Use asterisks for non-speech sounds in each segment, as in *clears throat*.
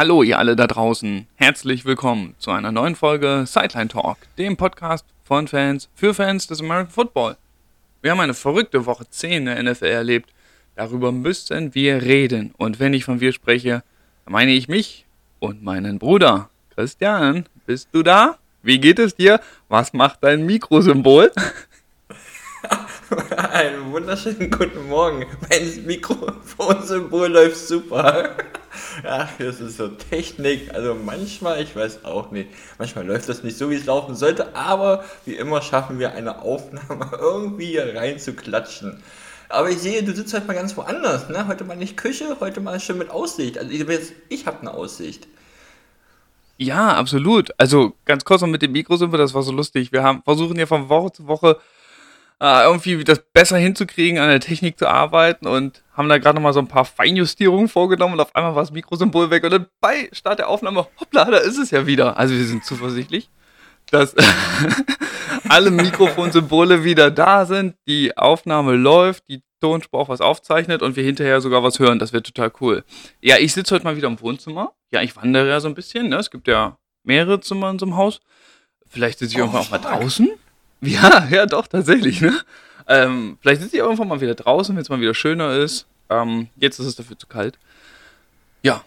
Hallo ihr alle da draußen, herzlich willkommen zu einer neuen Folge Sideline Talk, dem Podcast von Fans für Fans des American Football. Wir haben eine verrückte Woche 10 der NFL erlebt, darüber müssten wir reden und wenn ich von wir spreche, meine ich mich und meinen Bruder. Christian, bist du da? Wie geht es dir? Was macht dein Mikrosymbol? *laughs* *laughs* Einen wunderschönen guten Morgen. Mein Mikrofonsymbol läuft super. *laughs* Ach, das ist so Technik. Also manchmal, ich weiß auch nicht, manchmal läuft das nicht so, wie es laufen sollte, aber wie immer schaffen wir eine Aufnahme *laughs* irgendwie rein zu klatschen. Aber ich sehe, du sitzt heute mal ganz woanders, ne? Heute mal nicht Küche, heute mal schön mit Aussicht. Also ich, ich habe eine Aussicht. Ja, absolut. Also ganz kurz noch mit dem Mikro sind wir, das war so lustig. Wir haben versuchen ja von Woche zu Woche äh, irgendwie das besser hinzukriegen, an der Technik zu arbeiten und haben da gerade noch mal so ein paar Feinjustierungen vorgenommen und auf einmal war das Mikrosymbol weg und dann bei Start der Aufnahme, hoppla, da ist es ja wieder. Also wir sind zuversichtlich, dass *laughs* alle Mikrofonsymbole wieder da sind, die Aufnahme läuft, die Tonspur auch was aufzeichnet und wir hinterher sogar was hören. Das wird total cool. Ja, ich sitze heute mal wieder im Wohnzimmer. Ja, ich wandere ja so ein bisschen. Ne? Es gibt ja mehrere Zimmer in so einem Haus. Vielleicht sitze ich oh, irgendwann auch mal draußen. *laughs* Ja, ja, doch, tatsächlich, ne? Ähm, vielleicht sitze ich irgendwann mal wieder draußen, wenn es mal wieder schöner ist. Ähm, jetzt ist es dafür zu kalt. Ja,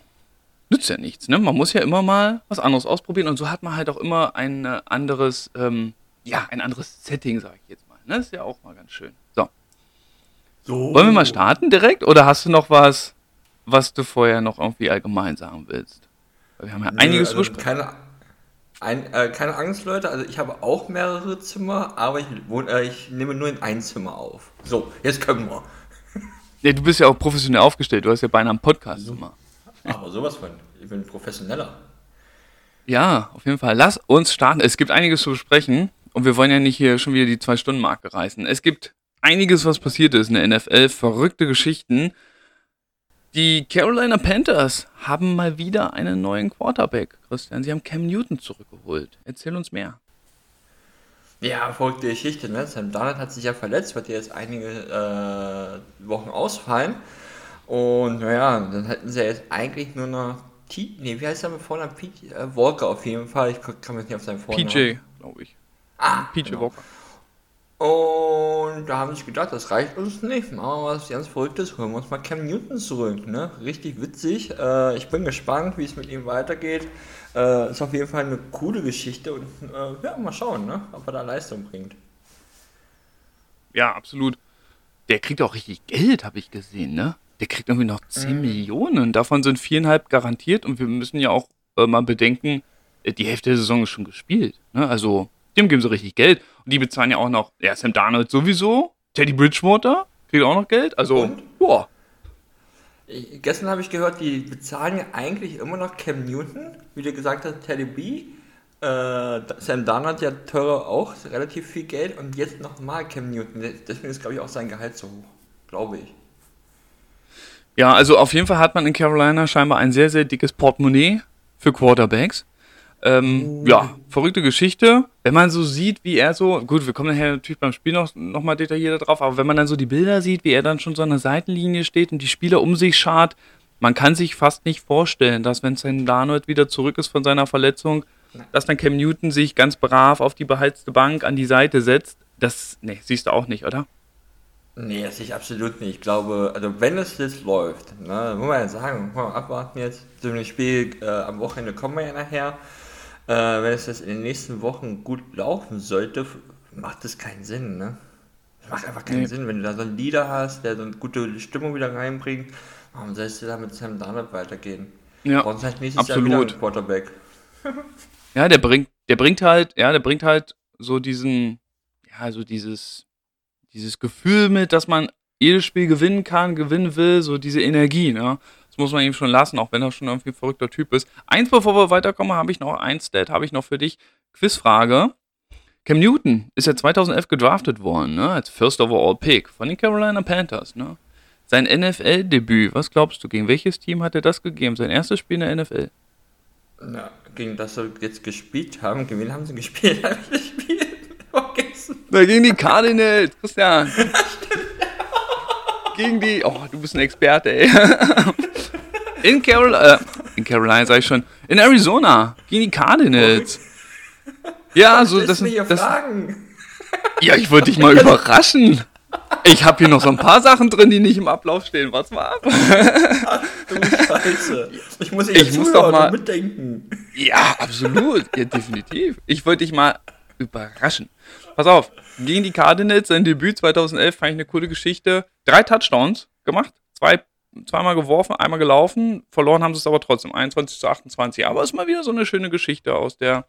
nützt ja nichts, ne? Man muss ja immer mal was anderes ausprobieren und so hat man halt auch immer ein äh, anderes, ähm, ja, ein anderes Setting, sage ich jetzt mal. Ne? Ist ja auch mal ganz schön. So. so. Wollen wir mal starten direkt oder hast du noch was, was du vorher noch irgendwie allgemein sagen willst? Wir haben ja Nö, einiges also besprochen. Keine, ein, äh, keine Angst, Leute. Also ich habe auch mehrere Zimmer, aber ich, wohne, äh, ich nehme nur in ein Zimmer auf. So, jetzt können wir. *laughs* Ja, du bist ja auch professionell aufgestellt. Du hast ja beinahe ein Podcast so. Aber sowas von. Ich bin professioneller. Ja, auf jeden Fall. Lass uns starten. Es gibt einiges zu besprechen und wir wollen ja nicht hier schon wieder die Zwei-Stunden-Marke reißen. Es gibt einiges, was passiert ist in der NFL. Verrückte Geschichten. Die Carolina Panthers haben mal wieder einen neuen Quarterback, Christian. Sie haben Cam Newton zurückgeholt. Erzähl uns mehr. Ja, verrückte Geschichte, ne? Sam Darnold hat sich ja verletzt, wird jetzt einige äh, Wochen ausfallen. Und naja, dann hätten sie jetzt eigentlich nur noch T nee, wie heißt der mit Vornamen? Pete, äh, Walker auf jeden Fall. Ich kann mich nicht auf seinen Vornamen. PJ, glaube ich. Ah, PJ genau. Walker. Und da haben sie sich gedacht, das reicht uns nicht. Machen wir was ganz Verrücktes, holen wir uns mal Cam Newton zurück. Ne? Richtig witzig. Äh, ich bin gespannt, wie es mit ihm weitergeht. Äh, ist auf jeden Fall eine coole Geschichte und äh, ja, mal schauen, ne? ob er da Leistung bringt. Ja, absolut. Der kriegt auch richtig Geld, habe ich gesehen, ne? Der kriegt irgendwie noch 10 mhm. Millionen. Davon sind viereinhalb garantiert und wir müssen ja auch äh, mal bedenken, äh, die Hälfte der Saison ist schon gespielt. Ne? Also dem geben sie richtig Geld. Und die bezahlen ja auch noch, ja, Sam Darnold sowieso, Teddy Bridgewater kriegt auch noch Geld. Also, boah. Gestern habe ich gehört, die bezahlen ja eigentlich immer noch Cam Newton, wie du gesagt hast, Teddy B. Äh, Sam Darnold ja teurer auch, relativ viel Geld und jetzt nochmal Cam Newton. Deswegen ist, glaube ich, auch sein Gehalt so hoch. Glaube ich. Ja, also auf jeden Fall hat man in Carolina scheinbar ein sehr, sehr dickes Portemonnaie für Quarterbacks. Ähm, ja, verrückte Geschichte. Wenn man so sieht, wie er so, gut, wir kommen nachher natürlich beim Spiel noch, noch mal detaillierter drauf, aber wenn man dann so die Bilder sieht, wie er dann schon so an der Seitenlinie steht und die Spieler um sich schart, man kann sich fast nicht vorstellen, dass wenn Sam Darnold wieder zurück ist von seiner Verletzung, dass dann Cam Newton sich ganz brav auf die beheizte Bank an die Seite setzt. Das, nee, siehst du auch nicht, oder? Nee, das sehe ich absolut nicht. Ich glaube, also wenn es jetzt läuft, ne, muss man ja sagen, mal abwarten jetzt. Zu dem Spiel äh, am Wochenende kommen wir ja nachher. Äh, wenn es jetzt in den nächsten Wochen gut laufen sollte, macht das keinen Sinn, ne? Das macht einfach keinen nee. Sinn, wenn du da so einen Leader hast, der so eine gute Stimmung wieder reinbringt, warum sollst du da mit Sam Darnold weitergehen? Ja, Brauchst halt nächstes absolut. Jahr wieder Quarterback. *laughs* ja, der bringt, der bringt halt, ja, der bringt halt so diesen, ja, so dieses, dieses Gefühl mit, dass man jedes Spiel gewinnen kann, gewinnen will, so diese Energie, ne? Das muss man ihm schon lassen, auch wenn er schon irgendwie ein verrückter Typ ist. Eins, bevor wir weiterkommen, habe ich noch ein Stat, habe ich noch für dich. Quizfrage. Cam Newton ist ja 2011 gedraftet worden, ne? als First Overall Pick von den Carolina Panthers. Ne? Sein NFL-Debüt, was glaubst du, gegen welches Team hat er das gegeben? Sein erstes Spiel in der NFL? Na, gegen das sie jetzt gespielt haben. Gegen wen haben sie gespielt? *laughs* Habe ich gespielt? Vergessen. Na, gegen die Cardinals, Christian. *laughs* gegen die. Oh, du bist ein Experte, ey. *laughs* In Carolina, äh, in Carolina sag ich schon, in Arizona, gegen die Cardinals. Ja, so das sind. Das, ja, ich wollte dich mal *laughs* überraschen. Ich habe hier noch so ein paar Sachen drin, die nicht im Ablauf stehen. Was war? Ach du Scheiße. Ich muss, ich muss doch mal mitdenken. Ja, absolut. Ja, definitiv. Ich wollte dich mal überraschen. Pass auf. Gegen die Cardinals, sein Debüt 2011, fand ich eine coole Geschichte. Drei Touchdowns gemacht. Zwei, zweimal geworfen, einmal gelaufen. Verloren haben sie es aber trotzdem. 21 zu 28. Aber es ist mal wieder so eine schöne Geschichte aus der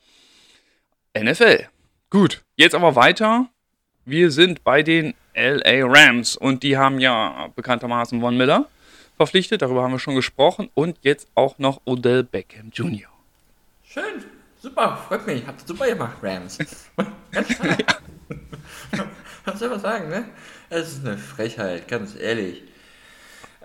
NFL. Gut. Jetzt aber weiter. Wir sind bei den LA Rams und die haben ja bekanntermaßen Von Miller verpflichtet, darüber haben wir schon gesprochen und jetzt auch noch Odell Beckham Jr. Schön, super, freut mich, habt super gemacht, Rams. *laughs* *laughs* Was soll man sagen, ne? Es ist eine Frechheit, ganz ehrlich.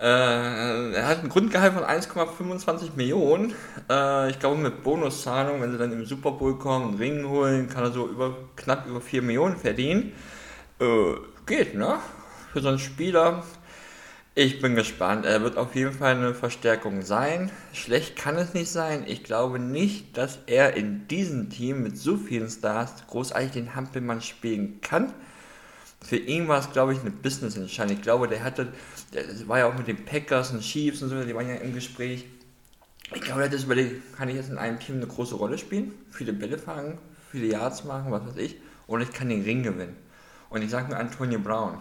Äh, er hat ein Grundgehalt von 1,25 Millionen. Äh, ich glaube, mit Bonuszahlung, wenn sie dann im Super Bowl kommen und Ringen holen, kann er so über, knapp über 4 Millionen verdienen. Äh, geht, ne? Für so einen Spieler. Ich bin gespannt. Er wird auf jeden Fall eine Verstärkung sein. Schlecht kann es nicht sein. Ich glaube nicht, dass er in diesem Team mit so vielen Stars großartig den Hampelmann spielen kann. Für ihn war es, glaube ich, eine Business-Entscheidung. Ich glaube, der hatte, der war ja auch mit den Packers und Chiefs und so, die waren ja im Gespräch. Ich glaube, das überlegt, kann ich jetzt in einem Team eine große Rolle spielen? Viele Bälle fangen, viele Yards machen, was weiß ich. Und ich kann den Ring gewinnen. Und ich sage nur Antonio Brown,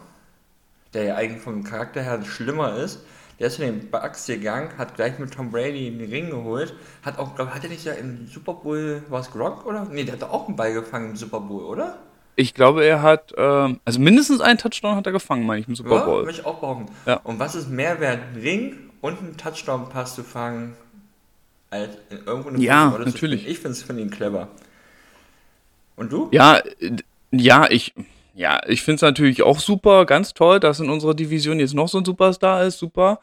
der ja eigentlich vom Charakter her schlimmer ist. Der ist zu den Bucks gegangen, hat gleich mit Tom Brady den Ring geholt, hat auch, glaube hat er nicht ja im Super Bowl, was Gronk oder? Nee, der hat auch einen Ball gefangen im Super Bowl, oder? Ich glaube, er hat, ähm, also mindestens einen Touchdown hat er gefangen, meine ich, im Super Bowl. Ja, möchte ich auch brauchen. Ja. Und was ist mehr wert, Ring und einen Touchdown-Pass zu fangen, als irgendwo eine Ja, natürlich. Ich finde es von ihm clever. Und du? Ja, ja, ich, ja, ich finde es natürlich auch super, ganz toll, dass in unserer Division jetzt noch so ein Superstar ist, super.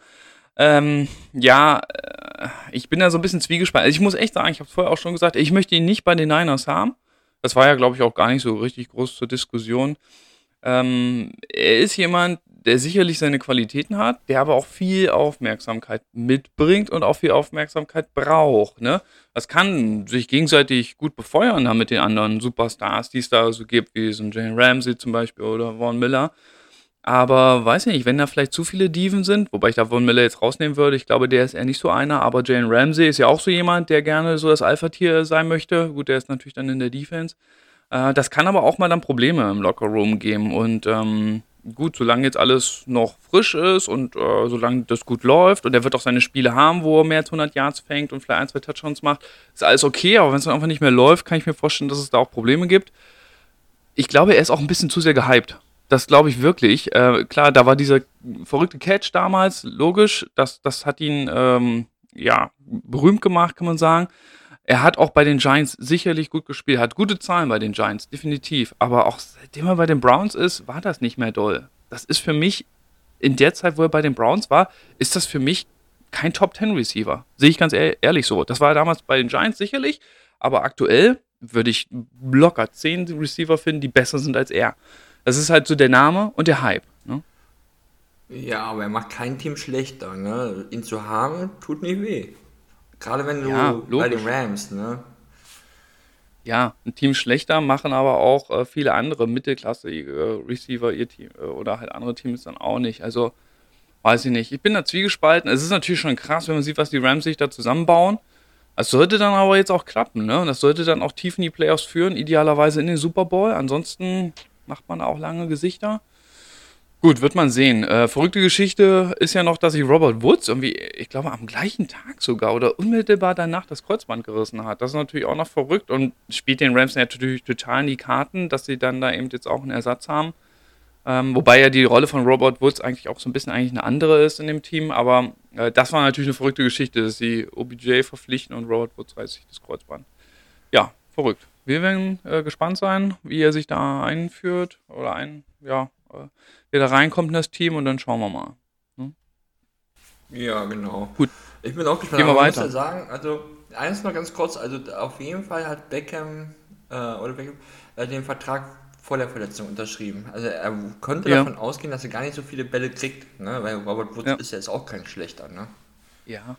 Ähm, ja, äh, ich bin da so ein bisschen zwiegespalten. Also ich muss echt sagen, ich habe es vorher auch schon gesagt, ich möchte ihn nicht bei den Niners haben. Das war ja, glaube ich, auch gar nicht so richtig groß zur Diskussion. Ähm, er ist jemand, der sicherlich seine Qualitäten hat, der aber auch viel Aufmerksamkeit mitbringt und auch viel Aufmerksamkeit braucht. Ne? Das kann sich gegenseitig gut befeuern da mit den anderen Superstars, die es da so gibt, wie so ein Jane Ramsey zum Beispiel oder Vaughn Miller. Aber weiß nicht, wenn da vielleicht zu viele Diven sind, wobei ich da Von Miller jetzt rausnehmen würde, ich glaube, der ist eher nicht so einer, aber Jane Ramsey ist ja auch so jemand, der gerne so das Alpha-Tier sein möchte. Gut, der ist natürlich dann in der Defense. Äh, das kann aber auch mal dann Probleme im Locker-Room geben und ähm, gut, solange jetzt alles noch frisch ist und äh, solange das gut läuft und er wird auch seine Spiele haben, wo er mehr als 100 Yards fängt und vielleicht ein, zwei Touchdowns macht, ist alles okay, aber wenn es dann einfach nicht mehr läuft, kann ich mir vorstellen, dass es da auch Probleme gibt. Ich glaube, er ist auch ein bisschen zu sehr gehypt. Das glaube ich wirklich. Äh, klar, da war dieser verrückte Catch damals, logisch, das, das hat ihn ähm, ja berühmt gemacht, kann man sagen. Er hat auch bei den Giants sicherlich gut gespielt, hat gute Zahlen bei den Giants, definitiv. Aber auch seitdem er bei den Browns ist, war das nicht mehr doll. Das ist für mich, in der Zeit, wo er bei den Browns war, ist das für mich kein Top 10 Receiver. Sehe ich ganz ehrlich so. Das war damals bei den Giants sicherlich, aber aktuell würde ich locker 10 Receiver finden, die besser sind als er. Das ist halt so der Name und der Hype. Ne? Ja, aber er macht kein Team schlechter. Ne? Ihn zu haben, tut nicht weh. Gerade wenn du ja, bei den Rams, ne? Ja, ein Team schlechter machen aber auch äh, viele andere mittelklassige Receiver ihr Team äh, oder halt andere Teams dann auch nicht. Also weiß ich nicht. Ich bin da zwiegespalten. Es ist natürlich schon krass, wenn man sieht, was die Rams sich da zusammenbauen. Das sollte dann aber jetzt auch klappen, ne? Und das sollte dann auch tief in die Playoffs führen, idealerweise in den Super Bowl. Ansonsten macht man auch lange Gesichter. Gut, wird man sehen. Äh, verrückte Geschichte ist ja noch, dass sich Robert Woods irgendwie, ich glaube, am gleichen Tag sogar oder unmittelbar danach das Kreuzband gerissen hat. Das ist natürlich auch noch verrückt und spielt den Rams natürlich total in die Karten, dass sie dann da eben jetzt auch einen Ersatz haben. Ähm, wobei ja die Rolle von Robert Woods eigentlich auch so ein bisschen eigentlich eine andere ist in dem Team. Aber äh, das war natürlich eine verrückte Geschichte, dass sie OBJ verpflichten und Robert Woods reißt sich das Kreuzband. Ja, verrückt. Wir werden äh, gespannt sein, wie er sich da einführt oder ein, ja, äh, der da reinkommt in das Team und dann schauen wir mal. Ne? Ja, genau. Gut. Ich bin auch gespannt. Gehen wir weiter. Ich muss ja sagen, also eins noch ganz kurz, also auf jeden Fall hat Beckham äh, oder Beckham äh, den Vertrag vor der Verletzung unterschrieben. Also er konnte ja. davon ausgehen, dass er gar nicht so viele Bälle kriegt, ne? weil Robert Woods ja. ist ja jetzt auch kein schlechter. Ne? Ja.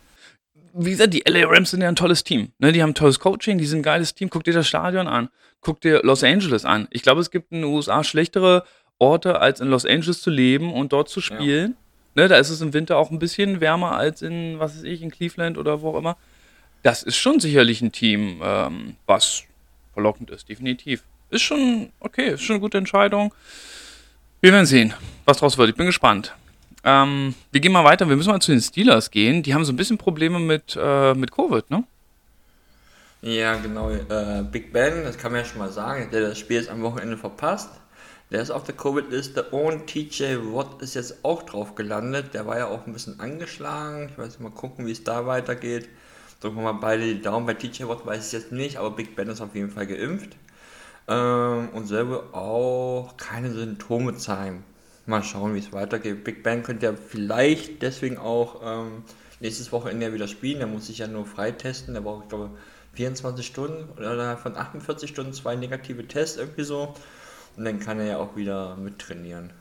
Wie gesagt, die LA Rams sind ja ein tolles Team. Ne? Die haben tolles Coaching, die sind ein geiles Team. Guck dir das Stadion an. Guck dir Los Angeles an. Ich glaube, es gibt in den USA schlechtere Orte, als in Los Angeles zu leben und dort zu spielen. Ja. Ne? Da ist es im Winter auch ein bisschen wärmer als in, was weiß ich, in Cleveland oder wo auch immer. Das ist schon sicherlich ein Team, ähm, was verlockend ist, definitiv. Ist schon okay, ist schon eine gute Entscheidung. Wir werden sehen, was draus wird. Ich bin gespannt. Ähm, wir gehen mal weiter. Wir müssen mal zu den Steelers gehen. Die haben so ein bisschen Probleme mit, äh, mit Covid, ne? Ja, genau. Äh, Big Ben, das kann man ja schon mal sagen, der das Spiel jetzt am Wochenende verpasst. Der ist auf der Covid-Liste und TJ Watt ist jetzt auch drauf gelandet. Der war ja auch ein bisschen angeschlagen. Ich weiß mal gucken, wie es da weitergeht. Drücken wir mal beide die Daumen. Bei TJ Watt weiß ich jetzt nicht, aber Big Ben ist auf jeden Fall geimpft. Ähm, und selber auch keine Symptome zeigen. Mal schauen, wie es weitergeht. Big Ben könnte ja vielleicht deswegen auch ähm, nächstes Wochenende wieder spielen. Er muss sich ja nur freitesten. Er braucht, ich glaube, 24 Stunden oder von 48 Stunden zwei negative Tests irgendwie so. Und dann kann er ja auch wieder mittrainieren.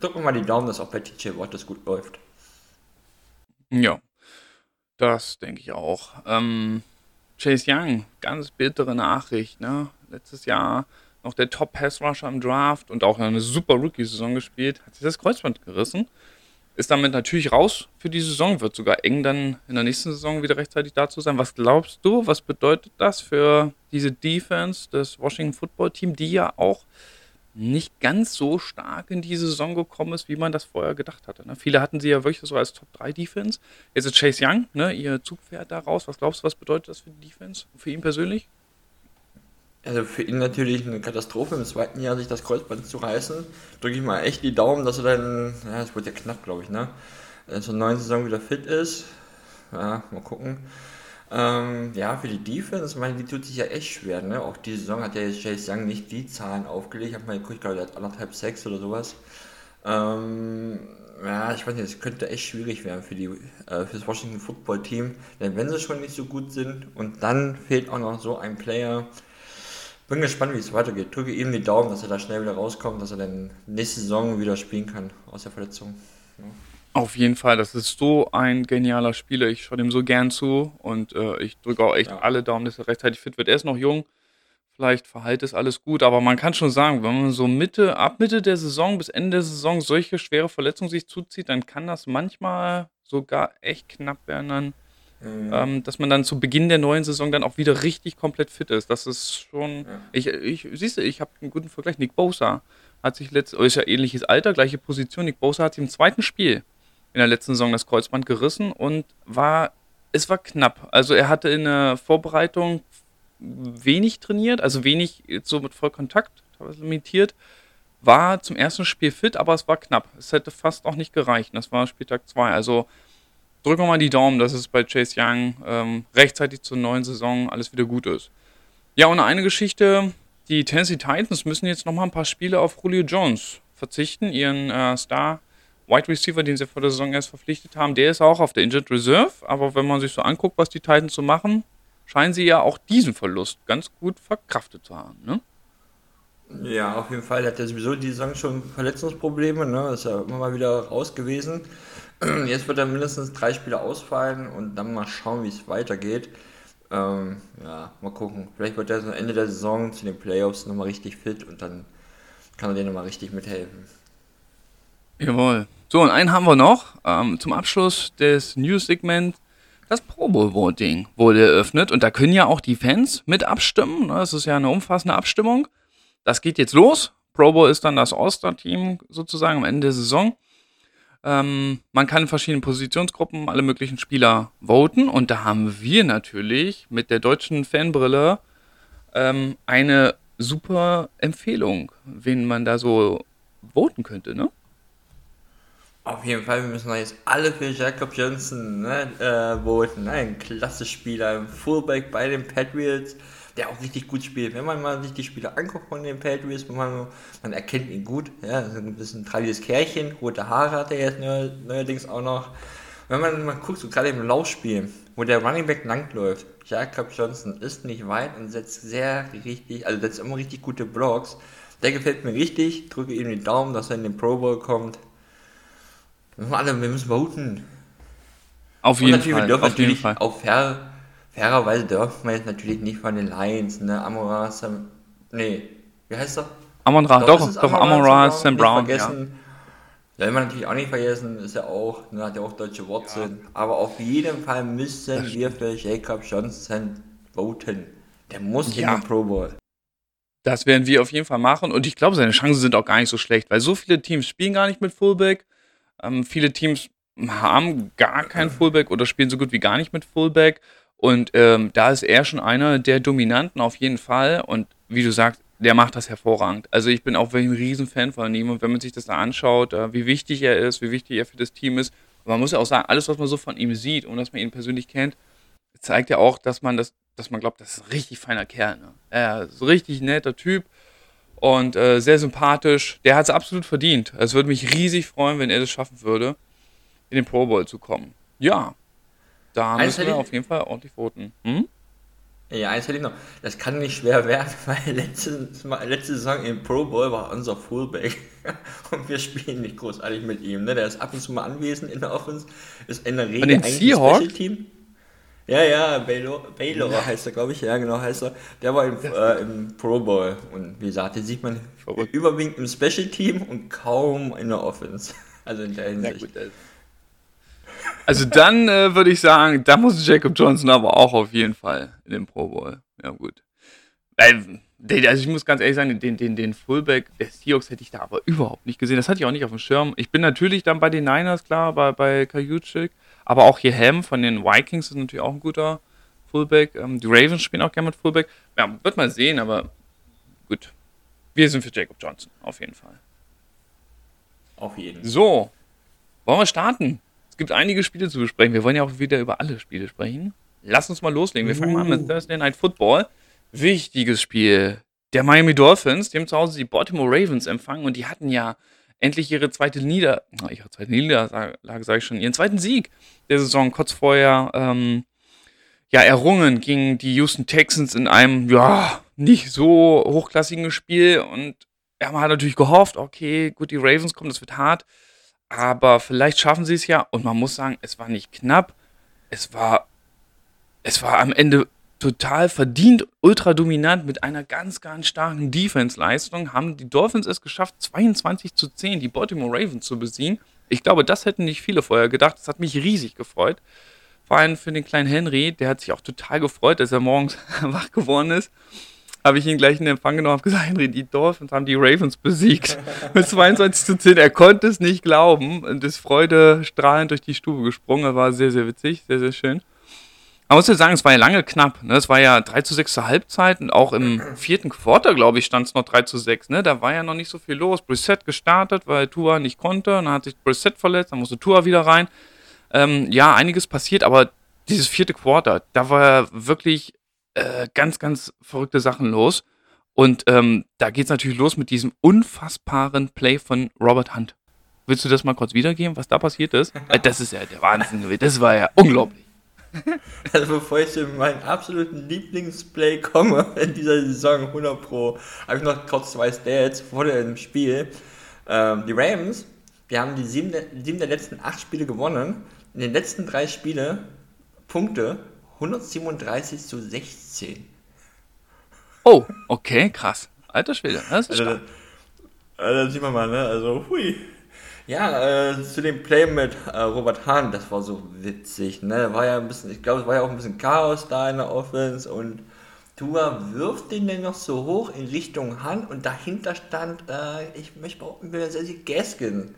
Drücken wir mal die Daumen, dass auch bei TJ Watt das gut läuft. Ja, das denke ich auch. Ähm, Chase Young, ganz bittere Nachricht. Ne? Letztes Jahr noch der Top-Pass-Rusher im Draft und auch eine super Rookie-Saison gespielt, hat sich das Kreuzband gerissen. Ist damit natürlich raus für die Saison, wird sogar eng dann in der nächsten Saison wieder rechtzeitig da zu sein. Was glaubst du, was bedeutet das für diese Defense des Washington Football Team, die ja auch nicht ganz so stark in die Saison gekommen ist, wie man das vorher gedacht hatte. Ne? Viele hatten sie ja wirklich so als Top 3 Defense. Jetzt ist Chase Young, ne, ihr Zugpferd da raus. Was glaubst du, was bedeutet das für die Defense? Für ihn persönlich? Also für ihn natürlich eine Katastrophe im zweiten Jahr, sich das Kreuzband zu reißen. Drücke ich mal echt die Daumen, dass er dann, ja, es wird ja knapp, glaube ich, ne? Zur neuen Saison wieder fit ist. Ja, mal gucken. Ähm, ja, für die Defense, ich meine, die tut sich ja echt schwer, ne? Auch die Saison hat ja jetzt Chase Young nicht die Zahlen aufgelegt. Ich habe mal geguckt, glaube, der hat anderthalb Sex oder sowas. Ähm, ja, ich weiß nicht, es könnte echt schwierig werden für die äh, für das Washington Football Team, denn wenn sie schon nicht so gut sind und dann fehlt auch noch so ein Player, bin gespannt, wie es weitergeht. Drücke ihm die Daumen, dass er da schnell wieder rauskommt, dass er dann nächste Saison wieder spielen kann aus der Verletzung. Ja. Auf jeden Fall, das ist so ein genialer Spieler. Ich schaue dem so gern zu und äh, ich drücke auch echt ja. alle Daumen, dass er rechtzeitig fit wird. Er ist noch jung, vielleicht verhält es alles gut, aber man kann schon sagen, wenn man so Mitte, ab Mitte der Saison bis Ende der Saison solche schwere Verletzungen sich zuzieht, dann kann das manchmal sogar echt knapp werden. Dann Mhm. Ähm, dass man dann zu Beginn der neuen Saison dann auch wieder richtig komplett fit ist. Das ist schon. Ja. Ich, ich, siehst du, ich habe einen guten Vergleich. Nick Bosa hat sich letztes, ist ja ähnliches Alter, gleiche Position. Nick Bosa hat sich im zweiten Spiel in der letzten Saison das Kreuzband gerissen und war, es war knapp. Also er hatte in der Vorbereitung wenig trainiert, also wenig so mit Vollkontakt, teilweise limitiert. War zum ersten Spiel fit, aber es war knapp. Es hätte fast auch nicht gereicht. Das war Spieltag 2. Also drücken wir mal die Daumen, dass es bei Chase Young ähm, rechtzeitig zur neuen Saison alles wieder gut ist. Ja, und eine Geschichte, die Tennessee Titans müssen jetzt nochmal ein paar Spiele auf Julio Jones verzichten, ihren äh, Star Wide Receiver, den sie vor der Saison erst verpflichtet haben, der ist auch auf der Injured Reserve, aber wenn man sich so anguckt, was die Titans so machen, scheinen sie ja auch diesen Verlust ganz gut verkraftet zu haben, ne? Ja, auf jeden Fall. Er hat ja sowieso die Saison schon Verletzungsprobleme, ne? Ist ja immer mal wieder raus gewesen. Jetzt wird er mindestens drei Spiele ausfallen und dann mal schauen, wie es weitergeht. Ähm, ja, mal gucken. Vielleicht wird er am Ende der Saison zu den Playoffs nochmal richtig fit und dann kann er denen nochmal richtig mithelfen. Jawohl. So, und einen haben wir noch. Ähm, zum Abschluss des News-Segments. Das Pro Bowl Voting wurde eröffnet und da können ja auch die Fans mit abstimmen. Das ist ja eine umfassende Abstimmung. Das geht jetzt los. Pro Bowl ist dann das All-Star-Team sozusagen am Ende der Saison. Ähm, man kann in verschiedenen Positionsgruppen alle möglichen Spieler voten und da haben wir natürlich mit der deutschen Fanbrille ähm, eine super Empfehlung, wen man da so voten könnte, ne? Auf jeden Fall, wir müssen jetzt alle für Jacob Johnson ne, äh, voten. Ein klasse Spieler, ein Fullback bei den Patriots der auch richtig gut spielt. Wenn man mal sich die Spiele anguckt von den Patriots, man, man erkennt ihn gut. Ja, ist ein bisschen trauriges Kerlchen, rote Haare hat er jetzt neuerdings auch noch. Wenn man mal guckt, so gerade im Laufspiel, wo der Running Back langläuft, Jacob Johnson ist nicht weit und setzt sehr richtig, also setzt immer richtig gute Blocks. Der gefällt mir richtig, drücke ihm den Daumen, dass er in den Pro Bowl kommt. Wir müssen alle, wir müssen voten. Auf jeden Fall. Wir dürfen auf natürlich Fall. auch fair, fairerweise dürfen wir jetzt natürlich nicht von den Lions, ne? Amora, Sam, nee, wie heißt er? Amon Ra, doch, doch, doch Amon Ra, Sam Brown. Vergessen. Ja. Soll man natürlich auch nicht vergessen, ist ja auch, ne, hat ja auch deutsche Wurzeln. Ja. Aber auf jeden Fall müssen wir für Jacob Johnson voten. Der muss ja. in den Pro Bowl. Das werden wir auf jeden Fall machen und ich glaube, seine Chancen sind auch gar nicht so schlecht, weil so viele Teams spielen gar nicht mit Fullback. Ähm, viele Teams haben gar keinen Fullback oder spielen so gut wie gar nicht mit Fullback. Und ähm, da ist er schon einer der Dominanten auf jeden Fall. Und wie du sagst, der macht das hervorragend. Also ich bin auch ein Riesenfan von ihm und wenn man sich das da anschaut, äh, wie wichtig er ist, wie wichtig er für das Team ist, man muss ja auch sagen, alles, was man so von ihm sieht und dass man ihn persönlich kennt, zeigt ja auch, dass man das, dass man glaubt, das ist ein richtig feiner Kerl. Ne? Er ist ein richtig netter Typ und äh, sehr sympathisch. Der hat es absolut verdient. Es würde mich riesig freuen, wenn er das schaffen würde, in den Pro Bowl zu kommen. Ja, da also müssen wir auf jeden Fall ordentlich voten. Hm? Ja, eins hätte ich noch. Das kann nicht schwer werden, *laughs* weil letzte, letzte Saison im Pro Bowl war unser Fullback *laughs* und wir spielen nicht großartig mit ihm. Ne? Der ist ab und zu mal anwesend in der Offense, ist in der Regel eigentlich Special Team. Ja, ja, Baylor, Baylor ja. heißt er, glaube ich. Ja, genau heißt er. Der war im, äh, im Pro Bowl und wie gesagt, den sieht man Verrückt. überwiegend im Special Team und kaum in der Offense. *laughs* Also in der Hinsicht. Ja, gut, also dann äh, würde ich sagen, da muss Jacob Johnson aber auch auf jeden Fall in den Pro Bowl. Ja, gut. Also ich muss ganz ehrlich sagen, den, den, den Fullback der Seahawks hätte ich da aber überhaupt nicht gesehen. Das hatte ich auch nicht auf dem Schirm. Ich bin natürlich dann bei den Niners, klar, bei, bei Kajuchik, aber auch hier Ham von den Vikings ist natürlich auch ein guter Fullback. Ähm, die Ravens spielen auch gerne mit Fullback. Ja, wird mal sehen, aber gut. Wir sind für Jacob Johnson, auf jeden Fall. Auf jeden. Fall. So, wollen wir starten? Gibt einige Spiele zu besprechen. Wir wollen ja auch wieder über alle Spiele sprechen. Lass uns mal loslegen. Wir fangen uh. mal an mit uh. Thursday Night Football. Wichtiges Spiel. Der Miami Dolphins, die haben zu Hause die Baltimore Ravens empfangen und die hatten ja endlich ihre zweite Nieder ihre zweite Niederlage, sage ich schon, ihren zweiten Sieg der Saison kurz vorher ähm, ja, errungen gegen die Houston Texans in einem ja nicht so hochklassigen Spiel und ja, man hat natürlich gehofft, okay, gut, die Ravens kommen, das wird hart. Aber vielleicht schaffen sie es ja. Und man muss sagen, es war nicht knapp. Es war, es war am Ende total verdient, ultra dominant mit einer ganz, ganz starken Defense-Leistung. Haben die Dolphins es geschafft, 22 zu 10 die Baltimore Ravens zu besiegen. Ich glaube, das hätten nicht viele vorher gedacht. Das hat mich riesig gefreut. Vor allem für den kleinen Henry, der hat sich auch total gefreut, dass er morgens *laughs* wach geworden ist habe ich ihn gleich in Empfang genommen und gesagt, Henry, die Dolphins haben die Ravens besiegt. *laughs* Mit 22 zu 10. Er konnte es nicht glauben und ist freudestrahlend durch die Stube gesprungen. Das war sehr, sehr witzig, sehr, sehr schön. Man muss ja sagen, es war ja lange knapp. Ne? Es war ja 3 zu 6 zur Halbzeit und auch im *clears throat* vierten Quarter, glaube ich, stand es noch 3 zu 6. Ne? Da war ja noch nicht so viel los. Brissett gestartet, weil Tua nicht konnte. Dann hat sich Brissett verletzt, dann musste Tua wieder rein. Ähm, ja, einiges passiert, aber dieses vierte Quarter, da war wirklich äh, ganz, ganz verrückte Sachen los. Und ähm, da geht es natürlich los mit diesem unfassbaren Play von Robert Hunt. Willst du das mal kurz wiedergeben, was da passiert ist? *laughs* Das ist ja der Wahnsinn gewesen. Das war ja unglaublich. *laughs* Also bevor ich zu meinem absoluten Lieblingsplay komme *laughs* in dieser Saison 100 Pro, habe ich noch kurz zwei Stats vor dem Spiel. Ähm, die Rams, die haben die sieben der, sieben der letzten acht Spiele gewonnen. In den letzten drei Spiele Punkte 137 zu 16. Oh, okay, krass. Alter Schwede, das ist also, also, sieht man mal, ne? Also, hui. Ja, äh, zu dem Play mit äh, Robert Hahn, das war so witzig, ne? War ja ein bisschen, ich glaube, es war ja auch ein bisschen Chaos da in der Offense und Tua wirft den dann noch so hoch in Richtung Hahn und dahinter stand, äh, ich möchte behaupten, Gaskin.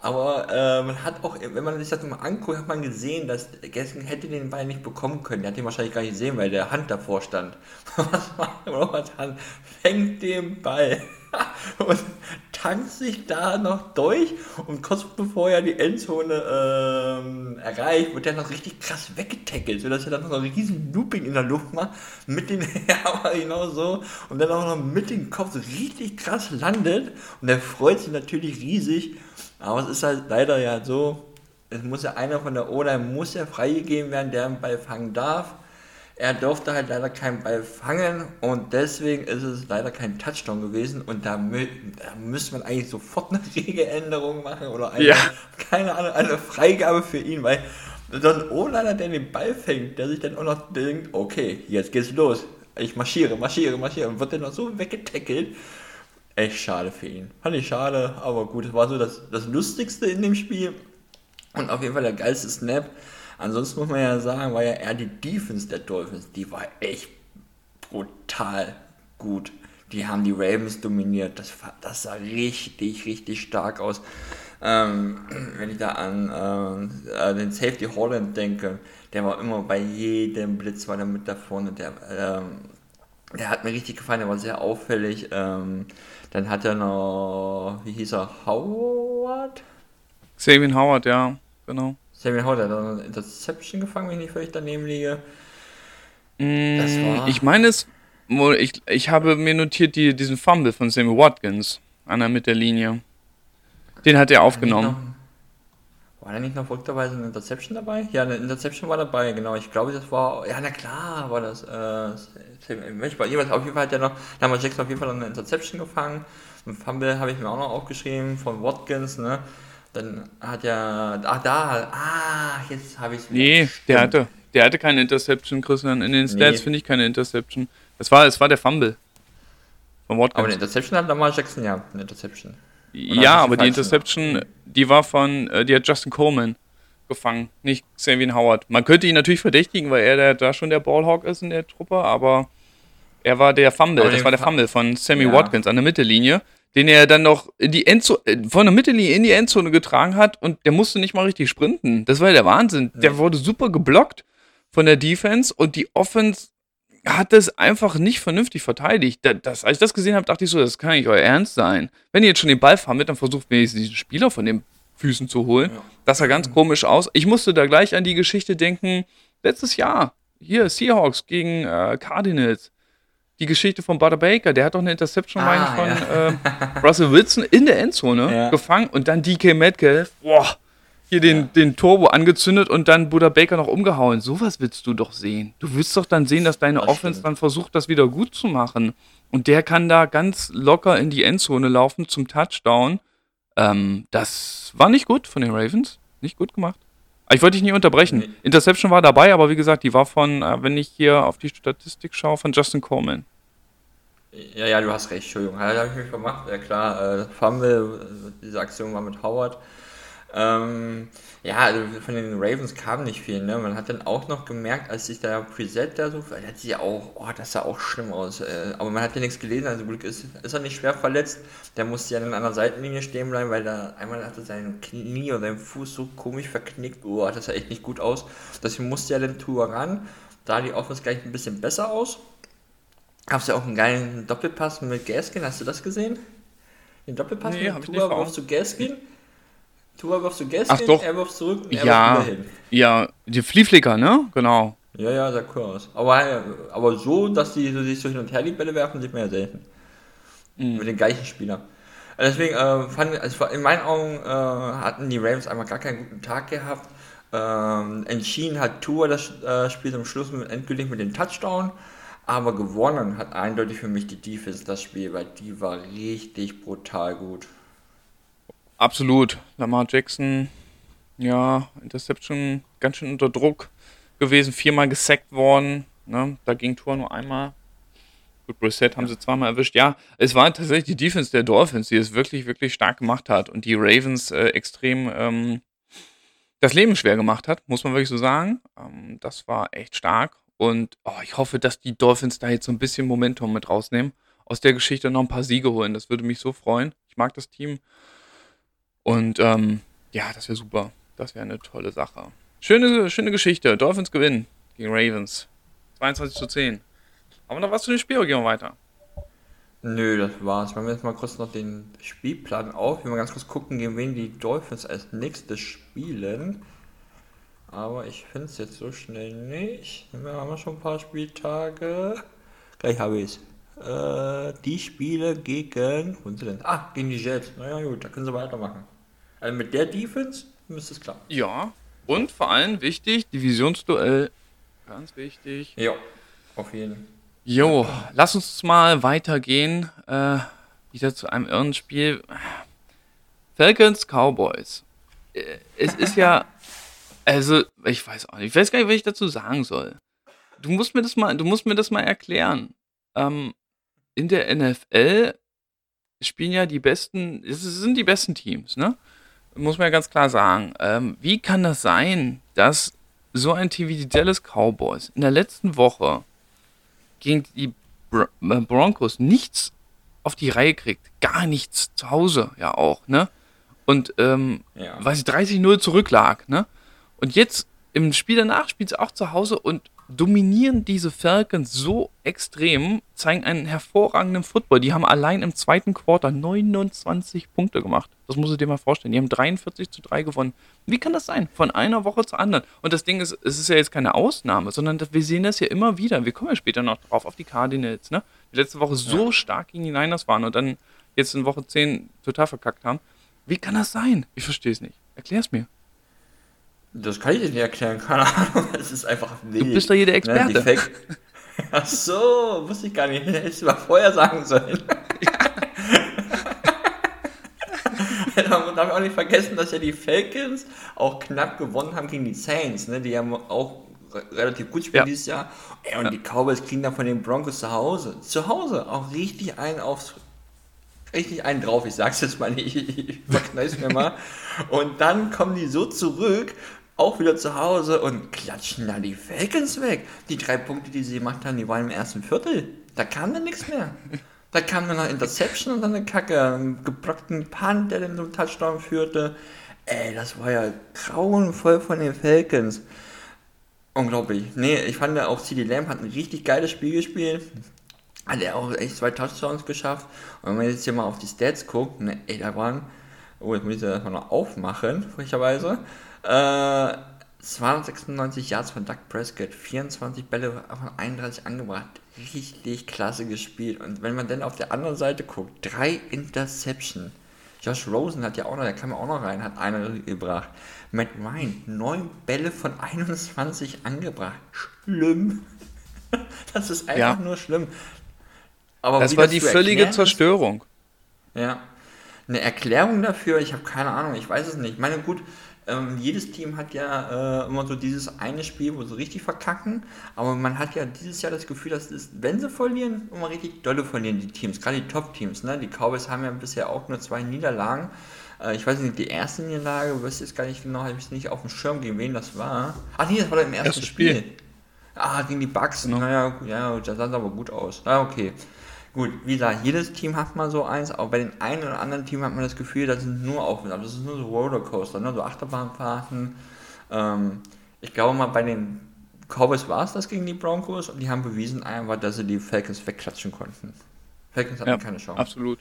Aber äh, man hat auch, wenn man sich das mal anguckt, hat man gesehen, dass Gaskin hätte den Ball nicht bekommen können. Der hat den wahrscheinlich gar nicht gesehen, weil der Hand davor stand. *laughs* Was macht Robert Hand? Fängt den Ball *laughs* und tankt sich da noch durch und kurz bevor er die Endzone ähm, erreicht, wird er noch richtig krass weggetackelt, sodass er dann noch ein riesen Looping in der Luft macht, mit den *laughs* ja, genau so und dann auch noch mit dem Kopf so richtig krass landet und er freut sich natürlich riesig aber es ist halt leider ja so, es muss ja einer von der O-Line muss ja freigegeben werden, der einen Ball fangen darf. Er durfte halt leider keinen Ball fangen und deswegen ist es leider kein Touchdown gewesen und da, da müsste man eigentlich sofort eine *laughs* Regeländerung machen oder eine, ja. keine Ahnung, eine Freigabe für ihn, weil so ein O-Liner, der den Ball fängt, der sich dann auch noch denkt, okay, jetzt geht's los. Ich marschiere, marschiere, marschiere und wird dann noch so weggetackelt. Echt schade für ihn. Fand ich schade, aber gut, es war so das, das Lustigste in dem Spiel und auf jeden Fall der geilste Snap. Ansonsten muss man ja sagen, war ja eher die Defense der Dolphins, die war echt brutal gut. Die haben die Ravens dominiert. Das, das sah richtig, richtig stark aus. Ähm, wenn ich da an äh, den Safety Holland denke, der war immer bei jedem Blitz war der mit da vorne. Der, ähm, der hat mir richtig gefallen, der war sehr auffällig. Ähm, dann hat er noch, wie hieß er, Howard? Xavier Howard, ja, genau. Xavier Howard hat eine Interception gefangen, wenn ich nicht völlig daneben liege. Mm, ich meine es, ich, ich habe mir notiert die, diesen Fumble von Sammy Watkins an der Mittellinie. Den hat er aufgenommen. War da nicht noch verrückterweise eine Interception dabei? Ja, eine Interception war dabei, genau. Ich glaube, das war. Ja, na klar, war das. Äh, jeweils auf jeden Fall hat er noch. Da haben wir Jackson auf jeden Fall noch eine Interception gefangen. Ein Fumble habe ich mir auch noch aufgeschrieben von Watkins, ne? Dann hat er. Ach, da. Ah, jetzt habe ich es Nee, Stimmt. der hatte. Der hatte keine Interception, Christian. In den Stats nee. finde ich keine Interception. Es war, es war der Fumble. Von Watkins. Aber eine Interception hat Lamar Jackson ja, eine Interception. Ja, aber die Interception, die war von, äh, die hat Justin Coleman gefangen, nicht Xavier Howard. Man könnte ihn natürlich verdächtigen, weil er der, da schon der Ballhawk ist in der Truppe, aber er war der Fumble, das war der Fumble von Sammy ja. Watkins an der Mittellinie, den er dann noch in die Endzone, äh, von der Mittellinie in die Endzone getragen hat und der musste nicht mal richtig sprinten. Das war ja der Wahnsinn. Der wurde super geblockt von der Defense und die Offense hat es einfach nicht vernünftig verteidigt. Das, als ich das gesehen habe, dachte ich so, das kann nicht euer Ernst sein. Wenn ihr jetzt schon den Ball mit, dann versucht wenigstens diesen Spieler von den Füßen zu holen. Ja. Das sah ganz komisch aus. Ich musste da gleich an die Geschichte denken, letztes Jahr, hier Seahawks gegen äh, Cardinals. Die Geschichte von Butter Baker, der hat doch eine Interception, ah, ich, von ja. äh, Russell Wilson in der Endzone ja. gefangen und dann DK Metcalf, boah, hier den, ja. den Turbo angezündet und dann Buddha Baker noch umgehauen. Sowas willst du doch sehen. Du willst doch dann sehen, dass deine das Offense dann versucht, das wieder gut zu machen. Und der kann da ganz locker in die Endzone laufen zum Touchdown. Ähm, das war nicht gut von den Ravens. Nicht gut gemacht. Ich wollte dich nicht unterbrechen. Interception war dabei, aber wie gesagt, die war von, äh, wenn ich hier auf die Statistik schaue, von Justin Coleman. Ja, ja, du hast recht, Entschuldigung. Ja, habe ich mich gemacht. Ja klar, äh, Fumble, äh, diese Aktion war mit Howard. Ähm, ja, also von den Ravens kam nicht viel, ne? Man hat dann auch noch gemerkt, als sich der Preset da so, der hat sich ja auch, oh, das sah auch schlimm aus. Äh, aber man hat ja nichts gelesen, also Glück ist, ist er nicht schwer verletzt. Der musste ja dann an der Seitenlinie stehen bleiben, weil da einmal hatte sein Knie oder sein Fuß so komisch verknickt. Oh, das sah echt nicht gut aus. Deswegen musste ja dann Tour ran. Da die Offense gleich ein bisschen besser aus. Hast du ja auch einen geilen Doppelpass mit Gaskin, hast du das gesehen? Den Doppelpass nee, mit Tour auf zu Gaskin? Tua wirft zu Gaskin, doch. er wirft zurück und er ja, wirft wieder hin. Ja, die Flieflicker, ne? Genau. Ja, ja, sah cool aus. Aber, aber so, dass die so, sich so hin und her die Bälle werfen, sieht man ja selten. Mhm. Mit den gleichen Spielern. Deswegen äh, fand also in meinen Augen äh, hatten die Ravens einmal gar keinen guten Tag gehabt. Ähm, entschieden hat Tour das äh, Spiel zum Schluss mit, endgültig mit dem Touchdown, aber gewonnen hat eindeutig für mich die Defense das Spiel, weil die war richtig brutal gut. Absolut. Lamar Jackson, ja, Interception ganz schön unter Druck gewesen, viermal gesackt worden. Ne? Da ging Tor nur einmal. Gut, Brissett haben sie zweimal erwischt. Ja, es war tatsächlich die Defense der Dolphins, die es wirklich, wirklich stark gemacht hat und die Ravens äh, extrem ähm, das Leben schwer gemacht hat, muss man wirklich so sagen. Ähm, das war echt stark. Und oh, ich hoffe, dass die Dolphins da jetzt so ein bisschen Momentum mit rausnehmen. Aus der Geschichte noch ein paar Siege holen. Das würde mich so freuen. Ich mag das Team. Und ähm, ja, das wäre super. Das wäre eine tolle Sache. Schöne, schöne Geschichte. Dolphins gewinnen gegen Ravens. 22 zu 10. Haben wir noch was zu den Spielen? Gehen wir weiter. Nö, das war's. Wir haben jetzt mal kurz noch den Spielplan auf. Wir mal ganz kurz gucken, gegen wen die Dolphins als nächstes spielen. Aber ich finde es jetzt so schnell nicht. Wir haben schon ein paar Spieltage. Gleich habe ich es. Äh, die Spiele gegen. Wo sind sie denn? Ah, gegen die Jets. Naja, gut, da können sie weitermachen. Also mit der Defense müsste es klappen. Ja, und vor allem wichtig, Divisionsduell. Ganz wichtig. Ja, auf jeden Fall. Jo, lass uns mal weitergehen. Äh, wieder zu einem irren Spiel. Falcons Cowboys. Äh, es ist ja Also, ich weiß auch nicht. Ich weiß gar nicht, was ich dazu sagen soll. Du musst mir das mal, du musst mir das mal erklären. Ähm, in der NFL spielen ja die besten, es sind die besten Teams, ne? Muss man ja ganz klar sagen. Ähm, wie kann das sein, dass so ein Team wie die Dallas Cowboys in der letzten Woche gegen die Br äh, Broncos nichts auf die Reihe kriegt? Gar nichts zu Hause ja auch, ne? Und, ähm, Ja. weil sie 30-0 zurücklag, ne? Und jetzt im Spiel danach spielt sie auch zu Hause und dominieren diese Falcons so extrem, zeigen einen hervorragenden Football. Die haben allein im zweiten Quarter 29 Punkte gemacht. Das musst du dir mal vorstellen. Die haben 43 zu 3 gewonnen. Wie kann das sein? Von einer Woche zur anderen. Und das Ding ist, es ist ja jetzt keine Ausnahme, sondern wir sehen das ja immer wieder. Wir kommen ja später noch drauf, auf die Cardinals, ne? Die letzte Woche so stark gegen die Niners waren und dann jetzt in Woche 10 total verkackt haben. Wie kann das sein? Ich verstehe es nicht. Erklär's mir. Das kann ich dir nicht erklären, keine Ahnung. *laughs* Es ist einfach wild. Du bist doch hier der Ne, Experte. Fake *laughs* Ach so, wusste ich gar nicht. *laughs* Hättest du mal vorher sagen sollen. Man darf auch nicht vergessen, dass ja die Falcons auch knapp gewonnen haben gegen die Saints. Ne? Die haben auch re- relativ gut gespielt Ja. dieses Jahr. Und die Cowboys kriegen dann von den Broncos zu Hause. Zu Hause auch richtig einen aufs richtig einen drauf, ich sag's jetzt mal nicht, ich verknall's mir mal. Und dann kommen die so zurück, auch wieder zu Hause und klatschen da die Falcons weg. Die drei Punkte, die sie gemacht haben, die waren im ersten Viertel. Da kam dann nichts mehr. Da kam dann noch Interception und dann eine Kacke, einen geblockten Punt, der dann zum Touchdown führte. Ey, das war ja grauenvoll von den Falcons. Unglaublich. Nee, ich fand auch CD Lamb hat ein richtig geiles Spiel gespielt. Hat er auch echt zwei Touchdowns geschafft. Und wenn man jetzt hier mal auf die Stats guckt, ne, ey, da waren, oh, jetzt muss ich das mal noch aufmachen, frecherweise. Äh, 296 Yards von Doug Prescott, 24 Bälle von 31 angebracht. Richtig klasse gespielt. Und wenn man dann auf der anderen Seite guckt, drei Interception. Josh Rosen hat ja auch noch, der kam ja auch noch rein, hat eine gebracht. Matt Ryan, neun Bälle von 21 angebracht. Schlimm. *laughs* Das ist einfach Ja. nur schlimm. Aber Das war die völlige erklären ist- Zerstörung. ja. Eine Erklärung dafür, ich habe keine Ahnung, ich weiß es nicht. Ich meine, gut, ähm, jedes Team hat ja äh, immer so dieses eine Spiel, wo sie richtig verkacken, aber man hat ja dieses Jahr das Gefühl, dass es, wenn sie verlieren, immer richtig dolle verlieren, die Teams, gerade die Top-Teams. Ne? Die Cowboys haben ja bisher auch nur zwei Niederlagen. Äh, ich weiß nicht, die erste Niederlage, weiß jetzt gar nicht genau, habe ich es nicht auf dem Schirm, gegen wen das war. Ach nee, das war doch im ersten Erstes Spiel. Spiel. Ah, gegen die Bucks. Genau. Naja, ja, das sah aber gut aus. Na, okay. Gut, wie gesagt, jedes Team hat mal so eins, aber bei den einen oder anderen Team hat man das Gefühl, das sind nur Auf und Ab, das ist nur so Rollercoaster, ne? so Achterbahnfahrten. Ähm, ich glaube mal, bei den Cowboys war es das gegen die Broncos und die haben bewiesen einfach, dass sie die Falcons wegklatschen konnten. Falcons hatten Ja, keine Chance. Absolut.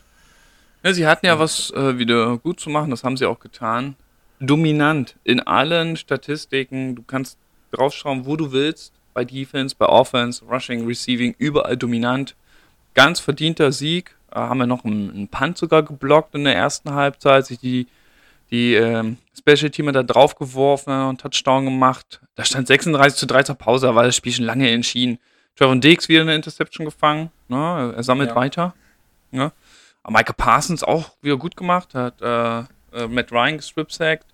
Ja, sie hatten ja was äh, wieder gut zu machen, das haben sie auch getan. Dominant in allen Statistiken. Du kannst draufschauen, wo du willst. Bei Defense, bei Offense, Rushing, Receiving, überall dominant. Ganz verdienter Sieg. Äh, haben wir noch einen, einen Punt sogar geblockt in der ersten Halbzeit. Sich die, die ähm, Special Teamer da draufgeworfen, haben noch einen Touchdown gemacht. Da stand 36 zu 3 zur Pause, da war das Spiel schon lange entschieden. Trevor Diggs wieder eine Interception gefangen. Ne? Er sammelt Ja. weiter. Ne? Aber Michael Parsons auch wieder gut gemacht, hat äh, äh, Matt Ryan gestripsackt.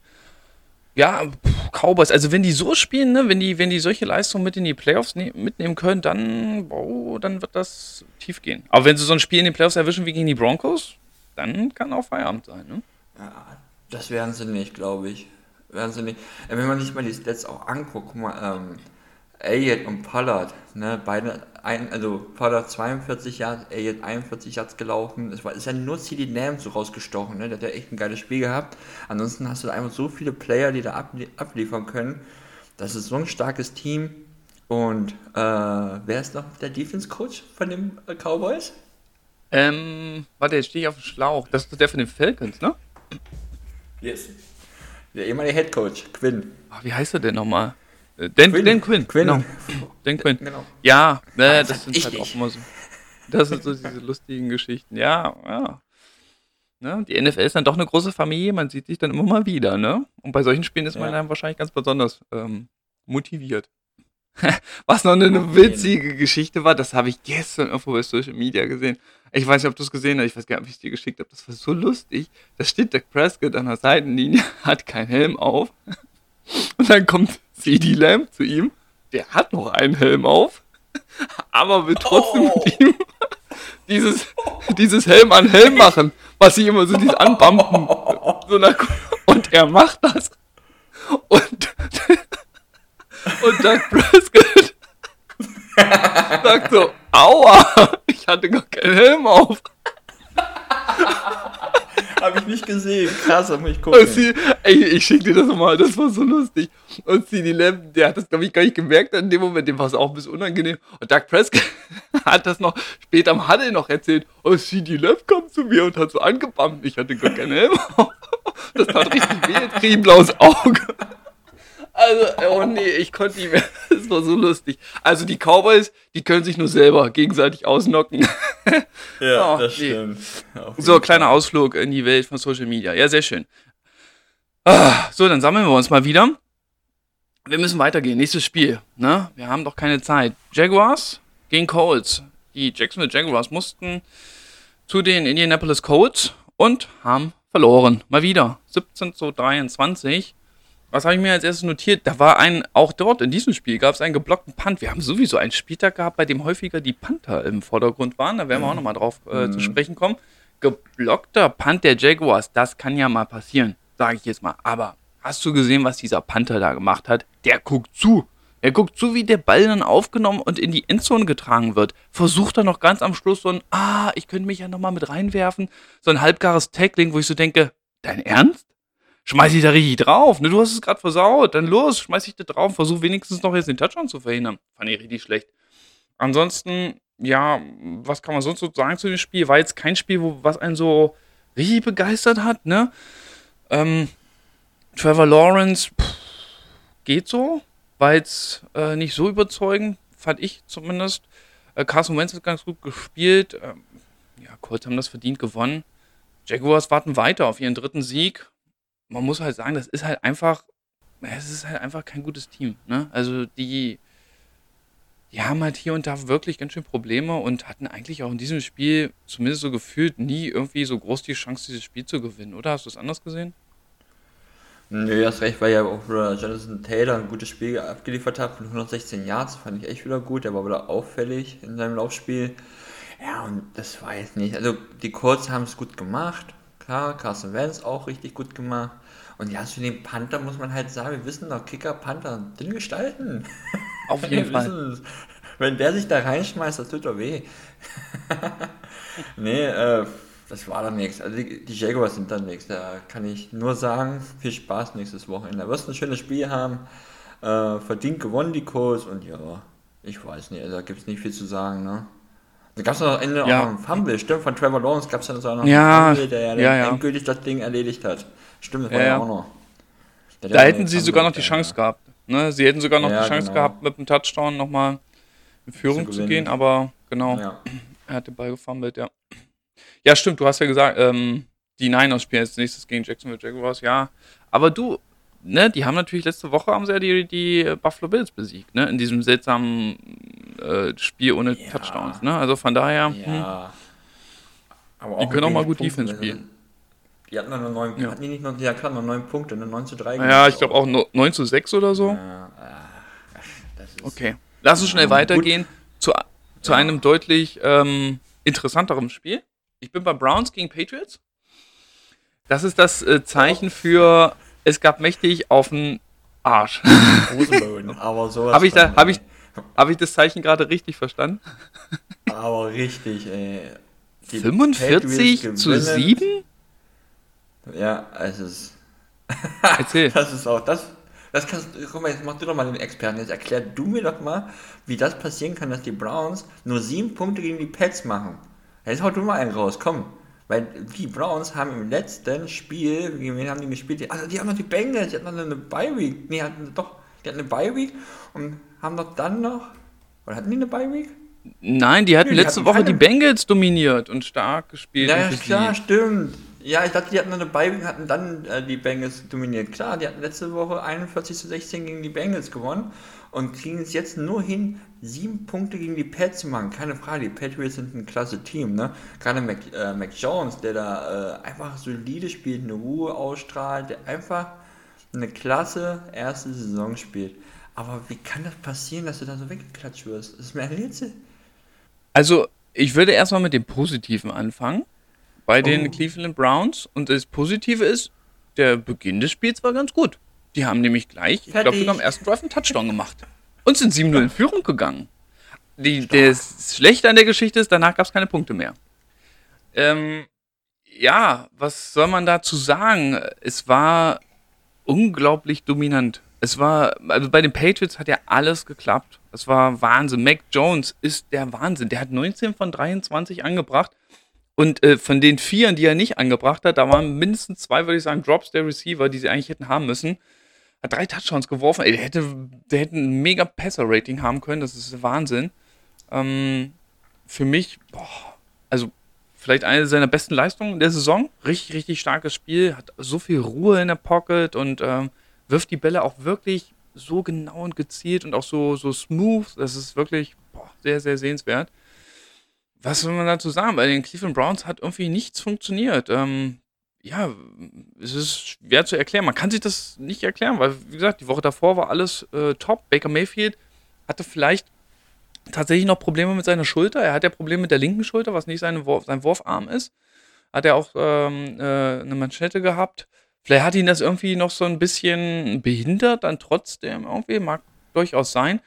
Ja, Cowboys, also wenn die so spielen, ne, wenn die, wenn die solche Leistungen mit in die Playoffs ne mitnehmen können, dann, oh, dann wird das tief gehen. Aber wenn sie so ein Spiel in den Playoffs erwischen wie gegen die Broncos, dann kann auch Feierabend sein, ne? Ja, das werden sie nicht, glaube ich. Werden sie nicht. Wenn man sich mal die Stats auch anguckt, guck mal, ähm, Elliott und Pollard, ne, beide, ein, also Pollard 42 Yards, Elliott 41 Yards gelaufen. Es war, ist ja nur CD Lamb so rausgestochen, ne, der hat ja echt ein geiles Spiel gehabt. Ansonsten hast du da einfach so viele Player, die da ablie abliefern können. Das ist so ein starkes Team. Und äh, wer ist noch der Defense Coach von den äh, Cowboys? Ähm, warte, jetzt stehe ich auf dem Schlauch. Das ist der von den Falcons, ne? Yes. Der ehemalige Head Coach, Quinn. Ach, wie heißt er denn nochmal? Äh, Dan Quinn. Dan Quinn. Quinn. Genau. *laughs* Dan Quinn. Genau. Ja, ne, das sind halt auch immer so. Das sind so diese lustigen Geschichten. Ja, ja. Ne, die NFL ist dann doch eine große Familie, man sieht sich dann immer mal wieder, ne? Und bei solchen Spielen ist man Ja. dann wahrscheinlich ganz besonders ähm, motiviert. *laughs* Was noch eine, witzige Geschichte war, das habe ich gestern irgendwo bei Social Media gesehen. Ich weiß nicht, ob du es gesehen hast, ich weiß gar nicht, ob ich es dir geschickt habe. Das war so lustig. Da steht Dak Prescott an der Seitenlinie, *laughs* hat keinen Helm auf Und dann kommt CD Lamb zu ihm. Der hat noch einen Helm auf, aber will trotzdem oh. mit ihm dieses, dieses Helm an Helm machen, was sie immer so dieses Anbampen. So und er macht das. Und, und Doug Prescott sagt so, aua, ich hatte gar keinen Helm auf. Habe ich nicht gesehen. Krass, aber ich gucken. Sie, ey, ich schick dir das mal, das war so lustig. Und CD Lamb, der hat das, glaube ich, gar nicht gemerkt in dem Moment, dem war es auch ein bisschen unangenehm. Und Doug Prescott *laughs* hat das noch später am Huddle noch erzählt. Oh, CD Lamb kam zu mir und hat so angebammt. Ich hatte gar keine Helm *laughs* Das tat richtig weh, jetzt krieg ich ein blaues Auge. Also, oh nee, ich konnte nicht mehr. *laughs* Das war so lustig. Also die Cowboys, die können sich nur selber gegenseitig ausnocken. Ja, *laughs* oh, das nee. stimmt. So, kleiner Ausflug in die Welt von Social Media. Ja, sehr schön. Ah, so, dann sammeln wir uns mal wieder. Wir müssen weitergehen. Nächstes Spiel. Ne? Wir haben doch keine Zeit. Jaguars gegen Colts. Die Jacksonville Jaguars mussten zu den Indianapolis Colts und haben verloren. Mal wieder. 17 zu 23 was habe ich mir als erstes notiert? Da war ein, auch dort in diesem Spiel gab es einen geblockten Punt. Wir haben sowieso einen Spieltag gehabt, bei dem häufiger die Panther im Vordergrund waren. Da werden wir auch nochmal drauf äh, mhm. zu sprechen kommen. Geblockter Punt der Jaguars, das kann ja mal passieren, sage ich jetzt mal. Aber hast du gesehen, was dieser Panther da gemacht hat? Der guckt zu. Er guckt zu, wie der Ball dann aufgenommen und in die Endzone getragen wird. Versucht dann noch ganz am Schluss so ein, ah, ich könnte mich ja nochmal mit reinwerfen. So ein halbgares Tackling, wo ich so denke, dein Ernst? Schmeiß ich da richtig drauf. Ne, du hast es gerade versaut. Dann los, schmeiß ich da drauf. Versuch wenigstens noch jetzt den Touchdown zu verhindern. Fand ich richtig schlecht. Ansonsten, ja, was kann man sonst so sagen zu dem Spiel? War jetzt kein Spiel, wo, was einen so richtig begeistert hat, ne? Ähm, Trevor Lawrence pff, geht so. War jetzt äh, nicht so überzeugend, fand ich zumindest. Äh, Carson Wentz hat ganz gut gespielt. Ähm, ja, Colts haben das verdient gewonnen. Jaguars warten weiter auf ihren dritten Sieg man muss halt sagen, das ist halt einfach, es ist halt einfach kein gutes Team. Ne? Also die, die haben halt hier und da wirklich ganz schön Probleme und hatten eigentlich auch in diesem Spiel, zumindest so gefühlt, nie irgendwie so groß die Chance, dieses Spiel zu gewinnen, oder? Hast du es anders gesehen? Nö, hast recht, weil ja auch Jonathan Taylor ein gutes Spiel abgeliefert hat von 116 Yards, fand ich echt wieder gut. Der war wieder auffällig in seinem Laufspiel. Ja, und das war jetzt nicht. Also, die Colts haben es gut gemacht. Klar, Carson Wentz auch richtig gut gemacht. Und ja, zu dem Panther muss man halt sagen, wir wissen doch, Kicker, Panther, dünn gestalten. *laughs* Auf jeden Fall. Wenn der sich da reinschmeißt, das tut doch weh. *laughs* nee, äh, das war dann nichts. Also die, die Jaguars sind dann nichts. Da kann ich nur sagen, viel Spaß nächstes Wochenende. Da wirst ein schönes Spiel haben. Äh, verdient gewonnen die Colts und ja, ich weiß nicht, also da gibt es nicht viel zu sagen, ne? Da gab es am Ende ja. auch noch einen Fumble, stimmt, von Trevor Lawrence gab es dann so noch ja, einen Fumble, der ja, ja, ja. endgültig das Ding erledigt hat. Stimmt, das war ja, auch noch. Der da hätten sie sogar noch die Chance gehabt. Ne? Sie hätten sogar noch die Chance genau. gehabt, mit einem Touchdown nochmal in Führung zu, zu, gehen, aber genau, er hat den Ball gefummelt, ja. Ja, stimmt, du hast ja gesagt, ähm, die Niners spielen als nächstes gegen Jacksonville Jaguars, ja. Aber du, ne, die haben natürlich letzte Woche haben sie ja die, die Buffalo Bills besiegt, ne, in diesem seltsamen äh, Spiel ohne ja. Touchdowns, ne, also von daher, ja. Hm, Aber die können auch mal gut Defense spielen. Die hatten noch neun, ja. hatten die nicht noch, ja klar, noch neun Punkte, ne, 9 zu 3. Ja, ich glaube auch 9 zu 6 oder so. Ja, okay, lass uns schnell weitergehen zu, zu ja. einem deutlich ähm, interessanteren Spiel. Ich bin bei Browns gegen Patriots. Das ist das äh, Zeichen für es gab mächtig auf den Arsch. *laughs* *laughs* aber sowas. Habe ich, da, hab ich, *laughs* hab ich das Zeichen gerade richtig verstanden? Aber richtig, ey. Die 45 zu 7? Ja, es ist. *laughs* Erzähl. das ist auch das. Das kannst guck mal, jetzt mach du doch mal den Experten. Jetzt erklär du mir doch mal, wie das passieren kann, dass die Browns nur sieben Punkte gegen die Pets machen. Jetzt hau du mal einen raus, komm. Weil die Browns haben im letzten Spiel, gegen wen haben die gespielt? Also die haben noch die Bengals, die hatten noch eine Bye Week. Nee, hatten doch, die hatten eine Bye Week und haben doch dann noch. Oder hatten die eine Bye Week? Nein, die hatten die letzte hatten Woche keine... die Bengals dominiert und stark gespielt. Ja, ja klar, stimmt. Ja, ich dachte, die hatten noch eine Bye Week, hatten dann äh, die Bengals dominiert. Klar, die hatten letzte Woche 41 zu 16 gegen die Bengals gewonnen und kriegen es jetzt nur hin, sieben Punkte gegen die Pets zu machen. Keine Frage, die Patriots sind ein klasse Team. Ne? Gerade Mac, äh, Mac Jones, der da äh, einfach solide spielt, eine Ruhe ausstrahlt, der einfach eine klasse erste Saison spielt. Aber wie kann das passieren, dass du da so weggeklatscht wirst? Das ist mir ein Rätsel. Also, ich würde erstmal mit dem Positiven anfangen. Bei den Oh. Cleveland Browns. Und das Positive ist, der Beginn des Spiels war ganz gut. Die haben nämlich gleich, ich glaube Fertig. sogar am ersten Drive einen Touchdown gemacht. Und sind 7-0 in Führung gegangen. Die, das Schlechte an der Geschichte ist, danach gab es keine Punkte mehr. Ähm, ja, was soll man dazu sagen? Es war unglaublich dominant. Es war, also bei den Patriots hat ja alles geklappt. Es war Wahnsinn. Mac Jones ist der Wahnsinn. Der hat 19 von 23 angebracht. Und äh, von den Vieren, die er nicht angebracht hat, da waren mindestens zwei, würde ich sagen, Drops der Receiver, die sie eigentlich hätten haben müssen. Hat drei Touchdowns geworfen. Ey, der hätte, der hätte ein mega Passer-Rating haben können. Das ist Wahnsinn. Ähm, für mich, boah, also vielleicht eine seiner besten Leistungen der Saison. Richtig, richtig starkes Spiel. Hat so viel Ruhe in der Pocket und ähm, wirft die Bälle auch wirklich so genau und gezielt und auch so, so smooth. Das ist wirklich boah, sehr, sehr sehenswert. Was soll man dazu sagen? Bei den Cleveland Browns hat irgendwie nichts funktioniert. Ähm, ja, es ist schwer zu erklären. Man kann sich das nicht erklären, weil, wie gesagt, die Woche davor war alles äh, top. Baker Mayfield hatte vielleicht tatsächlich noch Probleme mit seiner Schulter. Er hat ja Probleme mit der linken Schulter, was nicht seine Wurf, sein Wurfarm ist. Hat er auch ähm, äh, eine Manschette gehabt. Vielleicht hat ihn das irgendwie noch so ein bisschen behindert, dann trotzdem irgendwie, mag durchaus sein.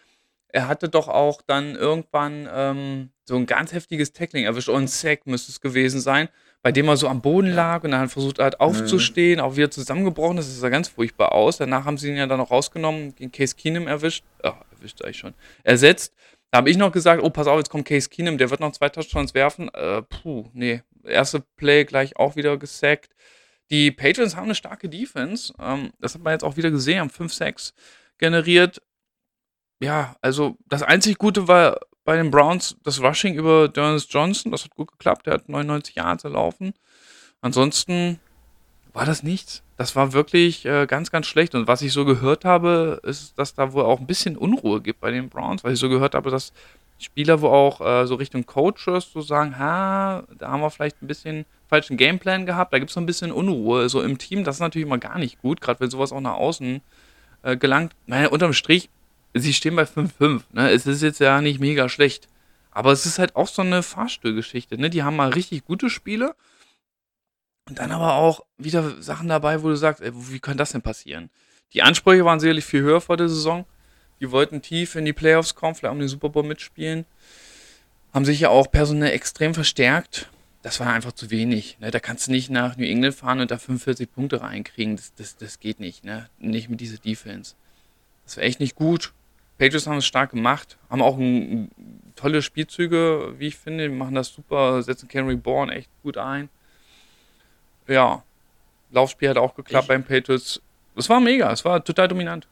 Er hatte doch auch dann irgendwann ähm, so ein ganz heftiges Tackling erwischt, oder ein Sack müsste es gewesen sein, bei dem er so am Boden lag und dann hat versucht hat aufzustehen, auch wieder zusammengebrochen, das sah ganz furchtbar aus. Danach haben sie ihn ja dann noch rausgenommen, den Case Keenum erwischt, äh, erwischt eigentlich schon, ersetzt. Da habe ich noch gesagt, oh, pass auf, jetzt kommt Case Keenum, der wird noch zwei Touchdowns werfen. Äh, puh, nee. Erste Play gleich auch wieder gesackt. Die Patriots haben eine starke Defense. Ähm, das hat man jetzt auch wieder gesehen, haben 5 Sacks generiert. Ja, also das einzig Gute war bei den Browns das Rushing über Dennis Johnson. Das hat gut geklappt. Der hat 99 Yards erlaufen. Ansonsten war das nichts. Das war wirklich äh, ganz, ganz schlecht. Und was ich so gehört habe, ist, dass da wohl auch ein bisschen Unruhe gibt bei den Browns, weil ich so gehört habe, dass Spieler wo auch äh, so Richtung Coaches so sagen, ha, da haben wir vielleicht ein bisschen falschen Gameplan gehabt, da gibt es so ein bisschen Unruhe so im Team. Das ist natürlich immer gar nicht gut, gerade wenn sowas auch nach außen äh, gelangt. Naja, unterm Strich, sie stehen bei 5-5. Ne? Es ist jetzt ja nicht mega schlecht. Aber es ist halt auch so eine Fahrstuhlgeschichte. Ne? Die haben mal richtig gute Spiele. Und dann aber auch wieder Sachen dabei, wo du sagst, ey, wie kann das denn passieren? Die Ansprüche waren sicherlich viel höher vor der Saison. Die wollten tief in die Playoffs kommen, vielleicht um den Super Bowl mitspielen. Haben sich ja auch personell extrem verstärkt. Das war einfach zu wenig. Ne? Da kannst du nicht nach New England fahren und da 45 Punkte reinkriegen. Das, das, das geht nicht. Ne? Nicht mit dieser Defense. Das war echt nicht gut. Patriots haben es stark gemacht, haben auch ein, tolle Spielzüge, wie ich finde. Die machen das super, setzen Henry Bourne echt gut ein. Ja, Laufspiel hat auch geklappt Ich- beim Patriots. Es war mega, es war total dominant.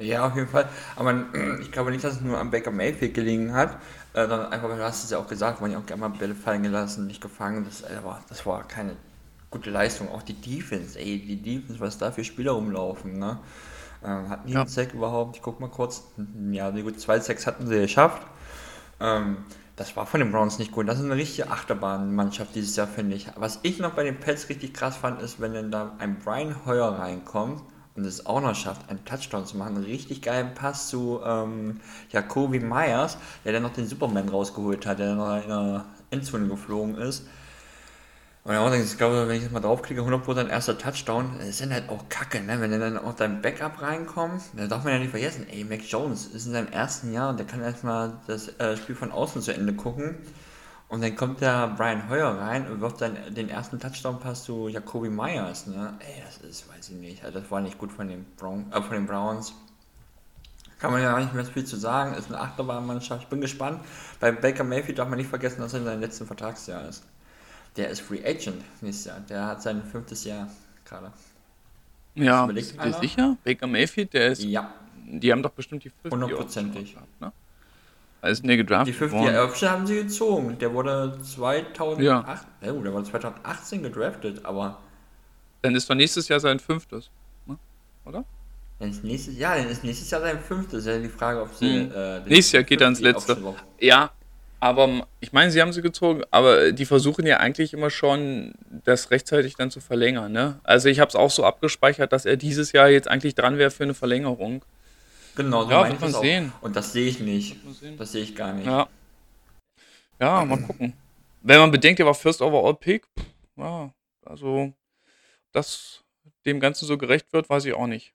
Ja, auf jeden Fall. Aber *clears throat* ich glaube nicht, dass es nur am Baker Mayfield gelegen hat, äh, sondern einfach, du hast es ja auch gesagt, wurden ja auch gerne mal Bälle fallen gelassen, nicht gefangen. Das, äh, war, das war keine gute Leistung. Auch die Defense, ey, die Defense, was da für Spieler rumlaufen, ne? Ähm, hatten die Ja. einen Sack überhaupt? Ich guck mal kurz. Ja, die gut, zwei Sacks hatten sie geschafft. Ähm, das war von den Browns nicht gut. Das ist eine richtige Achterbahnmannschaft dieses Jahr, finde ich. Was ich noch bei den Pets richtig krass fand, ist, wenn dann da ein Brian Hoyer reinkommt und es auch noch schafft, einen Touchdown zu machen, einen richtig geilen Pass zu ähm, Jacoby Myers, der dann noch den Superman rausgeholt hat, der dann noch in der Endzone geflogen ist. Und auch, ich glaube, wenn ich jetzt mal draufklicke, 100% erster Touchdown, das sind halt auch Kacke, ne? Wenn dann auch dein Backup reinkommt, dann darf man ja nicht vergessen, ey, Mac Jones ist in seinem ersten Jahr, der kann erstmal das äh, Spiel von außen zu Ende gucken. Und dann kommt der Brian Hoyer rein und wirft dann den ersten Touchdown-Pass zu Jacoby Myers, ne? Ey, das ist, weiß ich nicht, also das war nicht gut von den, Brown, äh, von den Browns. Kann man ja nicht mehr viel zu sagen, ist eine Achterbahnmannschaft. Ich bin gespannt. Bei Baker Mayfield darf man nicht vergessen, dass er in seinem letzten Vertragsjahr ist. Der ist Free Agent nächstes Jahr. Der hat sein fünftes Jahr gerade. Ja, bist du dir sicher? Baker Mayfield, der ist, Ja, die haben doch bestimmt die 50 Hundertprozentig. ne? Ist der gedraftet die 50 worden. Jahre haben sie gezogen. Der wurde 2008, Ja. ja. der wurde 2018 gedraftet, aber Dann ist doch nächstes Jahr sein fünftes. Ne? Oder? dann ist nächstes Jahr, dann ist nächstes Jahr sein fünftes. Ist ja die Frage, ob sie. Hm. Äh, Nächstes Jahr geht er ins 50 Letzte. Ja, Aber ich meine, sie haben sie gezogen, aber die versuchen ja eigentlich immer schon, das rechtzeitig dann zu verlängern. Ne? Also ich habe es auch so abgespeichert, dass er dieses Jahr jetzt eigentlich dran wäre für eine Verlängerung. Genau, so Ja, wird man das auch. sehen. Und das sehe ich nicht. Sehen. Das sehe ich gar nicht. Ja. Ja, mal gucken. Wenn man bedenkt, er war First Overall Pick, ja, also, dass dem Ganzen so gerecht wird, weiß ich auch nicht.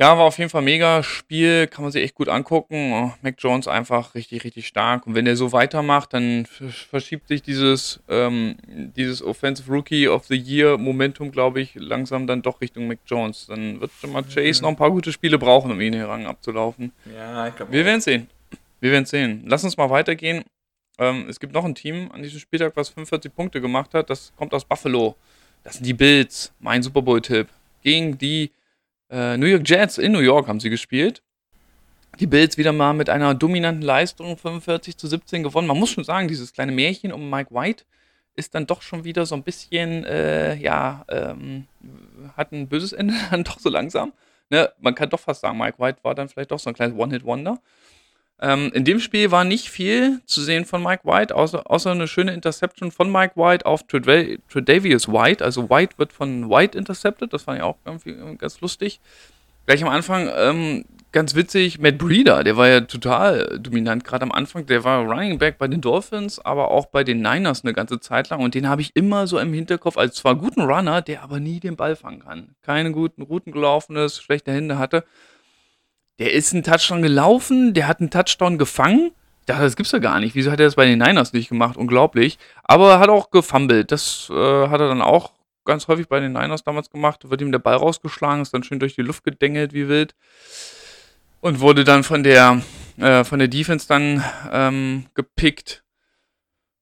Ja, war auf jeden Fall mega Spiel, kann man sich echt gut angucken. Oh, Mac Jones einfach richtig, richtig stark. Und wenn er so weitermacht, dann versch- verschiebt sich dieses, ähm, dieses Offensive Rookie of the Year Momentum, glaube ich, langsam dann doch Richtung Mac Jones. Dann wird schon mal Chase noch ein paar gute Spiele brauchen, um ihn hier ran abzulaufen. Ja, ich glaube. Wir werden sehen. Wir werden sehen. Lass uns mal weitergehen. Ähm, es gibt noch ein Team an diesem Spieltag, was 45 Punkte gemacht hat. Das kommt aus Buffalo. Das sind die Bills. Mein Super Bowl-Tipp. Gegen die äh, New York Jets in New York haben sie gespielt. Die Bills wieder mal mit einer dominanten Leistung 45 zu 17 gewonnen. Man muss schon sagen, dieses kleine Märchen um Mike White ist dann doch schon wieder so ein bisschen, äh, ja, ähm, hat ein böses Ende *laughs* dann doch so langsam. Ne? Man kann doch fast sagen, Mike White war dann vielleicht doch so ein kleines One-Hit-Wonder. Ähm, in dem Spiel war nicht viel zu sehen von Mike White, außer, außer eine schöne Interception von Mike White auf Treda- Tredavious White. Also White wird von White intercepted, das fand ich auch irgendwie ganz lustig. Gleich am Anfang, ähm, ganz witzig, Matt Breeder, der war ja total dominant, gerade am Anfang. Der war Running Back bei den Dolphins, aber auch bei den Niners eine ganze Zeit lang. Und den habe ich immer so im Hinterkopf als zwar guten Runner, der aber nie den Ball fangen kann. Keine guten Routen gelaufen ist, schlechte Hände hatte. Der ist einen Touchdown gelaufen, der hat einen Touchdown gefangen. Ich dachte, das gibt's ja gar nicht. Wieso hat er das bei den Niners nicht gemacht? Unglaublich. Aber er hat auch gefummelt. Das äh, hat er dann auch ganz häufig bei den Niners damals gemacht. Wird ihm der Ball rausgeschlagen, ist dann schön durch die Luft gedengelt wie wild. Und wurde dann von der, äh, von der Defense dann ähm, gepickt.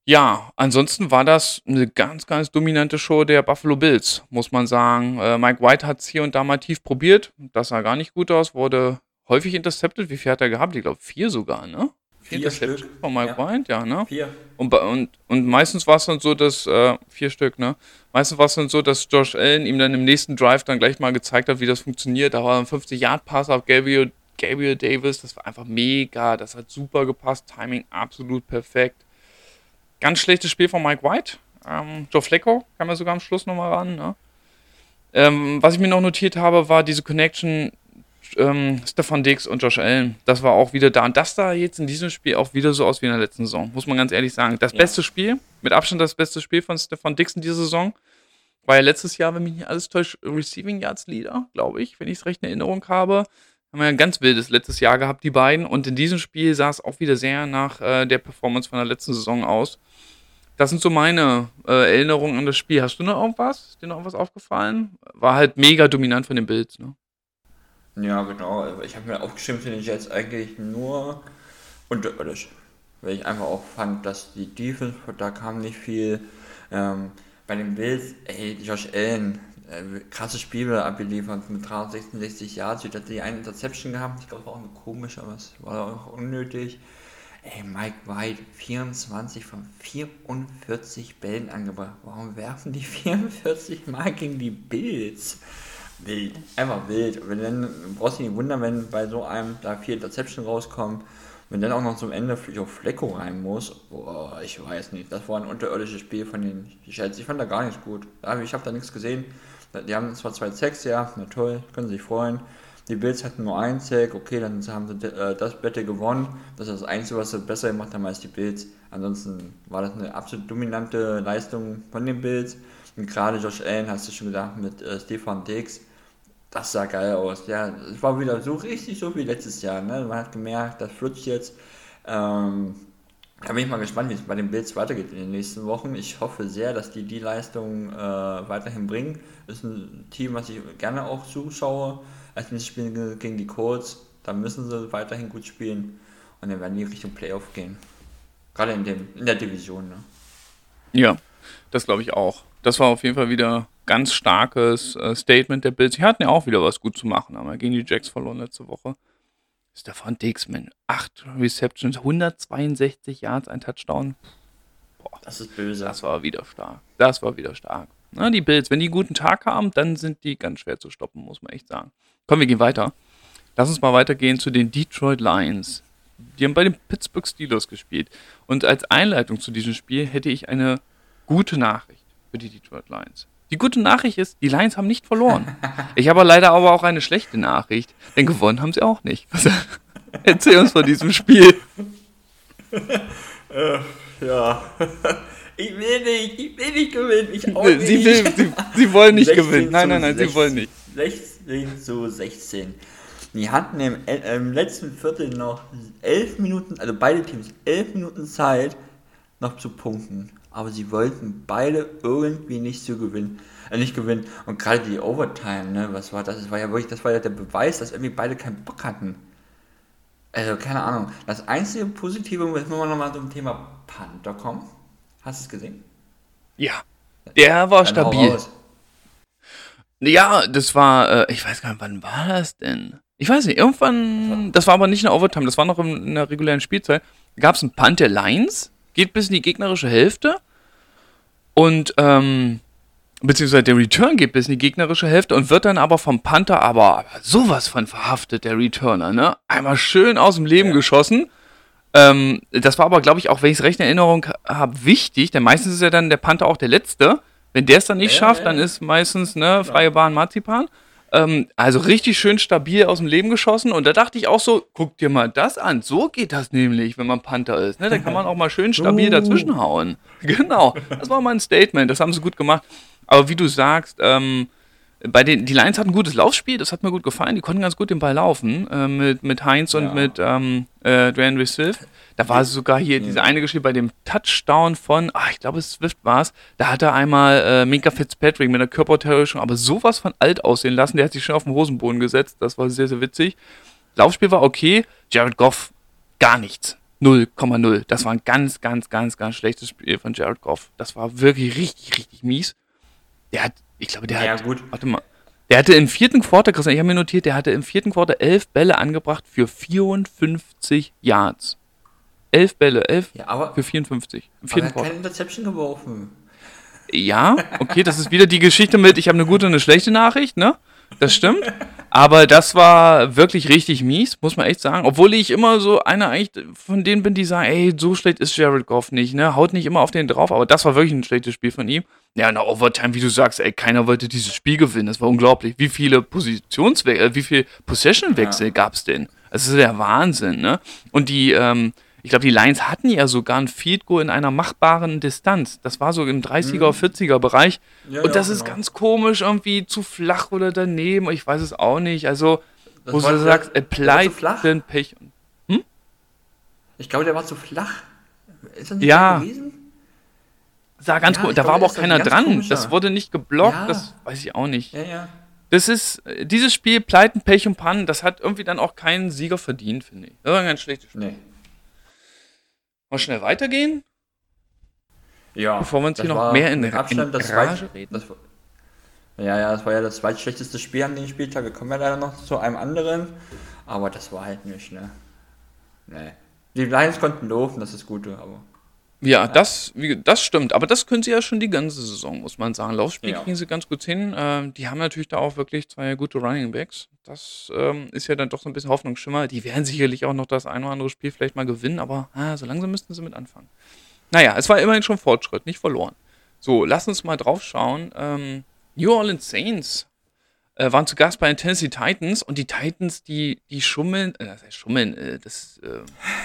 Ja, ansonsten war das eine ganz, ganz dominante Show der Buffalo Bills, muss man sagen. Äh, Mike White hat es hier und da mal tief probiert. Das sah gar nicht gut aus, wurde häufig intercepted. Wie viel hat er gehabt? Ich glaube, vier sogar, ne? Vier Interceptions Stück. von Mike Ja. White, ja, ne? Vier. Und, und, und meistens war es dann so, dass, äh, vier Stück, ne? Meistens war es dann so, dass Josh Allen ihm dann im nächsten Drive dann gleich mal gezeigt hat, wie das funktioniert. Da war ein 50-Yard-Pass auf Gabriel, Gabriel Davis. Das war einfach mega. Das hat super gepasst. Timing absolut perfekt. Ganz schlechtes Spiel von Mike White. Ähm, Joe Flacco kam ja sogar am Schluss nochmal ran, ne? Ähm, was ich mir noch notiert habe, war diese Connection ähm, Stefan Dix und Josh Allen. Das war auch wieder da. Und das sah jetzt in diesem Spiel auch wieder so aus wie in der letzten Saison, muss man ganz ehrlich sagen. Das Ja. beste Spiel, mit Abstand das beste Spiel von Stefan Dix in dieser Saison, war ja letztes Jahr, wenn mich nicht alles täuscht, Receiving Yards Leader, glaube ich, wenn ich es recht in Erinnerung habe. Haben wir ja ein ganz wildes letztes Jahr gehabt, die beiden. Und in diesem Spiel sah es auch wieder sehr nach äh, der Performance von der letzten Saison aus. Das sind so meine äh, Erinnerungen an das Spiel. Hast du noch irgendwas? Ist dir noch irgendwas aufgefallen? War halt mega dominant von den Bills, ne? Ja, genau. Also Ich habe mir aufgeschrieben für den Jets eigentlich nur unterirdisch. Weil ich einfach auch fand, dass die Defense, da kam nicht viel. Ähm, bei den Bills, ey, Josh Allen, äh, krasses Spiel wieder abgeliefert mit 366 Yards. Ich hatte die eine Interception gehabt. Ich glaube, es war auch eine komische, aber es war auch unnötig. Ey, Mike White, 24 von 44 Bällen angebracht. Warum werfen die 44 Mal gegen die Bills? Wild, einfach wild. Wenn dann brauchst du nicht wundern, wenn bei so einem da vier Interception rauskommen. Wenn dann auch noch zum Ende Joe Flecko rein muss, boah, ich weiß nicht. Das war ein unterirdisches Spiel von den Jets. Ich fand da gar nichts gut. Ich habe da nichts gesehen. Die haben zwar zwei Sacks, ja, na toll, können sich freuen. Die Bills hatten nur einen Sack, okay, dann haben sie äh, das Bette gewonnen. Das ist das Einzige, was sie besser gemacht haben als die Bills. Ansonsten war das eine absolut dominante Leistung von den Bills. Und gerade Josh Allen, hast du schon gesagt, mit äh, Stefan Diggs, das sah geil aus. Ja, es war wieder so richtig so wie letztes Jahr. Ne? Man hat gemerkt, das flutscht jetzt. Ähm, da bin ich mal gespannt, wie es bei den Bills weitergeht in den nächsten Wochen. Ich hoffe sehr, dass die die Leistung äh, weiterhin bringen. Das ist ein Team, was ich gerne auch zuschaue. Als nächstes Spiel gegen die Colts, da müssen sie weiterhin gut spielen und dann werden die Richtung Playoff gehen. Gerade in, dem, in der Division. Ne? Ja, das glaube ich auch. Das war auf jeden Fall wieder ganz starkes äh, Statement der Bills. Sie hatten ja auch wieder was gut zu machen, aber gegen die Jacks verloren letzte Woche. Stefan Diggs, man, 8 Receptions, 162 Yards, ein Touchdown. Das ist böse. Das war wieder stark. Das war wieder stark. Na, die Bills, wenn die einen guten Tag haben, dann sind die ganz schwer zu stoppen, muss man echt sagen. Komm, wir gehen weiter. Lass uns mal weitergehen zu den Detroit Lions. Die haben bei den Pittsburgh Steelers gespielt. Und als Einleitung zu diesem Spiel hätte ich eine gute Nachricht für die Detroit Lions. Die gute Nachricht ist, die Lions haben nicht verloren. *laughs* Ich habe leider aber auch eine schlechte Nachricht, denn gewonnen haben sie auch nicht. *laughs* Erzähl uns von diesem Spiel. Äh, ja. *laughs* Ich will nicht, ich will nicht gewinnen. Ich auch nicht. Sie, will, sie, sie wollen nicht gewinnen. Nein, nein, nein, 16, sie wollen nicht. 16 zu 16. Die hatten im, äh, im letzten Viertel noch 11 Minuten, also beide Teams, 11 Minuten Zeit, noch zu punkten. Aber sie wollten beide irgendwie nicht zu gewinnen. Äh, nicht gewinnen. Und gerade die Overtime, ne, was war das? Das war ja wirklich, das war ja der Beweis, dass irgendwie beide keinen Bock hatten. Also, keine Ahnung. Das einzige Positive, jetzt müssen wir nochmal zum Thema Panther kommen. Hast du es gesehen? Ja. Der war Dann stabil. Ja, das war, äh, ich weiß gar nicht, wann war das denn? Ich weiß nicht, irgendwann, das war aber nicht eine Overtime, das war noch in, in der regulären Spielzeit. Gab es einen Punt der Lines, geht bis in die gegnerische Hälfte und, ähm, beziehungsweise der Return geht bis in die gegnerische Hälfte und wird dann aber vom Panther aber sowas von verhaftet, der Returner, ne? Einmal schön aus dem Leben ja. geschossen. Ähm, das war aber, glaube ich, auch wenn ich es recht in Erinnerung habe, wichtig, denn meistens ist ja dann der Panther auch der Letzte. Wenn der es dann nicht ja, schafft, ja. dann ist meistens ne, freie Bahn Marzipan. Ähm, also richtig schön stabil aus dem Leben geschossen. Und da dachte ich auch so, guck dir mal das an. So geht das nämlich, wenn man Panther ist. Ne? Da kann man auch mal schön stabil uh. dazwischenhauen. *laughs* Genau. Das war mein Statement. Das haben sie gut gemacht. Aber wie du sagst, ähm, bei den, die Lions hatten ein gutes Laufspiel, das hat mir gut gefallen. Die konnten ganz gut den Ball laufen äh, mit, mit Heinz und mit ähm, äh, Dwayne Swift. Da war sogar hier diese eine Geschichte bei dem Touchdown von, ach, ich glaube, Swift war es. Da hat er einmal äh, Minka Fitzpatrick mit einer Körpertäuschung, aber sowas von alt aussehen lassen. Der hat sich schon auf den Hosenboden gesetzt. Das war sehr, sehr witzig. Laufspiel war okay. Jared Goff, gar nichts. 0,0. Das war ein ganz, ganz, ganz, ganz schlechtes Spiel von Jared Goff. Das war wirklich richtig, richtig mies. Der hat, ich glaube, der ja, hat, gut. warte mal, der hatte im vierten Quarter, Christian, ich habe mir notiert, der hatte im vierten Quarter elf Bälle angebracht für 54 Yards. Elf Bälle, elf ja, für 54. Im vierten aber er hat keine Interception geworfen. Ja, okay, das ist wieder die Geschichte mit, ich habe eine gute und eine schlechte Nachricht, ne? Das stimmt. Aber das war wirklich richtig mies, muss man echt sagen. Obwohl ich immer so einer eigentlich von denen bin, die sagen, ey, so schlecht ist Jared Goff nicht, ne? Haut nicht immer auf den drauf, aber das war wirklich ein schlechtes Spiel von ihm. Ja, in der Overtime, wie du sagst, ey, keiner wollte dieses Spiel gewinnen. Das war unglaublich. Wie viele Positionswechsel, äh, wie viele Possession-Wechsel ja. gab es denn? Das ist der Wahnsinn, ne? Und die, ähm, ich glaube, die Lions hatten ja sogar ein Field Goal in einer machbaren Distanz. Das war so im 30er, mhm. 40er Bereich. Ja, und das ja, ist genau. ganz komisch, irgendwie zu flach oder daneben. Ich weiß es auch nicht. Also, das wo du sagst, Applied sind Pech. Hm? Ich glaube, der war zu flach. Ist das nicht ja. gewesen? Sah ganz ja, Da war aber auch keiner dran. Komischer. Das wurde nicht geblockt. Ja. Das weiß ich auch nicht. Ja, ja. Das ist, dieses Spiel, Pleiten, Pech und Pannen, das hat irgendwie dann auch keinen Sieger verdient, finde ich. Das war ein ganz schlechtes Spiel. Nee. Mal schnell weitergehen? Ja. Bevor wir uns hier noch mehr in, Abstand in das Rage reden. Das war, ja, ja, das war ja das zweitschlechteste Spiel an den Spieltag. Wir kommen ja leider noch zu einem anderen. Aber das war halt nicht, ne? Nee. Die Lions konnten laufen, das ist gut, aber. Ja, das, wie, das stimmt. Aber das können sie ja schon die ganze Saison, muss man sagen. Laufspiel ja. kriegen sie ganz gut hin. Ähm, die haben natürlich da auch wirklich zwei gute Running Backs. Das ähm, ist ja dann doch so ein bisschen Hoffnungsschimmer. Die werden sicherlich auch noch das ein oder andere Spiel vielleicht mal gewinnen, aber ah, so langsam müssten sie mit anfangen. Naja, es war immerhin schon Fortschritt, nicht verloren. So, lass uns mal drauf schauen. Ähm, New Orleans Saints äh, waren zu Gast bei den Tennessee Titans und die Titans, die, die schummeln, äh, das heißt schummeln, äh, das äh,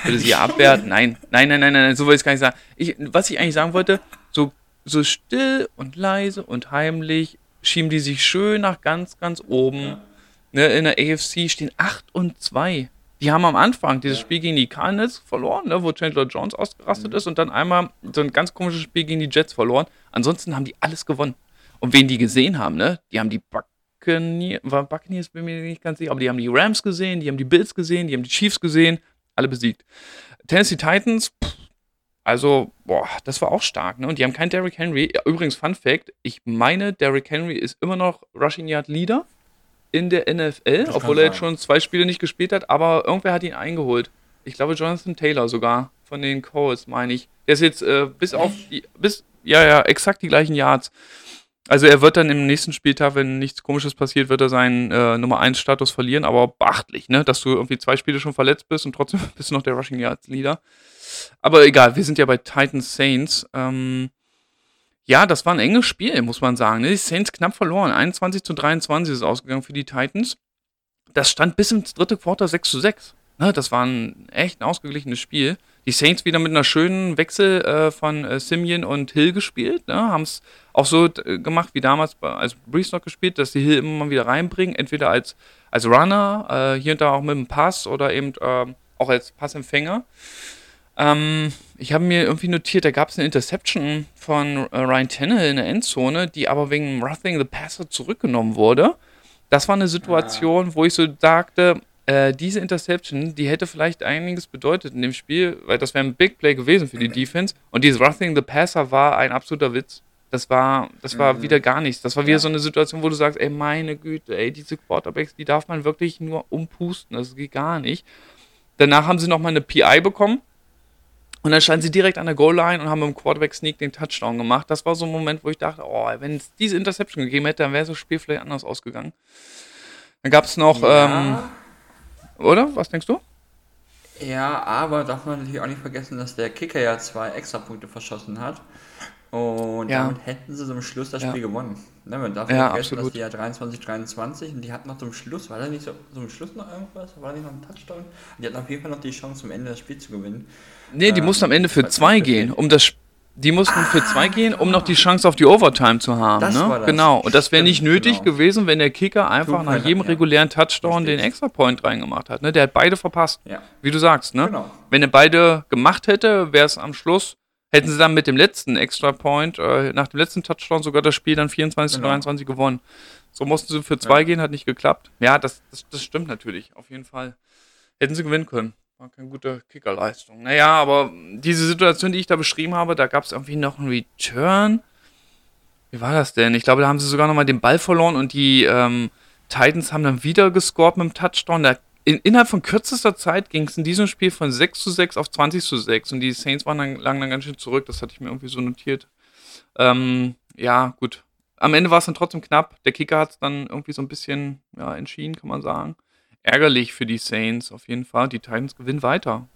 würde sie *laughs* abwerten. Nein, nein, nein, nein, nein, so will ich es gar nicht sagen. Ich, was ich eigentlich sagen wollte, so, so still und leise und heimlich schieben die sich schön nach ganz, ganz oben. Ja. Ne, in der AFC stehen 8 und 2. Die haben am Anfang dieses ja. Spiel gegen die Cardinals verloren, ne, wo Chandler Jones ausgerastet mhm. ist und dann einmal so ein ganz komisches Spiel gegen die Jets verloren. Ansonsten haben die alles gewonnen. Und wen die gesehen haben, ne, die haben die Buck Buccaneers, Buccaneers, bin mir nicht ganz sicher, aber die haben die Rams gesehen, die haben die Bills gesehen, die haben die Chiefs gesehen, alle besiegt. Tennessee Titans, pff, also, boah, das war auch stark, ne? Und die haben keinen Derrick Henry. Übrigens, Fun Fact: Ich meine, Derrick Henry ist immer noch Rushing Yard Leader in der NFL, das obwohl er jetzt schon zwei Spiele nicht gespielt hat, aber irgendwer hat ihn eingeholt. Ich glaube, Jonathan Taylor sogar von den Colts, meine ich. Der ist jetzt äh, bis auf die, bis, ja, ja, exakt die gleichen Yards. Also er wird dann im nächsten Spieltag, wenn nichts komisches passiert, wird er seinen äh, Nummer 1 Status verlieren, aber beachtlich, ne, dass du irgendwie zwei Spiele schon verletzt bist und trotzdem *laughs* bist du noch der Rushing Yards Leader. Aber egal, wir sind ja bei Titans Saints. Ähm, ja, das war ein enges Spiel, muss man sagen. Ne? Die Saints knapp verloren. 21 zu 23 ist ausgegangen für die Titans. Das stand bis ins dritte Quarter 6 zu 6. Ne? Das war ein echt ein ausgeglichenes Spiel. Die Saints wieder mit einer schönen Wechsel äh, von äh, Simeon und Hill gespielt. Ne? Haben es auch so äh, gemacht wie damals, bei, als Breeze noch gespielt, dass die Hill immer mal wieder reinbringen. Entweder als, als Runner, äh, hier und da auch mit einem Pass oder eben ähm, auch als Passempfänger. Ähm, ich habe mir irgendwie notiert, da gab es eine Interception von äh, Ryan Tannehill in der Endzone, die aber wegen Roughing the Passer zurückgenommen wurde. Das war eine Situation, wo ich so sagte, äh, diese Interception, die hätte vielleicht einiges bedeutet in dem Spiel, weil das wäre ein Big Play gewesen für die Defense. Und dieses Roughing the Passer war ein absoluter Witz. Das war, das war mhm. wieder gar nichts. Das war wieder ja. so eine Situation, wo du sagst, ey, meine Güte, ey, diese Quarterbacks, die darf man wirklich nur umpusten. Das geht gar nicht. Danach haben sie nochmal eine PI bekommen und dann standen sie direkt an der Goal-Line und haben mit dem Quarterback-Sneak den Touchdown gemacht. Das war so ein Moment, wo ich dachte, oh, wenn es diese Interception gegeben hätte, dann wäre das Spiel vielleicht anders ausgegangen. Dann gab es noch, ja. ähm, oder? Was denkst du? Ja, aber darf man natürlich auch nicht vergessen, dass der Kicker ja zwei Extrapunkte verschossen hat. Und ja. damit hätten sie zum Schluss das ja. Spiel gewonnen. Ne, man darf ja, vergessen, absolut. dass die ja 23, 23 und die hatten noch zum Schluss, war da nicht so zum Schluss noch irgendwas? War da nicht noch ein Touchdown? Die hatten auf jeden Fall noch die Chance, zum Ende das Spiel zu gewinnen. Nee, die ähm, mussten am Ende für zwei gehen, um das die mussten für zwei gehen, um noch die Chance auf die Overtime zu haben. Das ne? das. Genau. Und das wäre nicht nötig genau. gewesen, wenn der Kicker einfach nach jedem ja. regulären Touchdown den Extra Point reingemacht hat. Ne? Der hat beide verpasst. Ja. Wie du sagst. Ne? Genau. Wenn er beide gemacht hätte, wäre es am Schluss hätten sie dann mit dem letzten Extra Point, äh, nach dem letzten Touchdown sogar das Spiel dann 24 genau. 23 gewonnen. So mussten sie für zwei ja. gehen, hat nicht geklappt. Ja, das, das, das stimmt natürlich, auf jeden Fall. Hätten sie gewinnen können. War keine gute Kickerleistung. Naja, aber diese Situation, die ich da beschrieben habe, da gab es irgendwie noch einen Return. Wie war das denn? Ich glaube, da haben sie sogar nochmal den Ball verloren und die ähm, Titans haben dann wieder gescored mit dem Touchdown. Da in, innerhalb von kürzester Zeit ging es in diesem Spiel von 6 zu 6 auf 20 zu 6 und die Saints waren dann, lagen dann ganz schön zurück, das hatte ich mir irgendwie so notiert. Ähm, ja, gut. Am Ende war es dann trotzdem knapp. Der Kicker hat es dann irgendwie so ein bisschen ja, entschieden, kann man sagen. Ärgerlich für die Saints auf jeden Fall. Die Titans gewinnen weiter.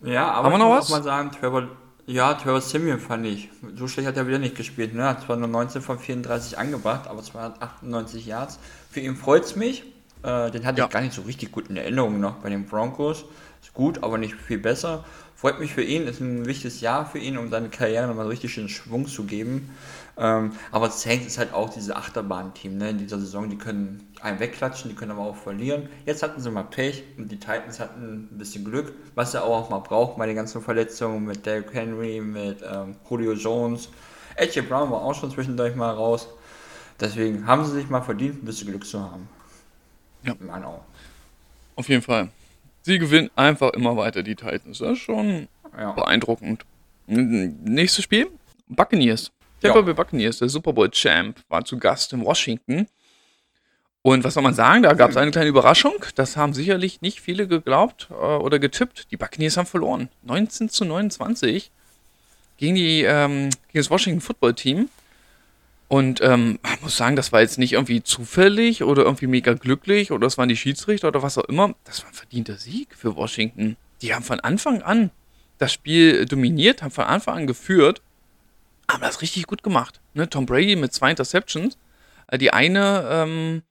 Ja, aber Haben wir noch was? auch mal sagen, Trevor, ja, Trevor Simeon fand ich. So schlecht hat er wieder nicht gespielt. Ne? Hat zwar nur 19 von 34 angebracht, aber 298 Yards. Für ihn freut es mich. Äh, den hatte ja. ich gar nicht so richtig gut in Erinnerung noch bei den Broncos. Ist gut, aber nicht viel besser. Freut mich für ihn, ist ein wichtiges Jahr für ihn, um seine Karriere nochmal richtig in Schwung zu geben. Ähm, aber Saints ist halt auch dieses Achterbahn-Team ne? in dieser Saison. Die können einen wegklatschen, die können aber auch verlieren. Jetzt hatten sie mal Pech und die Titans hatten ein bisschen Glück, was sie auch mal braucht bei den ganzen Verletzungen mit Derrick Henry, mit ähm, Julio Jones. Edge Brown war auch schon zwischendurch mal raus. Deswegen haben sie sich mal verdient, ein bisschen Glück zu haben. Ja. In meinen Augen. Auf jeden Fall. Sie gewinnen einfach immer weiter, die Titans. Das ist schon ja. beeindruckend. Nächstes Spiel: Buccaneers. Tampa Bay Buccaneers, der Super Bowl Champ, war zu Gast in Washington. Und was soll man sagen? Da gab es eine kleine Überraschung. Das haben sicherlich nicht viele geglaubt äh, oder getippt. Die Buccaneers haben verloren. 19 zu 29 gegen, die, ähm, gegen das Washington Football Team. Und ähm, ich muss sagen, das war jetzt nicht irgendwie zufällig oder irgendwie mega glücklich oder das waren die Schiedsrichter oder was auch immer. Das war ein verdienter Sieg für Washington. Die haben von Anfang an das Spiel dominiert, haben von Anfang an geführt, haben das richtig gut gemacht. Ne? Tom Brady mit zwei Interceptions. Äh, die eine, ähm,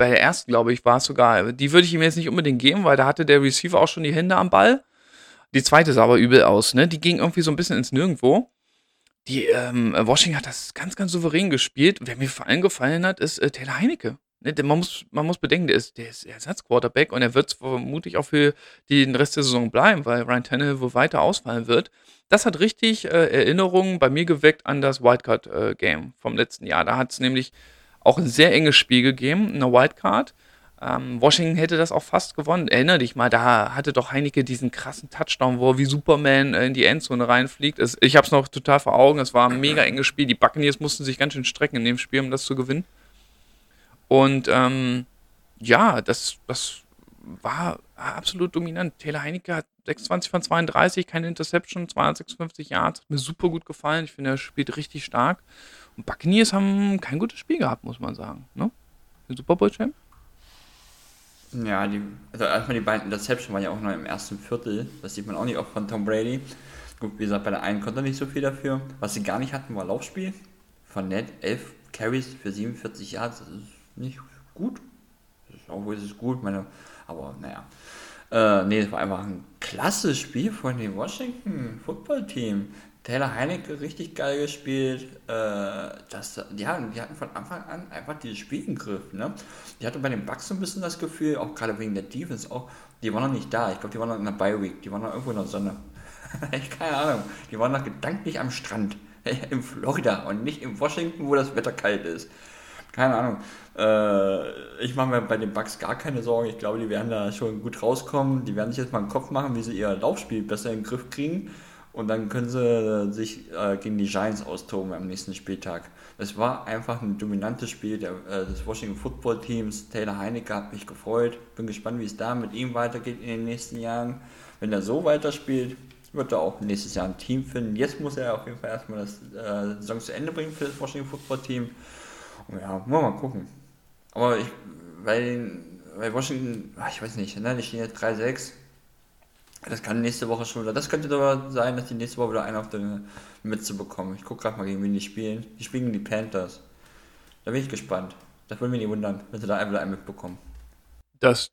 bei der ersten, glaube ich, war es sogar, die würde ich ihm jetzt nicht unbedingt geben, weil da hatte der Receiver auch schon die Hände am Ball. Die zweite sah aber übel aus, ne? Die ging irgendwie so ein bisschen ins Nirgendwo die ähm, Washington hat das ganz, ganz souverän gespielt. Wer mir vor allem gefallen hat, ist äh, Taylor Heinecke. Ne, man, muss, man muss bedenken, der ist, der ist Ersatzquarterback und er wird vermutlich auch für den Rest der Saison bleiben, weil Ryan Tannehill wohl weiter ausfallen wird. Das hat richtig äh, Erinnerungen bei mir geweckt an das Wildcard-Game äh, vom letzten Jahr. Da hat es nämlich auch ein sehr enges Spiel gegeben, eine Wildcard. Ähm, Washington hätte das auch fast gewonnen. Erinner dich mal, da hatte doch Heineke diesen krassen Touchdown, wo er wie Superman in die Endzone reinfliegt. Es, ich habe es noch total vor Augen. Es war ein mega enges Spiel. Die Buccaneers mussten sich ganz schön strecken in dem Spiel, um das zu gewinnen. Und ähm, ja, das, das war absolut dominant. Taylor Heineke hat 26 von 32, keine Interception, 256 Yards. Hat mir super gut gefallen. Ich finde, er spielt richtig stark. Und Buccaneers haben kein gutes Spiel gehabt, muss man sagen. Ne? Den Super Bowl-Champ? Ja, die, also erstmal die beiden Interception waren ja auch noch im ersten Viertel. Das sieht man auch nicht oft von Tom Brady. Gut, wie gesagt, bei der einen konnte er nicht so viel dafür. Was sie gar nicht hatten, war Laufspiel. Von Ned 11 Carries für 47 Yards. Das ist nicht gut. Das ist, obwohl es gut, meine, aber naja. Äh, nee, es war einfach ein klasse Spiel von dem Washington Football Team. Taylor Heinecke richtig geil gespielt. Äh, das, die, hatten, die hatten von Anfang an einfach dieses Spiel im Griff. Ne? Ich hatte bei den Bucks so ein bisschen das Gefühl, auch gerade wegen der Defense, auch, die waren noch nicht da. Ich glaube, die waren noch in der Bye Week. Die waren noch irgendwo in der Sonne. *laughs* keine Ahnung. Die waren noch gedanklich am Strand. *laughs* in Florida und nicht in Washington, wo das Wetter kalt ist. Keine Ahnung. Äh, ich mache mir bei den Bucks gar keine Sorgen. Ich glaube, die werden da schon gut rauskommen. Die werden sich jetzt mal einen Kopf machen, wie sie ihr Laufspiel besser in den Griff kriegen. Und dann können sie sich äh, gegen die Giants austoben am nächsten Spieltag. Es war einfach ein dominantes Spiel der, äh, des Washington Football Teams. Taylor Heinecke hat mich gefreut. Bin gespannt, wie es da mit ihm weitergeht in den nächsten Jahren. Wenn er so weiterspielt, wird er auch nächstes Jahr ein Team finden. Jetzt muss er auf jeden Fall erstmal das äh, Saison zu Ende bringen für das Washington Football Team. Und ja, mal gucken. Aber ich, bei, bei Washington, ach, ich weiß nicht, ne, die stehen jetzt 3-6. Das kann nächste Woche schon wieder. Das könnte aber sein, dass die nächste Woche wieder einen auf der Mütze bekommen. Ich gucke gerade mal, gegen wen die spielen. Die spielen gegen die Panthers. Da bin ich gespannt. Das würde mich nicht wundern, wenn sie da einfach einen mitbekommen. Das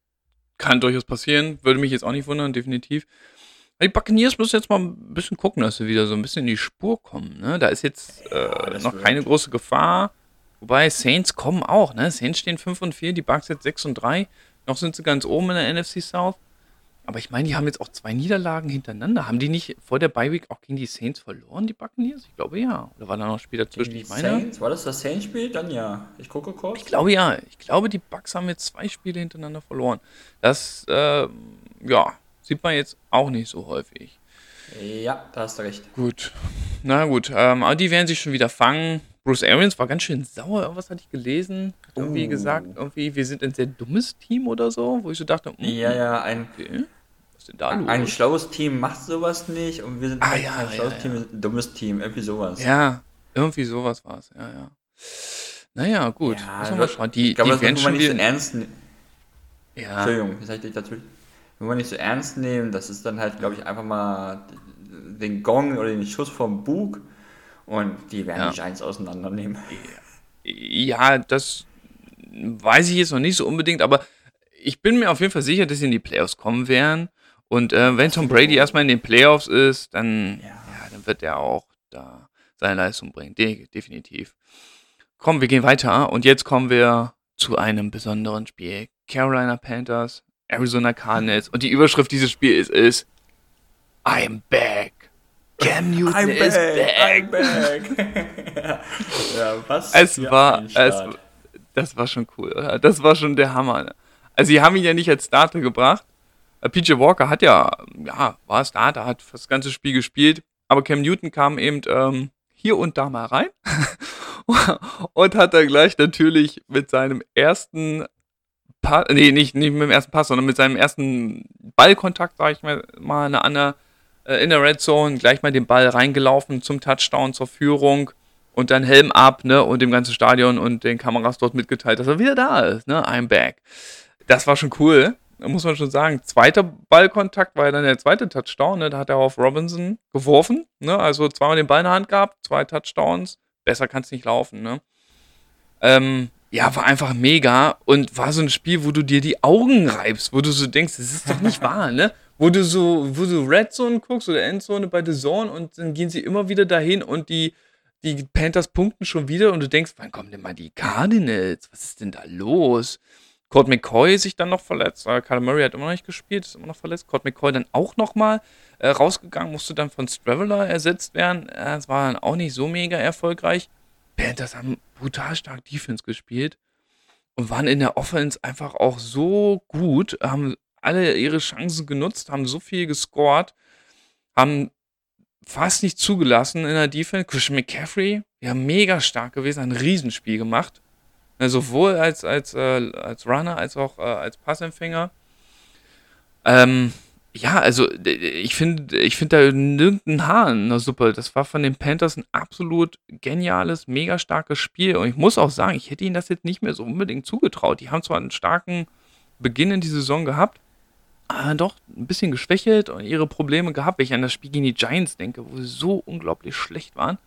kann durchaus passieren. Würde mich jetzt auch nicht wundern, definitiv. Die Buccaneers müssen jetzt mal ein bisschen gucken, dass sie wieder so ein bisschen in die Spur kommen. Ne? Da ist jetzt äh, ja, noch keine große Gefahr. Wobei Saints kommen auch. Ne? Saints stehen 5 und 4, die Bucks jetzt 6 und 3. Noch sind sie ganz oben in der NFC South. Aber ich meine, die haben jetzt auch zwei Niederlagen hintereinander. Haben die nicht vor der Bye Week auch gegen die Saints verloren, die Buccaneers? Ich glaube ja. Oder war da noch ein Spiel dazwischen? Ich meine, Saints? War das das Saints-Spiel? Dann ja. Ich gucke kurz. Ich glaube ja. Ich glaube, die Bucks haben jetzt zwei Spiele hintereinander verloren. Das, äh, ja, Sieht man jetzt auch nicht so häufig. Ja, da hast du recht. Gut. Na gut, ähm, aber die werden sich schon wieder fangen. Bruce Arians war ganz schön sauer, irgendwas hatte ich gelesen. Hat irgendwie uh. gesagt, irgendwie, wir sind ein sehr dummes Team oder so, wo ich so dachte, mm, ja, ja, ein, okay. Ist denn da los? Ein schlaues Team macht sowas nicht und wir sind ah, ja, ein schlaues ja, Team, ein dummes Team, irgendwie sowas. Ja, irgendwie sowas war es, ja, ja. Naja, gut. Ja, mal schauen. Die, ich glaube, das werden schon nicht so ernst. Ja. Entschuldigung, ich dich dazu wenn man nicht so ernst nehmen, das ist dann halt, glaube ich, einfach mal den Gong oder den Schuss vom Bug und die werden ja. die Giants auseinandernehmen. Ja, das weiß ich jetzt noch nicht so unbedingt, aber ich bin mir auf jeden Fall sicher, dass sie in die Playoffs kommen werden. Und äh, wenn Tom Brady erstmal in den Playoffs ist, dann, ja. ja. dann wird er auch da seine Leistung bringen. De definitiv. Komm, wir gehen weiter und jetzt kommen wir zu einem besonderen Spiel. Carolina Panthers Arizona Cardinals. Und die Überschrift dieses Spiels ist I'm back. Cam Newton I'm is back. back. *laughs* ja, was? Es war, es, das war schon cool, oder? Das war schon der Hammer. Also, sie haben ihn ja nicht als Starter gebracht. Äh, PJ Walker hat ja, ja, war Starter, hat das ganze Spiel gespielt. Aber Cam Newton kam eben ähm, hier und da mal rein *laughs* und hat dann gleich natürlich mit seinem ersten Pass, nee, nicht, nicht mit dem ersten Pass, sondern mit seinem ersten Ballkontakt, sag ich mal, mal eine äh, in der Red Zone, gleich mal den Ball reingelaufen zum Touchdown, zur Führung und dann Helm ab, ne, und dem ganzen Stadion und den Kameras dort mitgeteilt, dass er wieder da ist, ne, I'm back. Das war schon cool, muss man schon sagen. Zweiter Ballkontakt war ja dann der zweite Touchdown, ne, da hat er auf Robinson geworfen, ne, also zweimal den Ball in der Hand gehabt, zwei Touchdowns, besser kann es nicht laufen, ne. Ähm, ja, war einfach mega und war so ein Spiel, wo du dir die Augen reibst, wo du so denkst, das ist doch nicht *laughs* wahr, ne? Wo du so, wo du Red Zone guckst oder Endzone bei The Zone und dann gehen sie immer wieder dahin und die, die Panthers punkten schon wieder und du denkst, wann kommen denn mal die Cardinals? Was ist denn da los? Colt McCoy sich dann noch verletzt. Äh, Kyle Murray hat immer noch nicht gespielt, ist immer noch verletzt. Colt McCoy dann auch nochmal äh, rausgegangen, musste dann von Straveller ersetzt werden. Es äh, war dann auch nicht so mega erfolgreich. Panthers haben brutal stark Defense gespielt und waren in der Offense einfach auch so gut, haben alle ihre Chancen genutzt, haben so viel gescored, haben fast nicht zugelassen in der Defense. Christian McCaffrey, ja, mega stark gewesen, ein Riesenspiel gemacht. Ja, sowohl als, als, äh, als Runner als auch äh, als Passempfänger. Ähm, Ja, also ich finde ich finde da nirgendein Haar in der Suppe. Das war von den Panthers ein absolut geniales, mega starkes Spiel. Und ich muss auch sagen, ich hätte ihnen das jetzt nicht mehr so unbedingt zugetraut. Die haben zwar einen starken Beginn in die Saison gehabt, aber doch ein bisschen geschwächelt und ihre Probleme gehabt, wenn ich an das Spiel gegen die Giants denke, wo sie so unglaublich schlecht waren.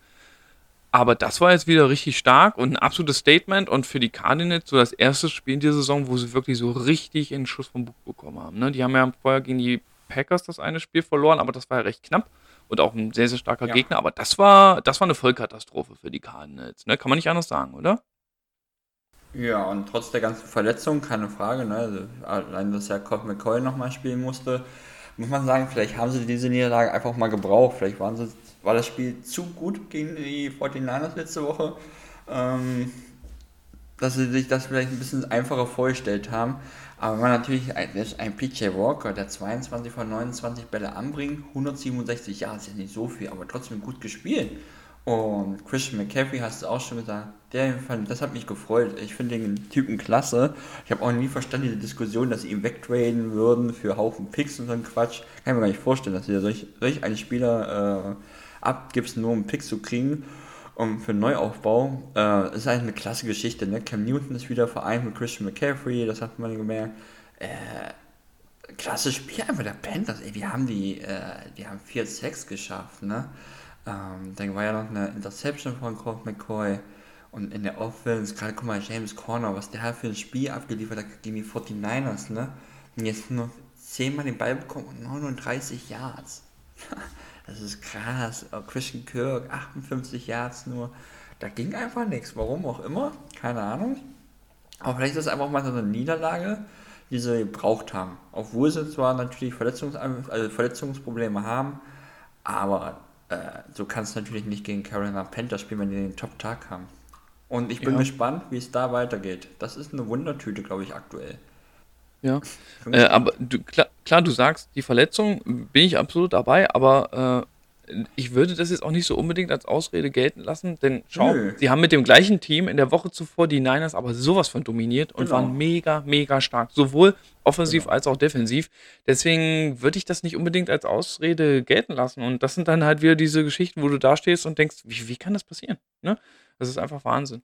Aber das war jetzt wieder richtig stark und ein absolutes Statement und für die Cardinals so das erste Spiel in dieser Saison, wo sie wirklich so richtig einen Schuss vom Bug bekommen haben. Ne? Die haben ja vorher gegen die Packers das eine Spiel verloren, aber das war ja recht knapp und auch ein sehr, sehr starker ja. Gegner. Aber das war, das war eine Vollkatastrophe für die Cardinals. Ne? Kann man nicht anders sagen, oder? Ja, und trotz der ganzen Verletzungen, keine Frage, ne? Also, allein, dass ja Colt McCoy nochmal spielen musste, muss man sagen, vielleicht haben sie diese Niederlage einfach mal gebraucht. Vielleicht waren sie, war das Spiel zu gut gegen die 49ers letzte Woche, ähm, dass sie sich das vielleicht ein bisschen einfacher vorgestellt haben. Aber man natürlich ein, ein PJ Walker, der 22 von 29 Bälle anbringt, 167 Jahre, ist ja nicht so viel, aber trotzdem gut gespielt. Und Christian McCaffrey hast du auch schon gesagt, der, das hat mich gefreut. Ich finde den Typen klasse. Ich habe auch nie verstanden, diese Diskussion, dass sie ihn wegtraden würden für Haufen Picks und so ein Quatsch. Kann ich mir gar nicht vorstellen, dass du solch, solch einen Spieler äh, abgibst, nur um Picks zu kriegen. Und für einen Neuaufbau äh, ist eigentlich eine klasse Geschichte. Ne? Cam Newton ist wieder vereint mit Christian McCaffrey, das hat man gemerkt. Äh, klasse Spiel einfach der Panthers. Ey, die haben die, äh, die haben 4-6 geschafft. Ne? Ähm, dann war ja noch eine Interception von Colt McCoy. Und in der Offense, gerade guck mal, James Corner, was der hat für ein Spiel abgeliefert hat gegen die 49ers, ne? Und jetzt nur 10 Mal den Ball bekommen und 39 Yards. *laughs* das ist krass. Oh, Christian Kirk, 58 Yards nur. Da ging einfach nichts. Warum auch immer. Keine Ahnung. Aber vielleicht ist das einfach mal so eine Niederlage, die sie gebraucht haben. Obwohl sie zwar natürlich Verletzungs also Verletzungsprobleme haben, aber äh, so kannst du natürlich nicht gegen Carolina Panthers spielen, wenn die den Top-Tag haben. Und ich bin ja. gespannt, wie es da weitergeht. Das ist eine Wundertüte, glaube ich, aktuell. Ja, äh, aber du, klar, klar, du sagst, die Verletzung bin ich absolut dabei, aber äh, ich würde das jetzt auch nicht so unbedingt als Ausrede gelten lassen, denn schau, Nö. sie haben mit dem gleichen Team in der Woche zuvor die Niners aber sowas von dominiert und genau. waren mega, mega stark, sowohl offensiv genau. als auch defensiv. Deswegen würde ich das nicht unbedingt als Ausrede gelten lassen und das sind dann halt wieder diese Geschichten, wo du da stehst und denkst, wie, wie kann das passieren? Ne? Das ist einfach Wahnsinn.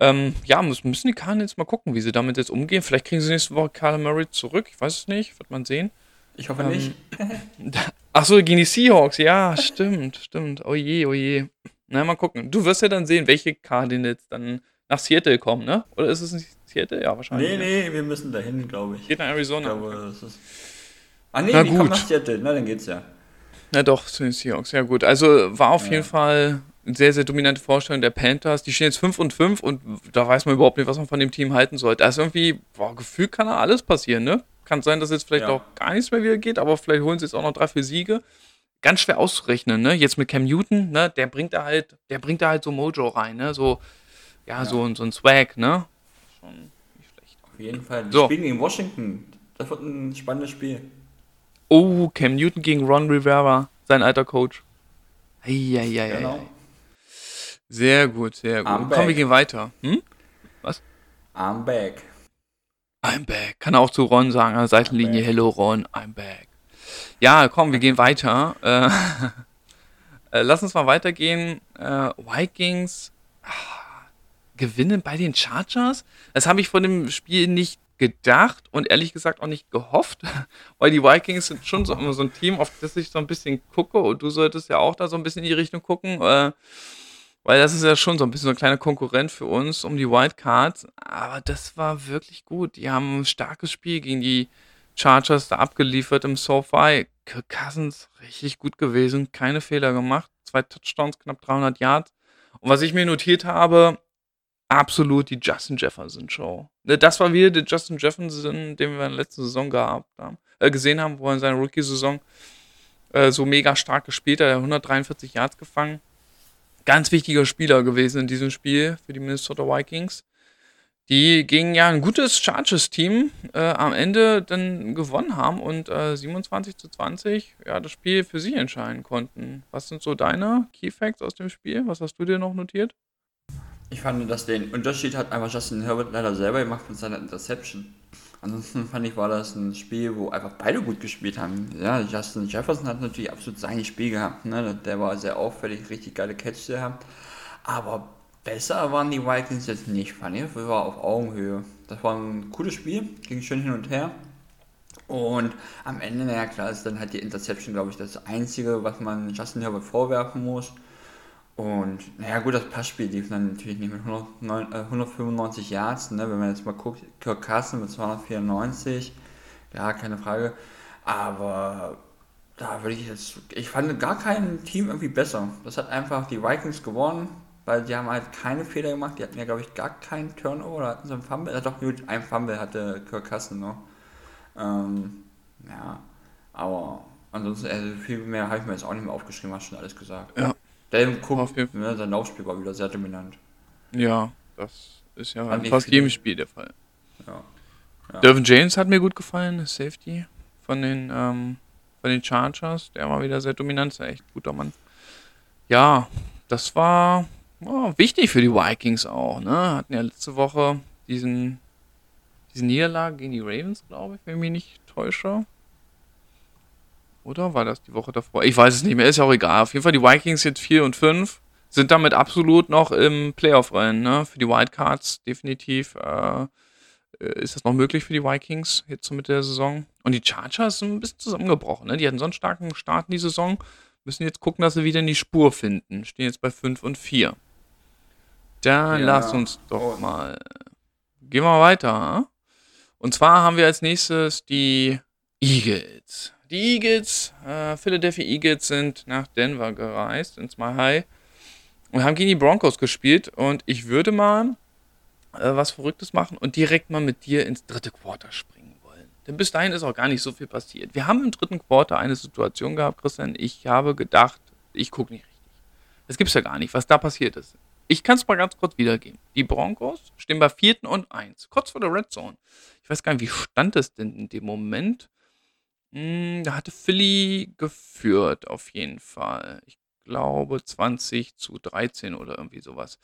Ähm, ja, müssen die Kahn jetzt mal gucken, wie sie damit jetzt umgehen. Vielleicht kriegen sie nächste Woche Carl Murray zurück. Ich weiß es nicht, wird man sehen. Ich hoffe ähm, nicht. Achso, gegen die Seahawks. Ja, stimmt, stimmt. Oh je, oh je. Na, mal gucken. Du wirst ja dann sehen, welche Cardinals dann nach Seattle kommen, ne? Oder ist es nicht Seattle? Ja, wahrscheinlich. Nee, nee, wir müssen dahin, glaube ich. Geht nach Arizona. Ich glaube, das ist... Ah, nee, Na die gut. kommen nach Seattle. Na, dann geht's ja. Na doch, zu den Seahawks. Ja, gut. Also war auf ja. jeden Fall sehr, sehr dominante Vorstellung der Panthers. Die stehen jetzt 5 und 5 und da weiß man überhaupt nicht, was man von dem Team halten sollte. Da ist irgendwie, boah, gefühlt kann da alles passieren, ne? Kann sein, dass jetzt vielleicht ja. auch gar nichts mehr wieder geht, aber vielleicht holen sie jetzt auch noch drei, vier Siege. Ganz schwer auszurechnen, ne? Jetzt mit Cam Newton, ne? Der bringt da halt, der bringt da halt so Mojo rein, ne? So, ja, ja. So, so ein Swag, ne? Schon nicht schlecht. Auf jeden Fall. Die so. spielen gegen Washington. Das wird ein spannendes Spiel. Oh, Cam Newton gegen Ron Rivera, sein alter Coach. Eieiei. Genau. Sehr gut, sehr gut. I'm Komm, wir gehen weiter. Hm? Was? I'm back. I'm back. Kann auch zu Ron sagen, an der Seitenlinie, hello Ron, I'm back. Ja, komm, wir gehen weiter. Äh, *laughs* äh, lass uns mal weitergehen. Äh, Vikings ah, gewinnen bei den Chargers? Das habe ich von dem Spiel nicht gedacht und ehrlich gesagt auch nicht gehofft, *laughs* weil die Vikings sind schon so, immer so ein Team, auf das ich so ein bisschen gucke und du solltest ja auch da so ein bisschen in die Richtung gucken. Äh, weil das ist ja schon so ein bisschen so ein kleiner Konkurrent für uns um die Wildcard. Aber das war wirklich gut. Die haben ein starkes Spiel gegen die Chargers da abgeliefert im SoFi. Kirk Cousins richtig gut gewesen, keine Fehler gemacht. Zwei Touchdowns, knapp 300 Yards. Und was ich mir notiert habe, absolut die Justin Jefferson Show. Ne, das war wieder der Justin Jefferson, den wir in der letzten Saison gehabt haben, äh, gesehen haben, wo er in seiner Rookie-Saison äh, so mega stark gespielt hat. Er hat 143 Yards gefangen ganz wichtiger Spieler gewesen in diesem Spiel für die Minnesota Vikings. Die gegen ja ein gutes Chargers-Team äh, am Ende dann gewonnen haben und äh, 27 zu 20 ja, das Spiel für sich entscheiden konnten. Was sind so deine Key Facts aus dem Spiel? Was hast du dir noch notiert? Ich fand, dass den Unterschied hat einfach Justin Herbert leider selber gemacht mit seiner Interception. Ansonsten fand ich, war das ein Spiel, wo einfach beide gut gespielt haben. Ja, Justin Jefferson hat natürlich absolut sein Spiel gehabt. Ne? Der war sehr auffällig, richtig geile Catch gehabt. Aber besser waren die Vikings jetzt nicht, fand ich. Das war auf Augenhöhe. Das war ein cooles Spiel, ging schön hin und her. Und am Ende, naja klar, ist dann halt die Interception, glaube ich, das Einzige, was man Justin Herbert vorwerfen muss. Und naja gut, das Passspiel lief dann natürlich nicht mit 109, äh, 195 Yards, ne? wenn man jetzt mal guckt, Kirk Carson mit 294, ja, keine Frage. Aber da würde ich jetzt, ich fand gar kein Team irgendwie besser. Das hat einfach die Vikings gewonnen, weil die haben halt keine Fehler gemacht. Die hatten ja, glaube ich, gar keinen Turnover, oder hatten sie einen Fumble. Ja, doch, gut, ein Fumble hatte Kirk Carson noch. Ähm, ja, aber ansonsten, also viel mehr habe ich mir jetzt auch nicht mehr aufgeschrieben, hast schon alles gesagt. Ja. Cook, ne, sein Laufspiel war wieder sehr dominant. Ja, das ist ja in fast jedem Spiel der Fall. Ja. ja. Dervin James hat mir gut gefallen, Safety von den, ähm, von den Chargers. Der war wieder sehr dominant, ist ja echt guter Mann. Ja, das war oh, wichtig für die Vikings auch. Ne? Hatten ja letzte Woche diesen diese Niederlage gegen die Ravens, glaube ich, wenn ich mich nicht täusche. Oder war das die Woche davor? Ich weiß es nicht mehr, ist ja auch egal. Auf jeden Fall die Vikings jetzt 4 und 5 sind damit absolut noch im Playoff-Rennen. Ne? Für die Wildcards definitiv äh, ist das noch möglich für die Vikings jetzt so mit der Saison. Und die Chargers sind ein bisschen zusammengebrochen. Ne? Die hatten so einen starken Start in die Saison. Müssen jetzt gucken, dass sie wieder in die Spur finden. Stehen jetzt bei 5 und 4. Dann ja. lass uns doch mal. Gehen wir weiter. Hm? Und zwar haben wir als nächstes die Eagles. Die Eagles, äh, Philadelphia Eagles sind nach Denver gereist, ins Mile High und haben gegen die Broncos gespielt. Und ich würde mal äh, was Verrücktes machen und direkt mal mit dir ins dritte Quarter springen wollen. Denn bis dahin ist auch gar nicht so viel passiert. Wir haben im dritten Quarter eine Situation gehabt, Christian. Ich habe gedacht, ich gucke nicht richtig. Das gibt es ja gar nicht, was da passiert ist. Ich kann es mal ganz kurz wiedergeben. Die Broncos stehen bei vierten und eins, kurz vor der Red Zone. Ich weiß gar nicht, wie stand es denn in dem Moment? Hm, da hatte Philly geführt, auf jeden Fall. Ich glaube 20 zu 13 oder irgendwie sowas.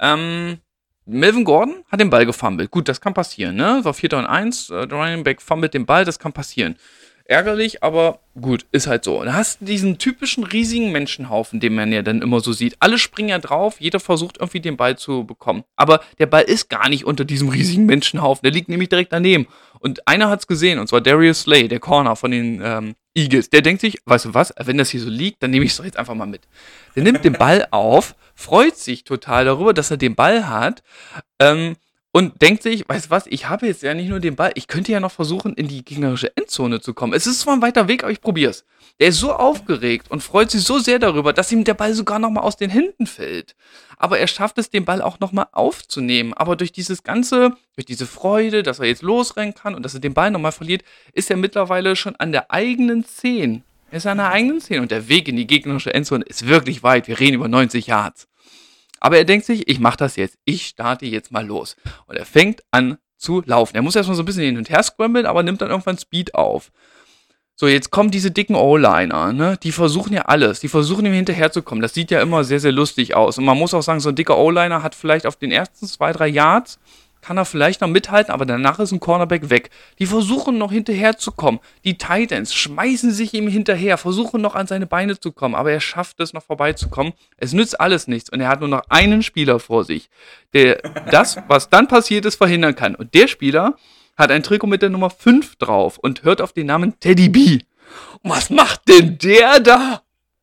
Ähm, Melvin Gordon hat den Ball gefummelt. Gut, das kann passieren, ne? War 4 und 1, äh, der Running Back fummelt den Ball, das kann passieren ärgerlich, aber gut, ist halt so. Und hast du diesen typischen riesigen Menschenhaufen, den man ja dann immer so sieht. Alle springen ja drauf, jeder versucht irgendwie den Ball zu bekommen. Aber der Ball ist gar nicht unter diesem riesigen Menschenhaufen, der liegt nämlich direkt daneben. Und einer hat's gesehen, und zwar Darius Slay, der Corner von den ähm, Eagles. Der denkt sich, weißt du was, wenn das hier so liegt, dann nehme ich es doch jetzt einfach mal mit. Der nimmt den Ball auf, freut sich total darüber, dass er den Ball hat. Ähm, und denkt sich, weißt du was, ich habe jetzt ja nicht nur den Ball, ich könnte ja noch versuchen, in die gegnerische Endzone zu kommen. Es ist zwar ein weiter Weg, aber ich probier's. Der ist so aufgeregt und freut sich so sehr darüber, dass ihm der Ball sogar nochmal aus den Händen fällt. Aber er schafft es, den Ball auch nochmal aufzunehmen. Aber durch dieses ganze, durch diese Freude, dass er jetzt losrennen kann und dass er den Ball nochmal verliert, ist er mittlerweile schon an der eigenen 10. Er ist an der eigenen 10 und der Weg in die gegnerische Endzone ist wirklich weit. Wir reden über 90 Yards. Aber er denkt sich, ich mache das jetzt. Ich starte jetzt mal los. Und er fängt an zu laufen. Er muss erstmal so ein bisschen hin und her scramblen, aber nimmt dann irgendwann Speed auf. So, jetzt kommen diese dicken O-Liner, ne? Die versuchen ja alles. Die versuchen ihm hinterherzukommen. Das sieht ja immer sehr, sehr lustig aus. Und man muss auch sagen, so ein dicker O-Liner hat vielleicht auf den ersten zwei, drei Yards kann er vielleicht noch mithalten, aber danach ist ein Cornerback weg. Die versuchen noch hinterherzukommen. Die Titans schmeißen sich ihm hinterher, versuchen noch an seine Beine zu kommen, aber er schafft es noch vorbeizukommen. Es nützt alles nichts und er hat nur noch einen Spieler vor sich, der das, was dann passiert ist, verhindern kann. Und der Spieler hat ein Trikot mit der Nummer 5 drauf und hört auf den Namen Teddy B. Und was macht denn der da?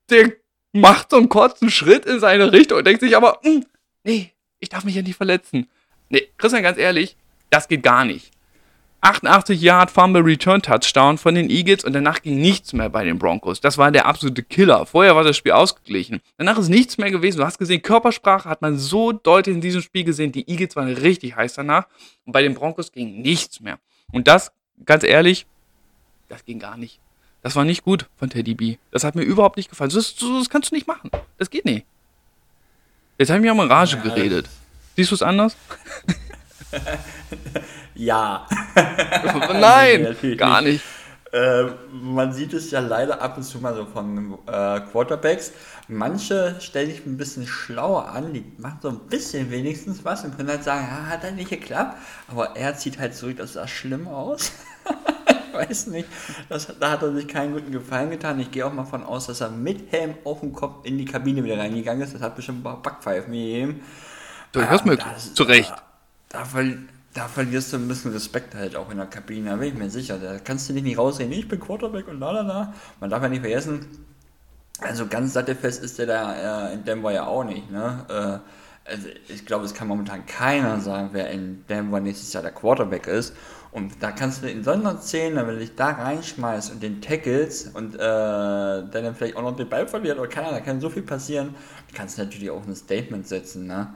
Der macht so einen kurzen Schritt in seine Richtung und denkt sich aber, hm, nee, ich darf mich ja nicht verletzen. Nee, Christian, ganz ehrlich, das geht gar nicht. 88 Yard Fumble Return Touchdown von den Eagles und danach ging nichts mehr bei den Broncos. Das war der absolute Killer. Vorher war das Spiel ausgeglichen. Danach ist nichts mehr gewesen. Du hast gesehen, Körpersprache hat man so deutlich in diesem Spiel gesehen. Die Eagles waren richtig heiß danach und bei den Broncos ging nichts mehr. Und das, ganz ehrlich, das ging gar nicht. Das war nicht gut von Teddy B. Das hat mir überhaupt nicht gefallen. Das, das kannst du nicht machen. Das geht nicht. Jetzt habe ich mir auch mal Rage geredet. Siehst du es anders? *laughs* ja. *laughs* Nein, *laughs* gar nicht. äh, man sieht es ja leider ab und zu mal so von äh, Quarterbacks. Manche stellen sich ein bisschen schlauer an, die machen so ein bisschen wenigstens was und können halt sagen, ja, hat halt nicht geklappt, aber er zieht halt zurück, das sah schlimm aus. ich weiß nicht, das, da hat er sich keinen guten Gefallen getan. Ich gehe auch mal von aus, dass er mit Helm auf dem Kopf in die Kabine wieder reingegangen ist. Das hat bestimmt ein paar Backpfeifen gegeben. Durchaus möglich, zu Recht. Da, da, da verlierst du ein bisschen Respekt halt auch in der Kabine, da bin ich mir sicher. Da kannst du dich nicht rausreden, ich bin Quarterback und la la la. Man darf ja nicht vergessen, also ganz sattelfest ist der da äh, in Denver ja auch nicht. Ne? Äh, also ich glaube, es kann momentan keiner sagen, wer in Denver nächstes Jahr der Quarterback ist. Und da kannst du in so einer Szene, wenn du dich da reinschmeißt und den tackles und äh, dann vielleicht auch noch den Ball verliert oder keiner, da kann so viel passieren, kannst du natürlich auch ein Statement setzen. Ne?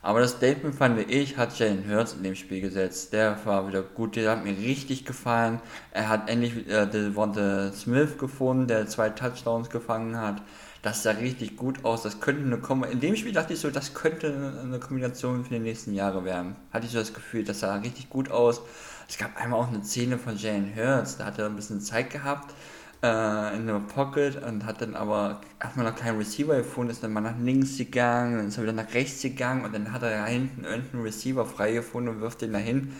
Aber das Statement fand ich, hat Jalen Hurts in dem Spiel gesetzt. Der war wieder gut, der hat mir richtig gefallen. Er hat endlich äh, Devonta Smith gefunden, der zwei Touchdowns gefangen hat. Das sah richtig gut aus. Das könnte eine Kom In dem Spiel dachte ich so, das könnte eine Kombination für die nächsten Jahre werden. Hatte ich so das Gefühl, das sah richtig gut aus. Es gab einmal auch eine Szene von Jalen Hurts, da hat er ein bisschen Zeit gehabt äh, in der Pocket und hat dann aber erstmal noch keinen Receiver gefunden, ist dann mal nach links gegangen, dann ist er wieder nach rechts gegangen und dann hat er da hinten irgendeinen Receiver frei gefunden und wirft den dahin.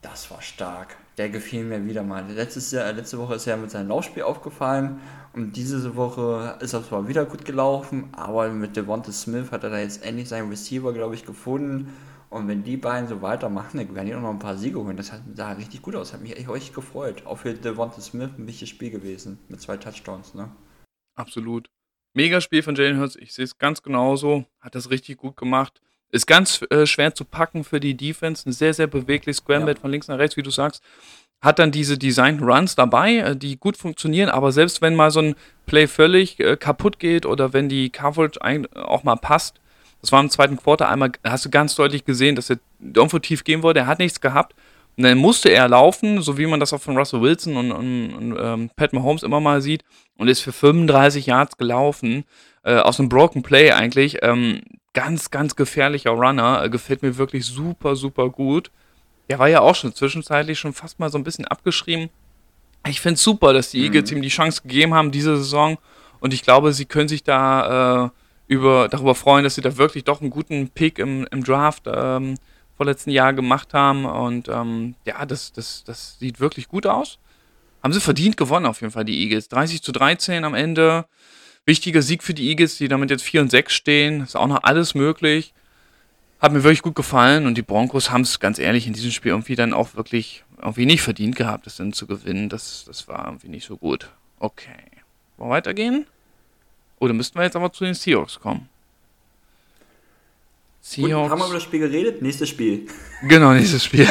Das war stark. Der gefiel mir wieder mal. Letztes Jahr, letzte Woche ist er mit seinem Laufspiel aufgefallen und diese Woche ist er zwar wieder gut gelaufen, aber mit Devonta Smith hat er da jetzt endlich seinen Receiver, glaube ich, gefunden und wenn die beiden so weitermachen, dann werden die auch noch ein paar Siege holen. Das sah richtig gut aus. Hat mich echt richtig gefreut. Auch für Devonta Smith ein wichtiges Spiel gewesen. Mit zwei Touchdowns, ne? Absolut. Mega Spiel von Jalen Hurts. Ich sehe es ganz genauso. Hat das richtig gut gemacht. Ist ganz äh, schwer zu packen für die Defense. Ein sehr, sehr bewegliches Scramble ja. von links nach rechts, wie du sagst. Hat dann diese Design Runs dabei, äh, die gut funktionieren, aber selbst wenn mal so ein Play völlig äh, kaputt geht oder wenn die Coverage auch mal passt, das war im zweiten Quarter einmal, hast du ganz deutlich gesehen, dass er irgendwo tief gehen wollte. Er hat nichts gehabt. Und dann musste er laufen, so wie man das auch von Russell Wilson und, und, und ähm, Pat Mahomes immer mal sieht. Und ist für 35 Yards gelaufen. Äh, aus einem Broken Play eigentlich. Ähm, ganz, ganz gefährlicher Runner. Äh, gefällt mir wirklich super, super gut. Der war ja auch schon zwischenzeitlich schon fast mal so ein bisschen abgeschrieben. Ich finde es super, dass die mhm. Eagles ihm die Chance gegeben haben diese Saison. Und ich glaube, sie können sich da äh, über, darüber freuen, dass sie da wirklich doch einen guten Pick im, im Draft ähm, vorletzten Jahr gemacht haben. Und ähm, ja, das, das, das sieht wirklich gut aus. Haben sie verdient gewonnen, auf jeden Fall, die Eagles. 30 zu 13 am Ende. Wichtiger Sieg für die Eagles, die damit jetzt 4 und 6 stehen. Ist auch noch alles möglich. Hat mir wirklich gut gefallen und die Broncos haben es ganz ehrlich in diesem Spiel irgendwie dann auch wirklich irgendwie nicht verdient gehabt, das dann zu gewinnen. Das, das war irgendwie nicht so gut. Okay. Wollen wir weitergehen? Oh, dann müssten wir jetzt aber zu den Seahawks kommen. Seahawks. Gut, haben wir über das Spiel geredet? Nächstes Spiel. *laughs* Genau, nächstes Spiel.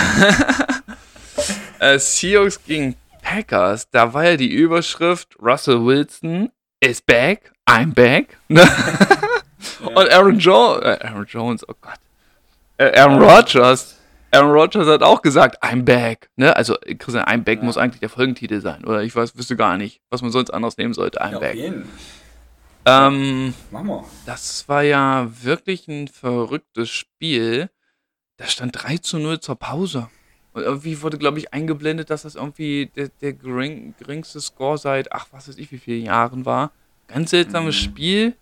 *laughs* äh, Seahawks gegen Packers. Da war ja die Überschrift Russell Wilson is back. I'm back. *laughs* Und Aaron, jo äh, Aaron Jones, oh Gott. Äh, Aaron Rodgers. Aaron Rodgers hat auch gesagt, I'm back. Ne? Also, Christian, I'm back ja. muss eigentlich der Folgentitel sein. Oder ich weiß, wüsste gar nicht, was man sonst anders nehmen sollte. I'm ja, back. Auf jeden. Ähm, Machen wir. Das war ja wirklich ein verrücktes Spiel. Da stand 3 zu 0 zur Pause. Und irgendwie wurde, glaube ich, eingeblendet, dass das irgendwie der, der gering, geringste Score seit, ach, was weiß ich, wie viele Jahren war. Ganz seltsames mhm. Spiel.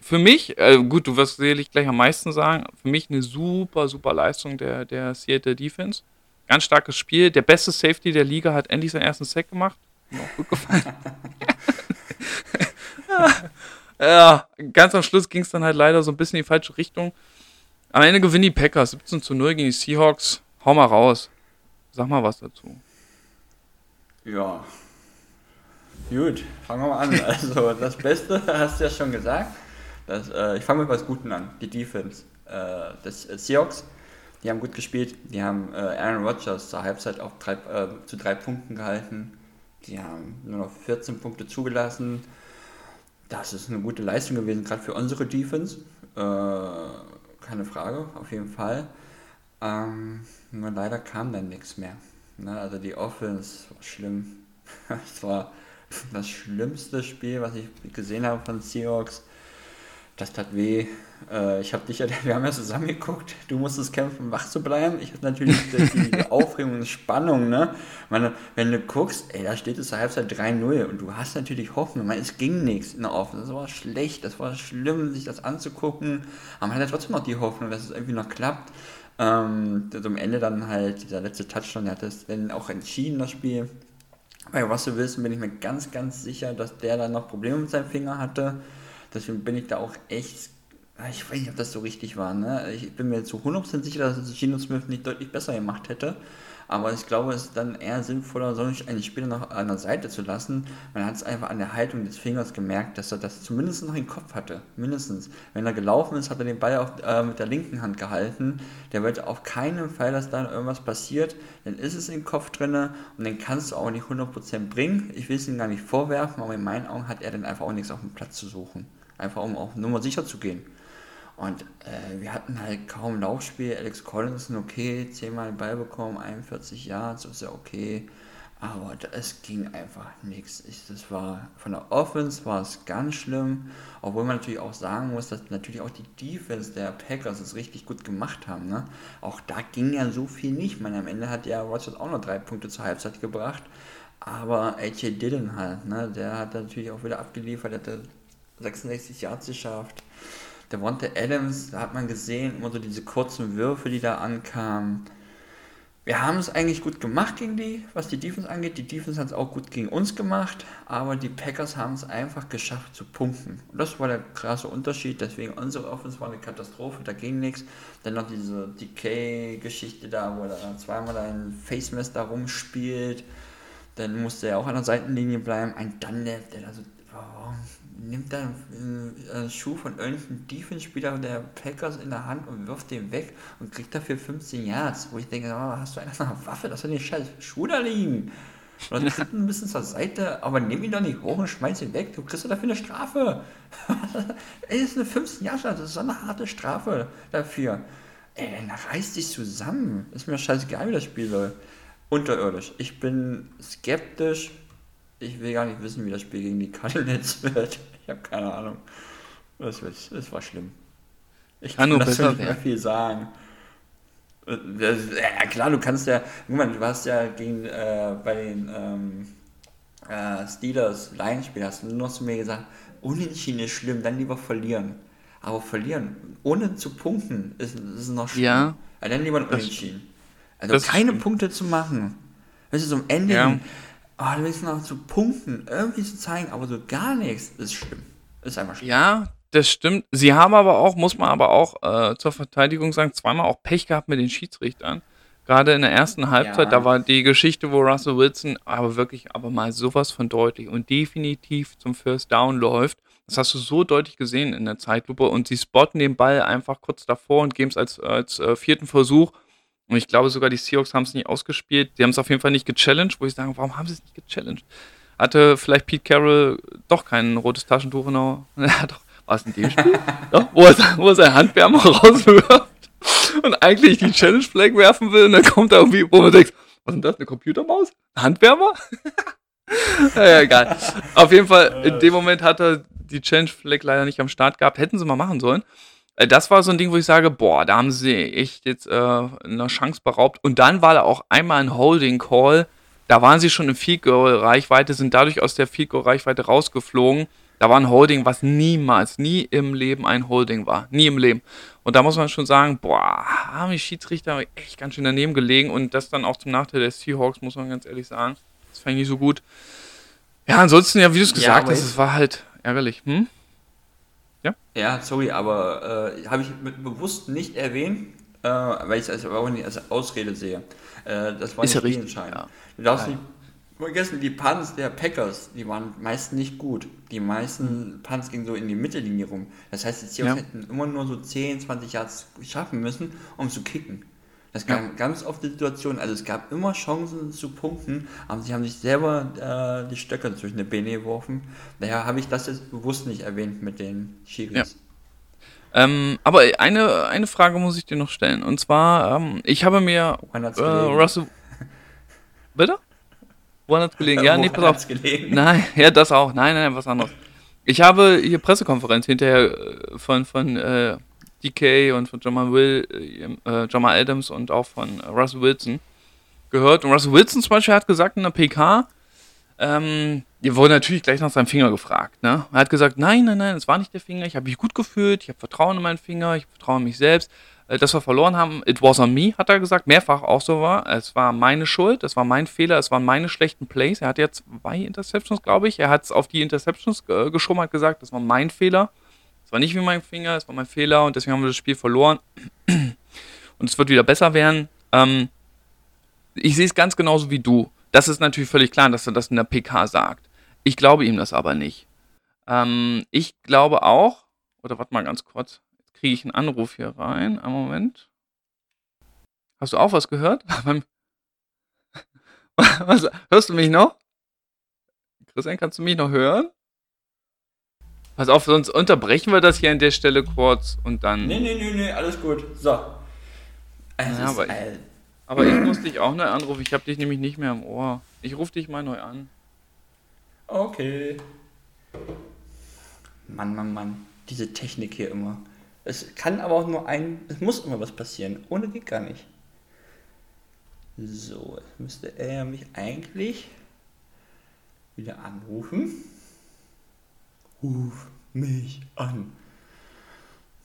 Für mich, äh, gut, du wirst sicherlich gleich am meisten sagen, für mich eine super, super Leistung der, der Seattle Defense. Ganz starkes Spiel. Der beste Safety der Liga hat endlich seinen ersten Sack gemacht. Mir auch gut gefallen. *laughs* *laughs* ja, ganz am Schluss ging es dann halt leider so ein bisschen in die falsche Richtung. Am Ende gewinnen die Packers 17 zu 0 gegen die Seahawks. Hau mal raus. Sag mal was dazu. Ja. Gut, fangen wir mal an. *laughs* Also das Beste hast du ja schon gesagt. Das, äh, ich fange mit was Guten an. Die Defense äh, des äh, Seahawks. Die haben gut gespielt. Die haben äh, Aaron Rodgers zur Halbzeit auf drei, äh, zu drei Punkten gehalten. Die haben nur noch 14 Punkte zugelassen. Das ist eine gute Leistung gewesen, gerade für unsere Defense. Äh, keine Frage, auf jeden Fall. Ähm, nur leider kam dann nichts mehr. Ne? Also die Offense war schlimm. *laughs* Es war das schlimmste Spiel, was ich gesehen habe von Seahawks. Das tat weh. Äh, ich habe dich ja, *laughs* wir haben ja zusammen geguckt. Du musstest kämpfen, wach zu bleiben. Ich hatte natürlich die, die *laughs* Aufregung und Spannung, ne? Meine, wenn du guckst, ey, da steht es zur Halbzeit 3-0 und du hast natürlich Hoffnung. meine, es ging nichts in der Offense. Das war schlecht, das war schlimm, sich das anzugucken. Aber man hat ja trotzdem noch die Hoffnung, dass es irgendwie noch klappt. Ähm, am Ende dann halt dieser letzte Touchdown, der hat das dann auch entschieden, das Spiel. Bei Russell Wilson bin ich mir ganz, ganz sicher, dass der dann noch Probleme mit seinem Finger hatte. Deswegen bin ich da auch echt ich weiß nicht, ob das so richtig war. Ne? Ich bin mir zu 100% sicher, dass es Gino Smith nicht deutlich besser gemacht hätte. Aber ich glaube, es ist dann eher sinnvoller, solche einen Spieler noch an der Seite zu lassen. Man hat es einfach an der Haltung des Fingers gemerkt, dass er das zumindest noch im Kopf hatte. Mindestens. Wenn er gelaufen ist, hat er den Ball auch äh, mit der linken Hand gehalten. Der wollte auf keinen Fall, dass da irgendwas passiert. Dann ist es im Kopf drin und dann kannst du auch nicht 100% bringen. Ich will es ihm gar nicht vorwerfen, aber in meinen Augen hat er dann einfach auch nichts auf dem Platz zu suchen. Einfach um auf Nummer sicher zu gehen. Und äh, wir hatten halt kaum Laufspiel. Alex Collinson, okay, 10 Mal den Ball bekommen, 41 Yards, ist ja okay. Aber es ging einfach nichts. Das war von der Offense war es ganz schlimm, obwohl man natürlich auch sagen muss, dass natürlich auch die Defense der Packers es richtig gut gemacht haben. Ne? Auch da ging ja so viel nicht. Man am Ende hat ja Rodgers auch noch drei Punkte zur Halbzeit gebracht, aber AJ Dillon halt, ne? der hat natürlich auch wieder abgeliefert, der hat 66 Yards geschafft. Der Wante Adams, da hat man gesehen, immer so diese kurzen Würfe, die da ankamen. Wir haben es eigentlich gut gemacht gegen die, was die Defense angeht. Die Defense hat es auch gut gegen uns gemacht, aber die Packers haben es einfach geschafft zu punkten. Und das war der krasse Unterschied. Deswegen unsere Offense war eine Katastrophe, da ging nichts. Dann noch diese Decay-Geschichte da, wo er zweimal ein Face Mess da rumspielt. Dann musste er auch an der Seitenlinie bleiben. Ein Dunlap, der da so, warum nimmt dann einen Schuh von irgendeinem Defense-Spieler der Packers in der Hand und wirft den weg und kriegt dafür 15 Yards. Wo ich denke, oh, hast du eine Waffe, lass den scheiß Schuh da liegen. Oder tritt ein bisschen zur Seite, aber nimm ihn doch nicht hoch und schmeiß ihn weg. Du kriegst dafür eine Strafe. *laughs* Ey, das ist eine 15 Jahre das ist so eine harte Strafe dafür. Ey, dann reiß dich zusammen. Ist mir scheißegal, wie das Spiel läuft. Unterirdisch. Ich bin skeptisch, ich will gar nicht wissen, wie das Spiel gegen die Cardinals *laughs* wird. Ich habe keine Ahnung. Das, wird, das war schlimm. Ich kann, kann nur besser nicht mehr viel sagen. Das, ja, klar, du kannst ja, mal, du hast ja gegen, äh, bei den ähm, äh, Steelers Lions-Spiel, hast du nur noch zu mir gesagt, unentschieden ist schlimm, dann lieber verlieren. Aber verlieren, ohne zu punkten, ist, ist noch schlimm. Ja. Also dann lieber unentschieden. Also keine Punkte zu machen. Weißt du, zum Ende ja du willst noch zu punkten, irgendwie zu zeigen, aber so gar nichts ist schlimm. Ist einfach schlimm. Ja, das stimmt. Sie haben aber auch, muss man aber auch äh, zur Verteidigung sagen, zweimal auch Pech gehabt mit den Schiedsrichtern. Gerade in der ersten Halbzeit, ja. da war die Geschichte, wo Russell Wilson aber wirklich aber mal sowas von deutlich und definitiv zum First Down läuft. Das hast du so deutlich gesehen in der Zeitlupe und sie spotten den Ball einfach kurz davor und geben es als, als äh, vierten Versuch und ich glaube sogar, die Seahawks haben es nicht ausgespielt. Die haben es auf jeden Fall nicht gechallenged, wo ich sage, warum haben sie es nicht gechallenged? Hatte vielleicht Pete Carroll doch kein rotes Taschentuch in der. *laughs* Ja, doch. War es in dem Spiel? *laughs* doch, wo, er, wo er seinen Handwärmer *laughs* rauswirft und eigentlich die Challenge Flag werfen will und dann kommt da irgendwie, wo man denkt, was ist denn das, eine Computermaus? Ein Handwärmer? ja, egal. Auf jeden Fall, in dem Moment hat er die Challenge Flag leider nicht am Start gehabt. Hätten sie mal machen sollen. Äh, das war so ein Ding, wo ich sage, boah, da haben sie echt jetzt äh, eine Chance beraubt. Und dann war da auch einmal ein Holding Call. Da waren sie schon in Field Goal Reichweite, sind dadurch aus der Field Goal Reichweite rausgeflogen. Da war ein Holding, was niemals, nie im Leben ein Holding war. Nie im Leben. Und da muss man schon sagen, boah, haben die Schiedsrichter echt ganz schön daneben gelegen. Und das dann auch zum Nachteil der Seahawks, muss man ganz ehrlich sagen. Das fand ich nicht so gut. Ja, ansonsten, ja, wie du es gesagt ja, hast, es war halt ärgerlich. Hm? Ja? Sorry, aber äh, habe ich mit bewusst nicht erwähnt, äh, weil ich es also nicht als Ausrede sehe. Äh, das war Ist nicht ja richtig, ja. Du darfst nicht vergessen, die Punts der Packers, die waren meist nicht gut. Die meisten mhm. Punts gingen so in die Mittellinie rum. Das heißt, die Seahawks ja. hätten immer nur so 10, 20 Yards schaffen müssen, um zu kicken. Das gab ja. ganz oft die Situation, also es gab immer Chancen zu punkten, aber sie haben sich selber äh, die Stöcke zwischen die Beine geworfen. Daher habe ich das jetzt bewusst nicht erwähnt mit den Schiris. Ja. Ähm, aber eine, eine Frage muss ich dir noch stellen. Und zwar, ähm, ich habe mir äh, Russell. Bitte? Woran hat es gelegen? Ja, *laughs* nee, pass auf. Gelegen? Nein, ja, das auch. Nein, nein, was anderes. Ich habe hier Pressekonferenz hinterher äh, von, von äh, DK und von Jamal, Will, äh, Jamal Adams und auch von Russell Wilson gehört. Und Russell Wilson zum Beispiel hat gesagt in der PK, ähm, ihr wurde natürlich gleich nach seinem Finger gefragt. Ne? Er hat gesagt, nein, nein, nein, es war nicht der Finger. Ich habe mich gut gefühlt. Ich habe Vertrauen in meinen Finger. Ich vertraue in mich selbst. Äh, dass wir verloren haben, it was on me, hat er gesagt. Mehrfach auch so war. Es war meine Schuld. Es war mein Fehler. Es waren meine schlechten Plays. Er hat jetzt zwei Interceptions, glaube ich. Er hat es auf die Interceptions äh, geschoben, hat gesagt, das war mein Fehler. Es war nicht wie mein Finger, es war mein Fehler und deswegen haben wir das Spiel verloren. Und es wird wieder besser werden. Ähm, ich sehe es ganz genauso wie du. Das ist natürlich völlig klar, dass er das in der PK sagt. Ich glaube ihm das aber nicht. Ähm, ich glaube auch, oder warte mal ganz kurz, jetzt kriege ich einen Anruf hier rein. Einen Moment. Hast du auch was gehört? *laughs* *laughs* was, hörst du mich noch? Christian, kannst du mich noch hören? Pass auf, sonst unterbrechen wir das hier an der Stelle kurz und dann. Nee, nee, nee, nee, alles gut. So. Also ja, aber, ich, aber ich muss dich auch neu anrufen. Ich habe dich nämlich nicht mehr im Ohr. Ich rufe dich mal neu an. Okay. Mann, Mann, Mann. Diese Technik hier immer. Es kann aber auch nur ein. Es muss immer was passieren. Ohne geht gar nicht. So, jetzt müsste er mich eigentlich wieder anrufen. Ruf mich an.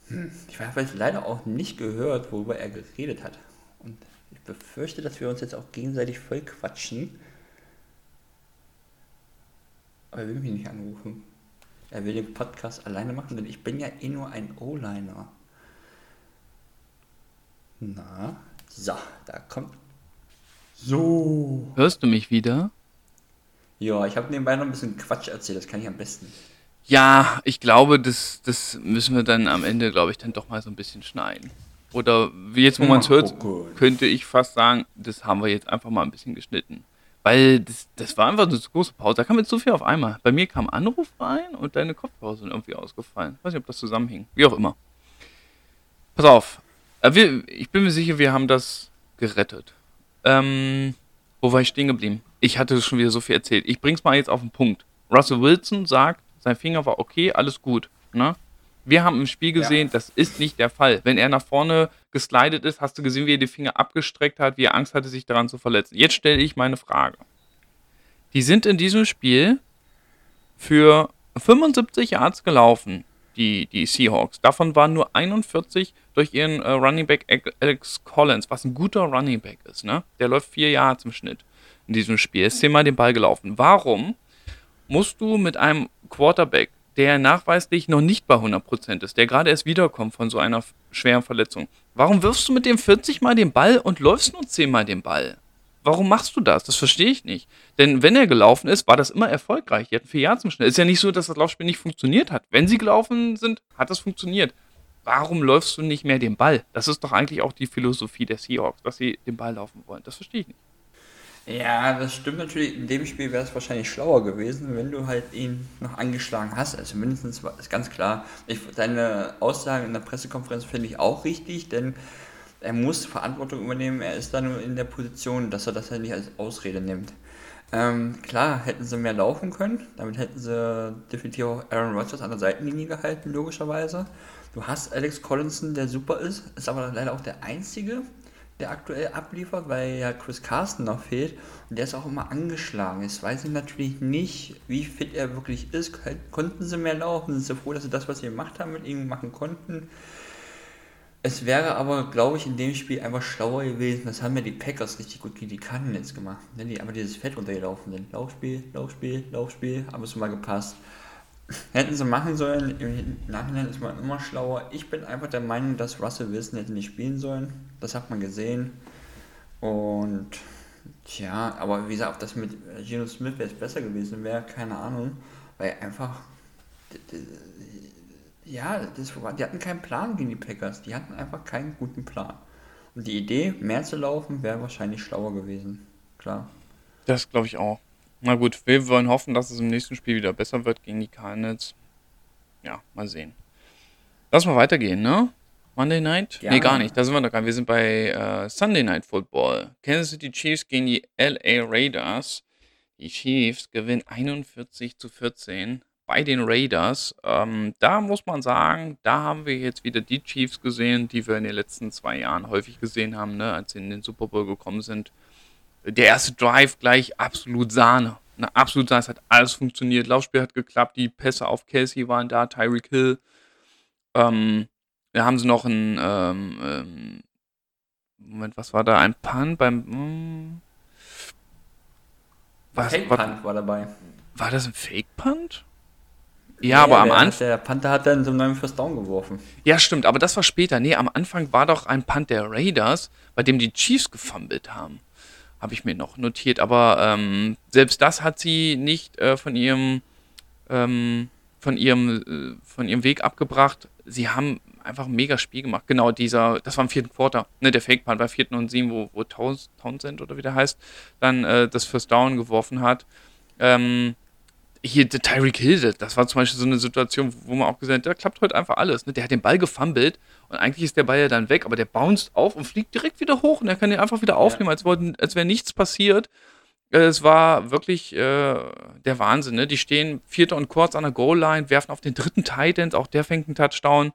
Hm, ich habe leider auch nicht gehört, worüber er geredet hat. Und ich befürchte, dass wir uns jetzt auch gegenseitig voll quatschen. Aber er will mich nicht anrufen. Er will den Podcast alleine machen, denn ich bin ja eh nur ein O-Liner. Na, so, da kommt. So. Hörst du mich wieder? Ja, ich habe nebenbei noch ein bisschen Quatsch erzählt, das kann ich am besten. Ja, ich glaube, das, das müssen wir dann am Ende, glaube ich, dann doch mal so ein bisschen schneiden. Oder wie jetzt, wo man es hört, könnte ich fast sagen, das haben wir jetzt einfach mal ein bisschen geschnitten. Weil das, das war einfach eine zu große Pause. Da kam jetzt so viel auf einmal. Bei mir kam Anruf rein und deine Kopfhörer sind irgendwie ausgefallen. Weiß nicht, ob das zusammenhing. Wie auch immer. Pass auf. Äh, wir, ich bin mir sicher, wir haben das gerettet. Ähm, wo war ich stehen geblieben? Ich hatte schon wieder so viel erzählt. Ich bring's mal jetzt auf den Punkt. Russell Wilson sagt, sein Finger war okay, alles gut. Ne? Wir haben im Spiel gesehen, ja. das ist nicht der Fall. Wenn er nach vorne geslidet ist, hast du gesehen, wie er die Finger abgestreckt hat, wie er Angst hatte, sich daran zu verletzen. Jetzt stelle ich meine Frage. Die sind in diesem Spiel für 75 Yards gelaufen, die, die Seahawks. Davon waren nur 41 durch ihren äh, Running Back Alex Collins, was ein guter Running Back ist. Ne? Der läuft vier Yards im Schnitt in diesem Spiel. Ist zehnmal den Ball gelaufen. Warum musst du mit einem Quarterback, der nachweislich noch nicht bei 100% ist, der gerade erst wiederkommt von so einer schweren Verletzung, warum wirfst du mit dem 40 Mal den Ball und läufst nur 10 Mal den Ball? Warum machst du das? Das verstehe ich nicht. Denn wenn er gelaufen ist, war das immer erfolgreich. Die hatten vier Jahre zum Schnell. Ist ja nicht so, dass das Laufspiel nicht funktioniert hat. Wenn sie gelaufen sind, hat das funktioniert. Warum läufst du nicht mehr den Ball? Das ist doch eigentlich auch die Philosophie der Seahawks, dass sie den Ball laufen wollen. Das verstehe ich nicht. Ja, das stimmt natürlich. In dem Spiel wäre es wahrscheinlich schlauer gewesen, wenn du halt ihn noch angeschlagen hast. Also mindestens war es ganz klar. Ich, deine Aussagen in der Pressekonferenz finde ich auch richtig, denn er muss Verantwortung übernehmen. Er ist da nur in der Position, dass er das halt nicht als Ausrede nimmt. Ähm, klar, hätten sie mehr laufen können. Damit hätten sie definitiv auch Aaron Rodgers an der Seitenlinie gehalten, logischerweise. Du hast Alex Collinson, der super ist, ist aber leider auch der Einzige, der aktuell abliefert, weil ja Chris Carsten noch fehlt und der ist auch immer angeschlagen. Jetzt weiß ich natürlich nicht, wie fit er wirklich ist. Konnten sie mehr laufen? Sind sie froh, dass sie das, was sie gemacht haben, mit ihm machen konnten? Es wäre aber, glaube ich, in dem Spiel einfach schlauer gewesen. Das haben ja die Packers richtig gut gegen die Cardinals gemacht. Ne? Die einfach dieses Fett runtergelaufen sind. Laufspiel, Laufspiel, Laufspiel, aber es mal gepasst. Hätten sie machen sollen, im Nachhinein ist man immer schlauer. Ich bin einfach der Meinung, dass Russell Wilson hätte nicht spielen sollen. Das hat man gesehen. Und tja, aber wie gesagt, ob das mit Geno Smith jetzt besser gewesen wäre, keine Ahnung. Weil einfach, ja, das die hatten keinen Plan gegen die Packers. Die hatten einfach keinen guten Plan. Und die Idee, mehr zu laufen, wäre wahrscheinlich schlauer gewesen. Klar. Das glaube ich auch. Na gut, wir wollen hoffen, dass es im nächsten Spiel wieder besser wird gegen die Cardinals. Ja, mal sehen. Lass mal weitergehen, ne? Monday Night? Ja. Nee, gar nicht. Da sind wir noch gar nicht. Wir sind bei äh, Sunday Night Football. Kansas City Chiefs gegen die LA Raiders. Die Chiefs gewinnen 41 zu 14. bei den Raiders. Ähm, da muss man sagen, da haben wir jetzt wieder die Chiefs gesehen, die wir in den letzten zwei Jahren häufig gesehen haben, ne, als sie in den Super Bowl gekommen sind. Der erste Drive gleich absolut Sahne. Ne, absolut Sahne, es hat alles funktioniert. Laufspiel hat geklappt, die Pässe auf Kelsey waren da, Tyreek Hill. Ähm, da haben sie noch einen, ähm, ähm, Moment, was war da? Ein Punt beim. Hm, was, Fake Punt war dabei. War das ein Fake Punt? Ja, ja aber am Anfang. Der Panther hat dann zum neuen First Down geworfen. Ja, stimmt, aber das war später. Nee, am Anfang war doch ein Punt der Raiders, bei dem die Chiefs gefummelt haben. Habe ich mir noch notiert. Aber ähm, selbst das hat sie nicht äh, von ihrem. Ähm, von ihrem, äh, von ihrem Weg abgebracht. Sie haben einfach ein mega Spiel gemacht. Genau, dieser, das war im vierten Quarter, ne, der Fake-Punt bei vierten und sieben, wo, wo Townsend oder wie der heißt, dann äh, das First Down geworfen hat. Ähm, hier der Tyreek Hill, das war zum Beispiel so eine Situation, wo man auch gesagt hat, da klappt heute einfach alles. Ne? Der hat den Ball gefummelt und eigentlich ist der Ball ja dann weg, aber der bounced auf und fliegt direkt wieder hoch und er kann den einfach wieder aufnehmen, ja. als, als wäre nichts passiert. Äh, es war wirklich äh, der Wahnsinn. Ne? Die stehen vierter und kurz an der Goal-Line, werfen auf den dritten Titan, auch der fängt einen Touchdown.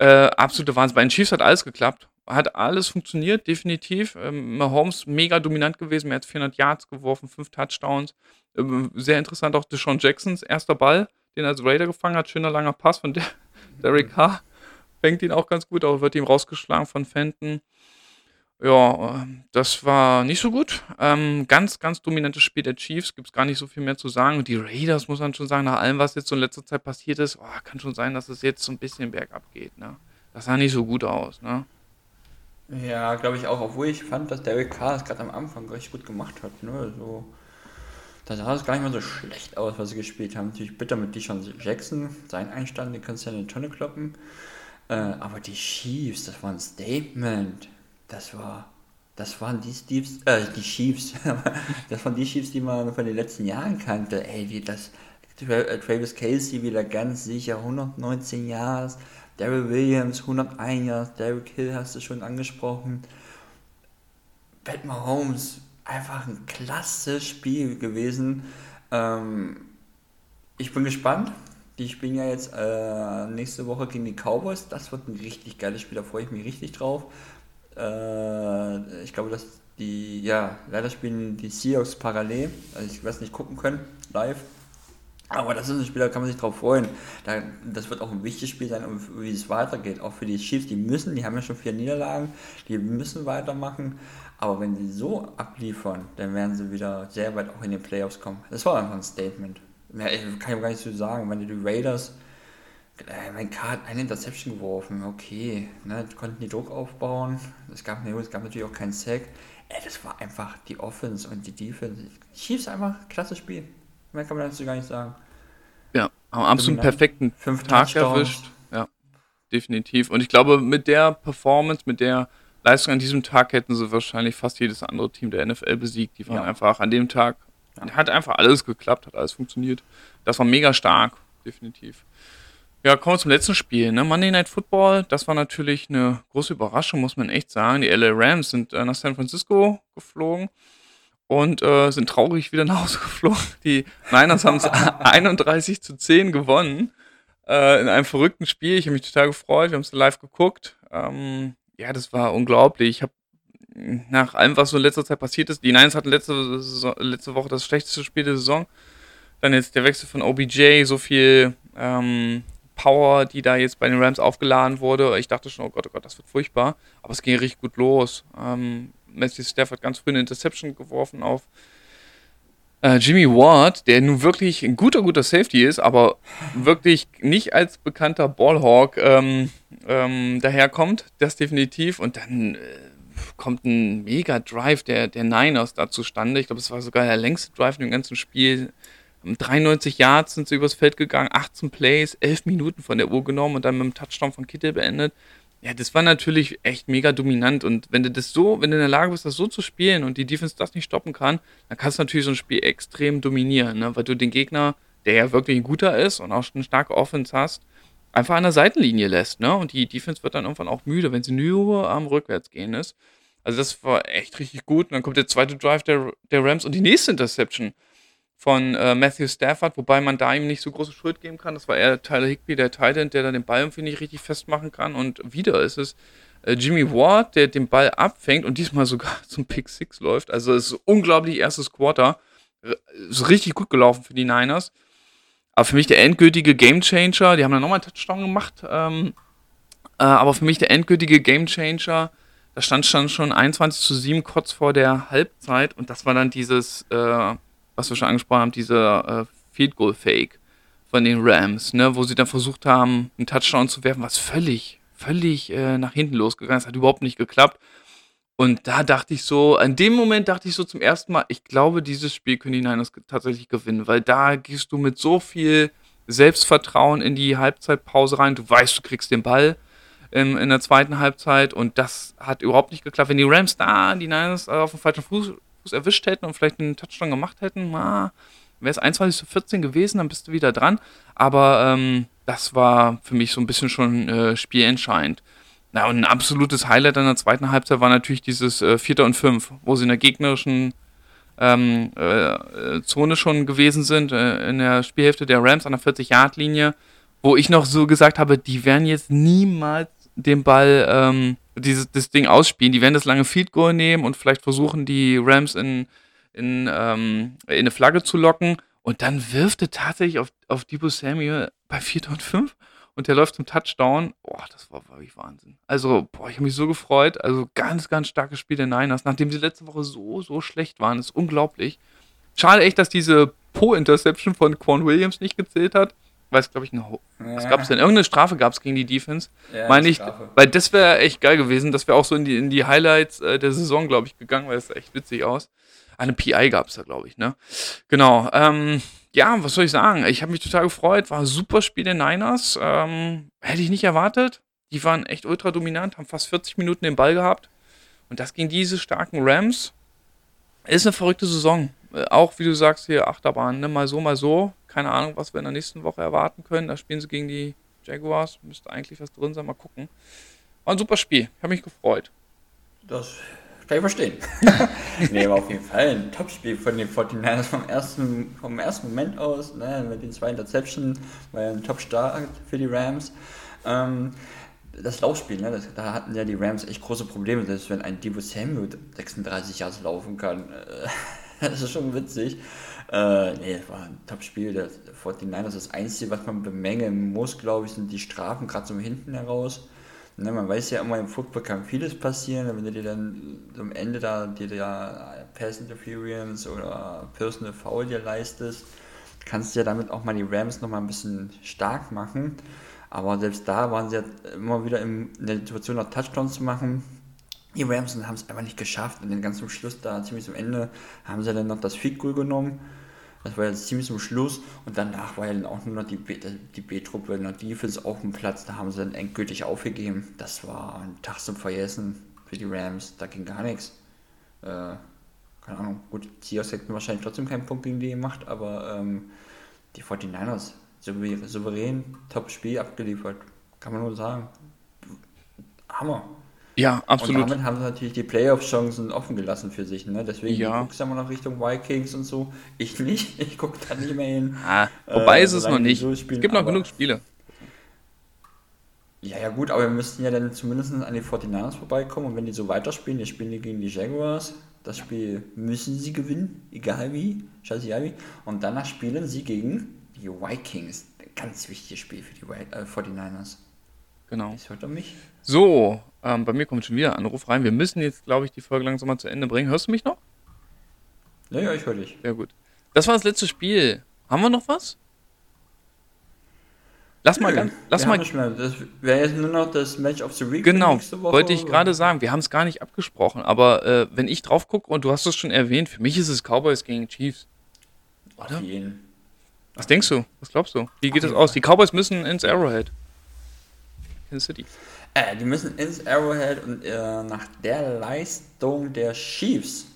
Äh, absolute Wahnsinn. Bei den Chiefs hat alles geklappt. Hat alles funktioniert, definitiv. Ähm, Mahomes mega dominant gewesen. Mehr als 400 Yards geworfen, fünf Touchdowns. Ähm, sehr interessant auch Deshaun Jacksons erster Ball, den er als Raider gefangen hat. Schöner langer Pass von der *laughs* Derek Carr. Fängt ihn auch ganz gut, aber wird ihm rausgeschlagen von Fenton. Ja, das war nicht so gut. Ähm, ganz, ganz dominantes Spiel der Chiefs, gibt es gar nicht so viel mehr zu sagen. Und die Raiders, muss man schon sagen, nach allem, was jetzt so in letzter Zeit passiert ist, oh, kann schon sein, dass es jetzt so ein bisschen bergab geht. Ne? Das sah nicht so gut aus. Ne? Ja, glaube ich auch, obwohl ich fand, dass Derek Carr es gerade am Anfang richtig gut gemacht hat. Ne? So, da sah es gar nicht mal so schlecht aus, was sie gespielt haben. Natürlich bitter mit Deshaun Jackson, sein Einstand, den kannst du ja in die Tonne kloppen. Äh, aber die Chiefs, das war ein Statement. Das war, das waren die Steves, äh, die Chiefs. *laughs* das waren die Chiefs, die man von den letzten Jahren kannte. Ey, wie das, äh, Travis Casey wieder ganz sicher, 119 Jahre. Daryl Williams, 101 Jahre. Derrick Hill hast du schon angesprochen. Pat Mahomes, einfach ein klasse Spiel gewesen. Ähm, ich bin gespannt. Die spielen ja jetzt äh, nächste Woche gegen die Cowboys. Das wird ein richtig geiles Spiel, da freue ich mich richtig drauf. Äh, ich glaube, dass die, ja, leider spielen die Seahawks parallel. Also ich es nicht gucken können, live. Aber das ist ein Spiel, da kann man sich drauf freuen. Da, das wird auch ein wichtiges Spiel sein, wie es weitergeht. Auch für die Chiefs, die müssen, die haben ja schon vier Niederlagen, die müssen weitermachen. Aber wenn sie so abliefern, dann werden sie wieder sehr weit auch in den Playoffs kommen. Das war einfach ein Statement. Mehr kann ich gar nicht so sagen. Wenn die Raiders äh, mein K hat eine Interception geworfen, okay. Ne, konnten die Druck aufbauen. Es gab, ne, es gab natürlich auch keinen Sack. Ey, das war einfach die Offense und die Defense. Chiefs einfach klasse Spiel. Mehr kann man dazu gar nicht sagen. Ja, am absolut perfekten Fünf Tag erwischt. Ja, definitiv. Und ich glaube, mit der Performance, mit der Leistung an diesem Tag hätten sie wahrscheinlich fast jedes andere Team der NFL besiegt. Die waren ja. einfach an dem Tag, ja. hat einfach alles geklappt, hat alles funktioniert. Das war mega stark, definitiv. Ja, kommen wir zum letzten Spiel. Ne? Monday Night Football, das war natürlich eine große Überraschung, muss man echt sagen. Die LA Rams sind äh, nach San Francisco geflogen und äh, sind traurig wieder nach Hause *laughs* geflogen. Die Niners haben es *laughs* 31 zu 10 gewonnen äh, in einem verrückten Spiel. Ich habe mich total gefreut. Wir haben es live geguckt. Ähm, ja, das war unglaublich. Ich habe nach allem, was so in letzter Zeit passiert ist, die Niners hatten letzte, Saison, letzte Woche das schlechteste Spiel der Saison. Dann jetzt der Wechsel von OBJ, so viel ähm, Power, die da jetzt bei den Rams aufgeladen wurde. Ich dachte schon, oh Gott, oh Gott, das wird furchtbar. Aber es ging richtig gut los. Ähm, Matthew Stafford ganz früh eine Interception geworfen auf äh, Jimmy Ward, der nun wirklich ein guter, guter Safety ist, aber wirklich nicht als bekannter Ballhawk ähm, ähm, daherkommt. Das definitiv. Und dann äh, kommt ein mega Drive der, der Niners da zustande. Ich glaube, es war sogar der längste Drive dem ganzen Spiel. 93 Yards sind sie übers Feld gegangen, 18 Plays, 11 Minuten von der Uhr genommen und dann mit dem Touchdown von Kittel beendet. Ja, das war natürlich echt mega dominant und wenn du das so, wenn du in der Lage bist, das so zu spielen und die Defense das nicht stoppen kann, dann kannst du natürlich so ein Spiel extrem dominieren, ne? weil du den Gegner, der ja wirklich ein guter ist und auch schon eine starke Offense hast, einfach an der Seitenlinie lässt, ne? Und die Defense wird dann irgendwann auch müde, wenn sie nur am Rückwärtsgehen ist. Also das war echt richtig gut. Und dann kommt der zweite Drive der, der Rams und die nächste Interception von äh, Matthew Stafford, wobei man da ihm nicht so große Schuld geben kann. Das war eher Tyler Higby, der Titan, der da den Ball irgendwie nicht richtig festmachen kann. Und wieder ist es äh, Jimmy Ward, der den Ball abfängt und diesmal sogar *laughs* zum Pick Six läuft. Also es ist unglaublich erstes Quarter. Ist richtig gut gelaufen für die Niners. Aber für mich der endgültige Gamechanger, die haben dann nochmal einen Touchdown gemacht, ähm, äh, aber für mich der endgültige Gamechanger, da stand schon 21 zu 7 kurz vor der Halbzeit und das war dann dieses, äh, was wir schon angesprochen haben, dieser äh, Field Goal Fake von den Rams, ne, wo sie dann versucht haben, einen Touchdown zu werfen, was völlig, völlig äh, nach hinten losgegangen ist, hat überhaupt nicht geklappt. Und da dachte ich so, in dem Moment dachte ich so zum ersten Mal, ich glaube, dieses Spiel können die Niners tatsächlich gewinnen, weil da gehst du mit so viel Selbstvertrauen in die Halbzeitpause rein. Du weißt, du kriegst den Ball in, in der zweiten Halbzeit und das hat überhaupt nicht geklappt. Wenn die Rams da die Niners auf dem falschen Fuß, Fuß erwischt hätten und vielleicht einen Touchdown gemacht hätten, wäre es 21 zu 14 gewesen, dann bist du wieder dran. Aber ähm, das war für mich so ein bisschen schon äh, spielentscheidend. Na, und ein absolutes Highlight in der zweiten Halbzeit war natürlich dieses äh, Vierter und Fünf, wo sie in der gegnerischen ähm, äh, Zone schon gewesen sind, äh, in der Spielhälfte der Rams an der 40-Yard-Linie, wo ich noch so gesagt habe, die werden jetzt niemals den Ball, ähm, dieses das Ding ausspielen. Die werden das lange Field Goal nehmen und vielleicht versuchen, die Rams in, in, ähm, in eine Flagge zu locken. Und dann wirft er tatsächlich auf, auf Debo Samuel bei 4. und 5 und der läuft zum Touchdown. Boah, das war wirklich Wahnsinn. Also, boah, ich habe mich so gefreut. Also, ganz, ganz starkes Spiel der Niners, nachdem sie letzte Woche so, so schlecht waren. Das ist unglaublich. Schade echt, dass diese Po-Interception von Quan Williams nicht gezählt hat. Weil es, glaube ich, eine. Ja. Was gab es denn? Irgendeine Strafe gab es gegen die Defense. Ja, Meine ich. Weil das wäre echt geil gewesen. Das wäre auch so in die, in die Highlights äh, der Saison, glaube ich, gegangen, weil es sah echt witzig aus. Eine PI gab es da, glaube ich, ne? Genau. Ähm, ja, was soll ich sagen? Ich habe mich total gefreut. War ein super Spiel der Niners. Ähm, hätte ich nicht erwartet. Die waren echt ultra dominant, haben fast 40 Minuten den Ball gehabt. Und das gegen diese starken Rams ist eine verrückte Saison. Äh, auch wie du sagst hier, Achterbahn, ne? mal so, mal so. Keine Ahnung, was wir in der nächsten Woche erwarten können. Da spielen sie gegen die Jaguars. Müsste eigentlich was drin sein, mal gucken. War ein super Spiel. Ich habe mich gefreut. Das kann ich verstehen. *laughs* nee, aber auf jeden Fall ein Topspiel von den 49ers vom ersten, vom ersten Moment aus, ne, mit den zwei Interception, war ja ein Top-Start für die Rams. Ähm, das Laufspiel, ne, das, da hatten ja die Rams echt große Probleme, selbst wenn ein Divo Samuel 36 Jahre laufen kann. Äh, *laughs* das ist schon witzig. Äh, nee, das war ein Top-Spiel. Der 49ers, das Einzige, was man bemängeln muss, glaube ich, sind die Strafen, gerade so hinten heraus. Ne, man weiß ja immer, im Football kann vieles passieren, wenn du dir dann am Ende da dir da Pass Interference oder Personal Foul dir leistest, kannst du ja damit auch mal die Rams nochmal ein bisschen stark machen. Aber selbst da waren sie ja immer wieder in der Situation, noch Touchdowns zu machen. Die Rams haben es einfach nicht geschafft. Und dann ganz zum Schluss, da ziemlich zum Ende, haben sie dann noch das Feed Goal genommen das war jetzt ziemlich zum Schluss und danach war ja dann auch nur noch die, die B-Truppe in der Defense auf dem Platz. Da haben sie dann endgültig aufgegeben. Das war ein Tag zum Vergessen für die Rams. Da ging gar nichts. Äh, keine Ahnung. Gut, die Seahawks hätten wahrscheinlich trotzdem keinen Punkt gegen die gemacht, aber ähm, die 49ers souverän, Top-Spiel abgeliefert. Kann man nur sagen. Hammer. Ja, absolut. Und damit haben sie natürlich die Playoff-Chancen offen gelassen für sich. Ne? Deswegen ja. guckst du immer noch Richtung Vikings und so. Ich nicht. *laughs* Ich gucke da nicht mehr hin. Ah, wobei äh, ist es noch nicht. So spielen, es gibt noch genug Spiele. Ja, ja, gut, aber wir müssten ja dann zumindest an die 49ers vorbeikommen. Und wenn die so weiterspielen, jetzt spielen die gegen die Jaguars. Das Spiel müssen sie gewinnen, egal wie. Scheiße, wie. Und danach spielen sie gegen die Vikings. Ganz wichtiges Spiel für die äh, 49ers. Genau. Das hört er mich. So, ähm, bei mir kommt schon wieder ein Anruf rein. Wir müssen jetzt, glaube ich, die Folge langsam mal zu Ende bringen. Hörst du mich noch? Ja, ja, ich höre dich. Ja, gut. Das war das letzte Spiel. Haben wir noch was? Lass Nö, mal ganz. Lass mal. Das wäre jetzt nur noch das Match of the Week. Genau, wollte ich gerade sagen. Wir haben es gar nicht abgesprochen. Aber äh, wenn ich drauf gucke, und du hast es schon erwähnt, für mich ist es Cowboys gegen Chiefs. Oder? Auf jeden. Was denkst du? Was glaubst du? Wie geht es aus? Die Cowboys müssen ins Arrowhead. Kansas City. Äh, die müssen ins Arrowhead und äh, nach der Leistung der Chiefs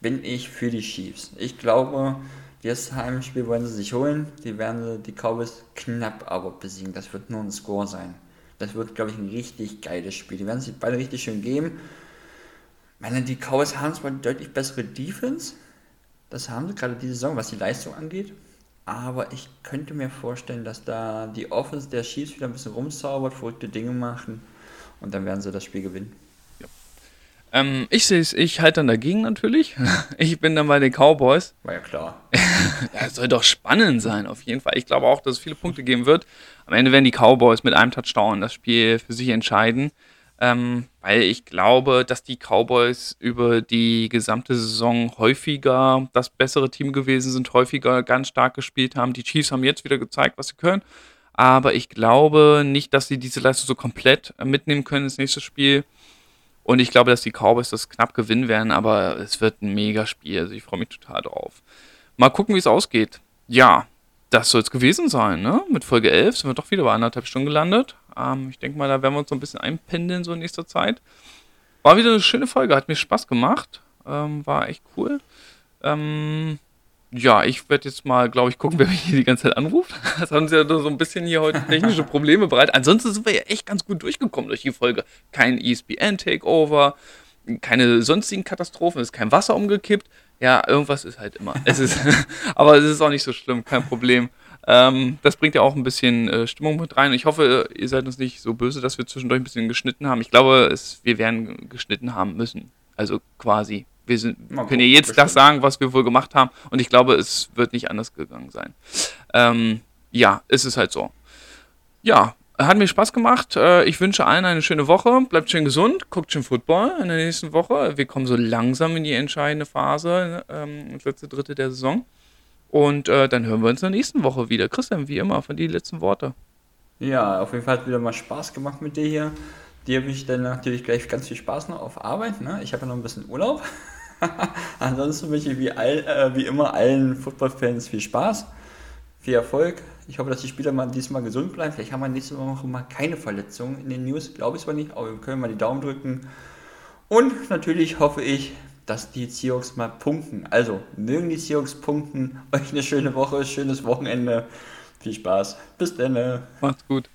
bin ich für die Chiefs. Ich glaube, das Heimspiel wollen sie sich holen. Die werden die Cowboys knapp aber besiegen. Das wird nur ein Score sein. Das wird, glaube ich, ein richtig geiles Spiel. Die werden sich beide richtig schön geben. Ich meine, die Cowboys haben zwar deutlich bessere Defense, Das haben sie gerade diese Saison, was die Leistung angeht. Aber ich könnte mir vorstellen, dass da die Offense der Chiefs wieder ein bisschen rumzaubert, verrückte Dinge machen und dann werden sie das Spiel gewinnen. Ähm, ich sehe es, ich halte dann dagegen natürlich. *laughs* Ich bin dann bei den Cowboys. War ja klar. *laughs* ja, soll doch spannend sein, auf jeden Fall. Ich glaube auch, dass es viele Punkte geben wird. Am Ende werden die Cowboys mit einem Touchdown das Spiel für sich entscheiden. Ähm, weil ich glaube, dass die Cowboys über die gesamte Saison häufiger das bessere Team gewesen sind, häufiger ganz stark gespielt haben. Die Chiefs haben jetzt wieder gezeigt, was sie können. Aber ich glaube nicht, dass sie diese Leistung so komplett mitnehmen können ins nächste Spiel. Und ich glaube, dass die Cowboys das knapp gewinnen werden, aber es wird ein mega Spiel. Also ich freue mich total drauf. Mal gucken, wie es ausgeht. Ja, das soll es gewesen sein, ne? Mit Folge 11 sind wir doch wieder bei anderthalb Stunden gelandet. Ähm, ich denke mal, da werden wir uns so ein bisschen einpendeln so in nächster Zeit. War wieder eine schöne Folge, hat mir Spaß gemacht. Ähm, war echt cool. Ähm, ja, ich werde jetzt mal, glaube ich, gucken, *laughs* wer mich hier die ganze Zeit anruft. *laughs* Das haben sie ja so ein bisschen hier heute technische Probleme bereit. Ansonsten sind wir ja echt ganz gut durchgekommen durch die Folge. Kein ESPN-Takeover, keine sonstigen Katastrophen, es ist kein Wasser umgekippt. Ja, irgendwas ist halt immer. Es ist, *laughs* aber es ist auch nicht so schlimm, kein Problem. Ähm, das bringt ja auch ein bisschen äh, Stimmung mit rein. Ich hoffe, ihr seid uns nicht so böse, dass wir zwischendurch ein bisschen geschnitten haben. Ich glaube, es, wir werden geschnitten haben müssen. Also quasi wir, sind, wir können ja jetzt bestimmt. das sagen, was wir wohl gemacht haben. Und ich glaube, es wird nicht anders gegangen sein. Ähm, ja, ist es halt so. Ja, hat mir Spaß gemacht. Äh, ich wünsche allen eine schöne Woche. Bleibt schön gesund. Guckt schön Football in der nächsten Woche. Wir kommen so langsam in die entscheidende Phase, ähm, ins letzte Drittel der Saison. Und äh, dann hören wir uns in der nächsten Woche wieder. Christian, wie immer, von dir die letzten Worte. Ja, auf jeden Fall hat wieder mal Spaß gemacht mit dir hier. Dir habe ich dann natürlich gleich ganz viel Spaß noch auf Arbeit. Ne? Ich habe ja noch ein bisschen Urlaub. *laughs* Ansonsten wünsche ich wie, all, äh, wie immer allen Football-Fans viel Spaß, viel Erfolg. Ich hoffe, dass die Spieler mal diesmal gesund bleiben. Vielleicht haben wir nächste Woche mal keine Verletzungen in den News. Glaube ich zwar nicht, aber wir können mal die Daumen drücken. Und natürlich hoffe ich, dass die Seahawks mal punkten. Also, mögen die Seahawks punkten. Euch eine schöne Woche, schönes Wochenende. Viel Spaß. Bis dann. Macht's gut.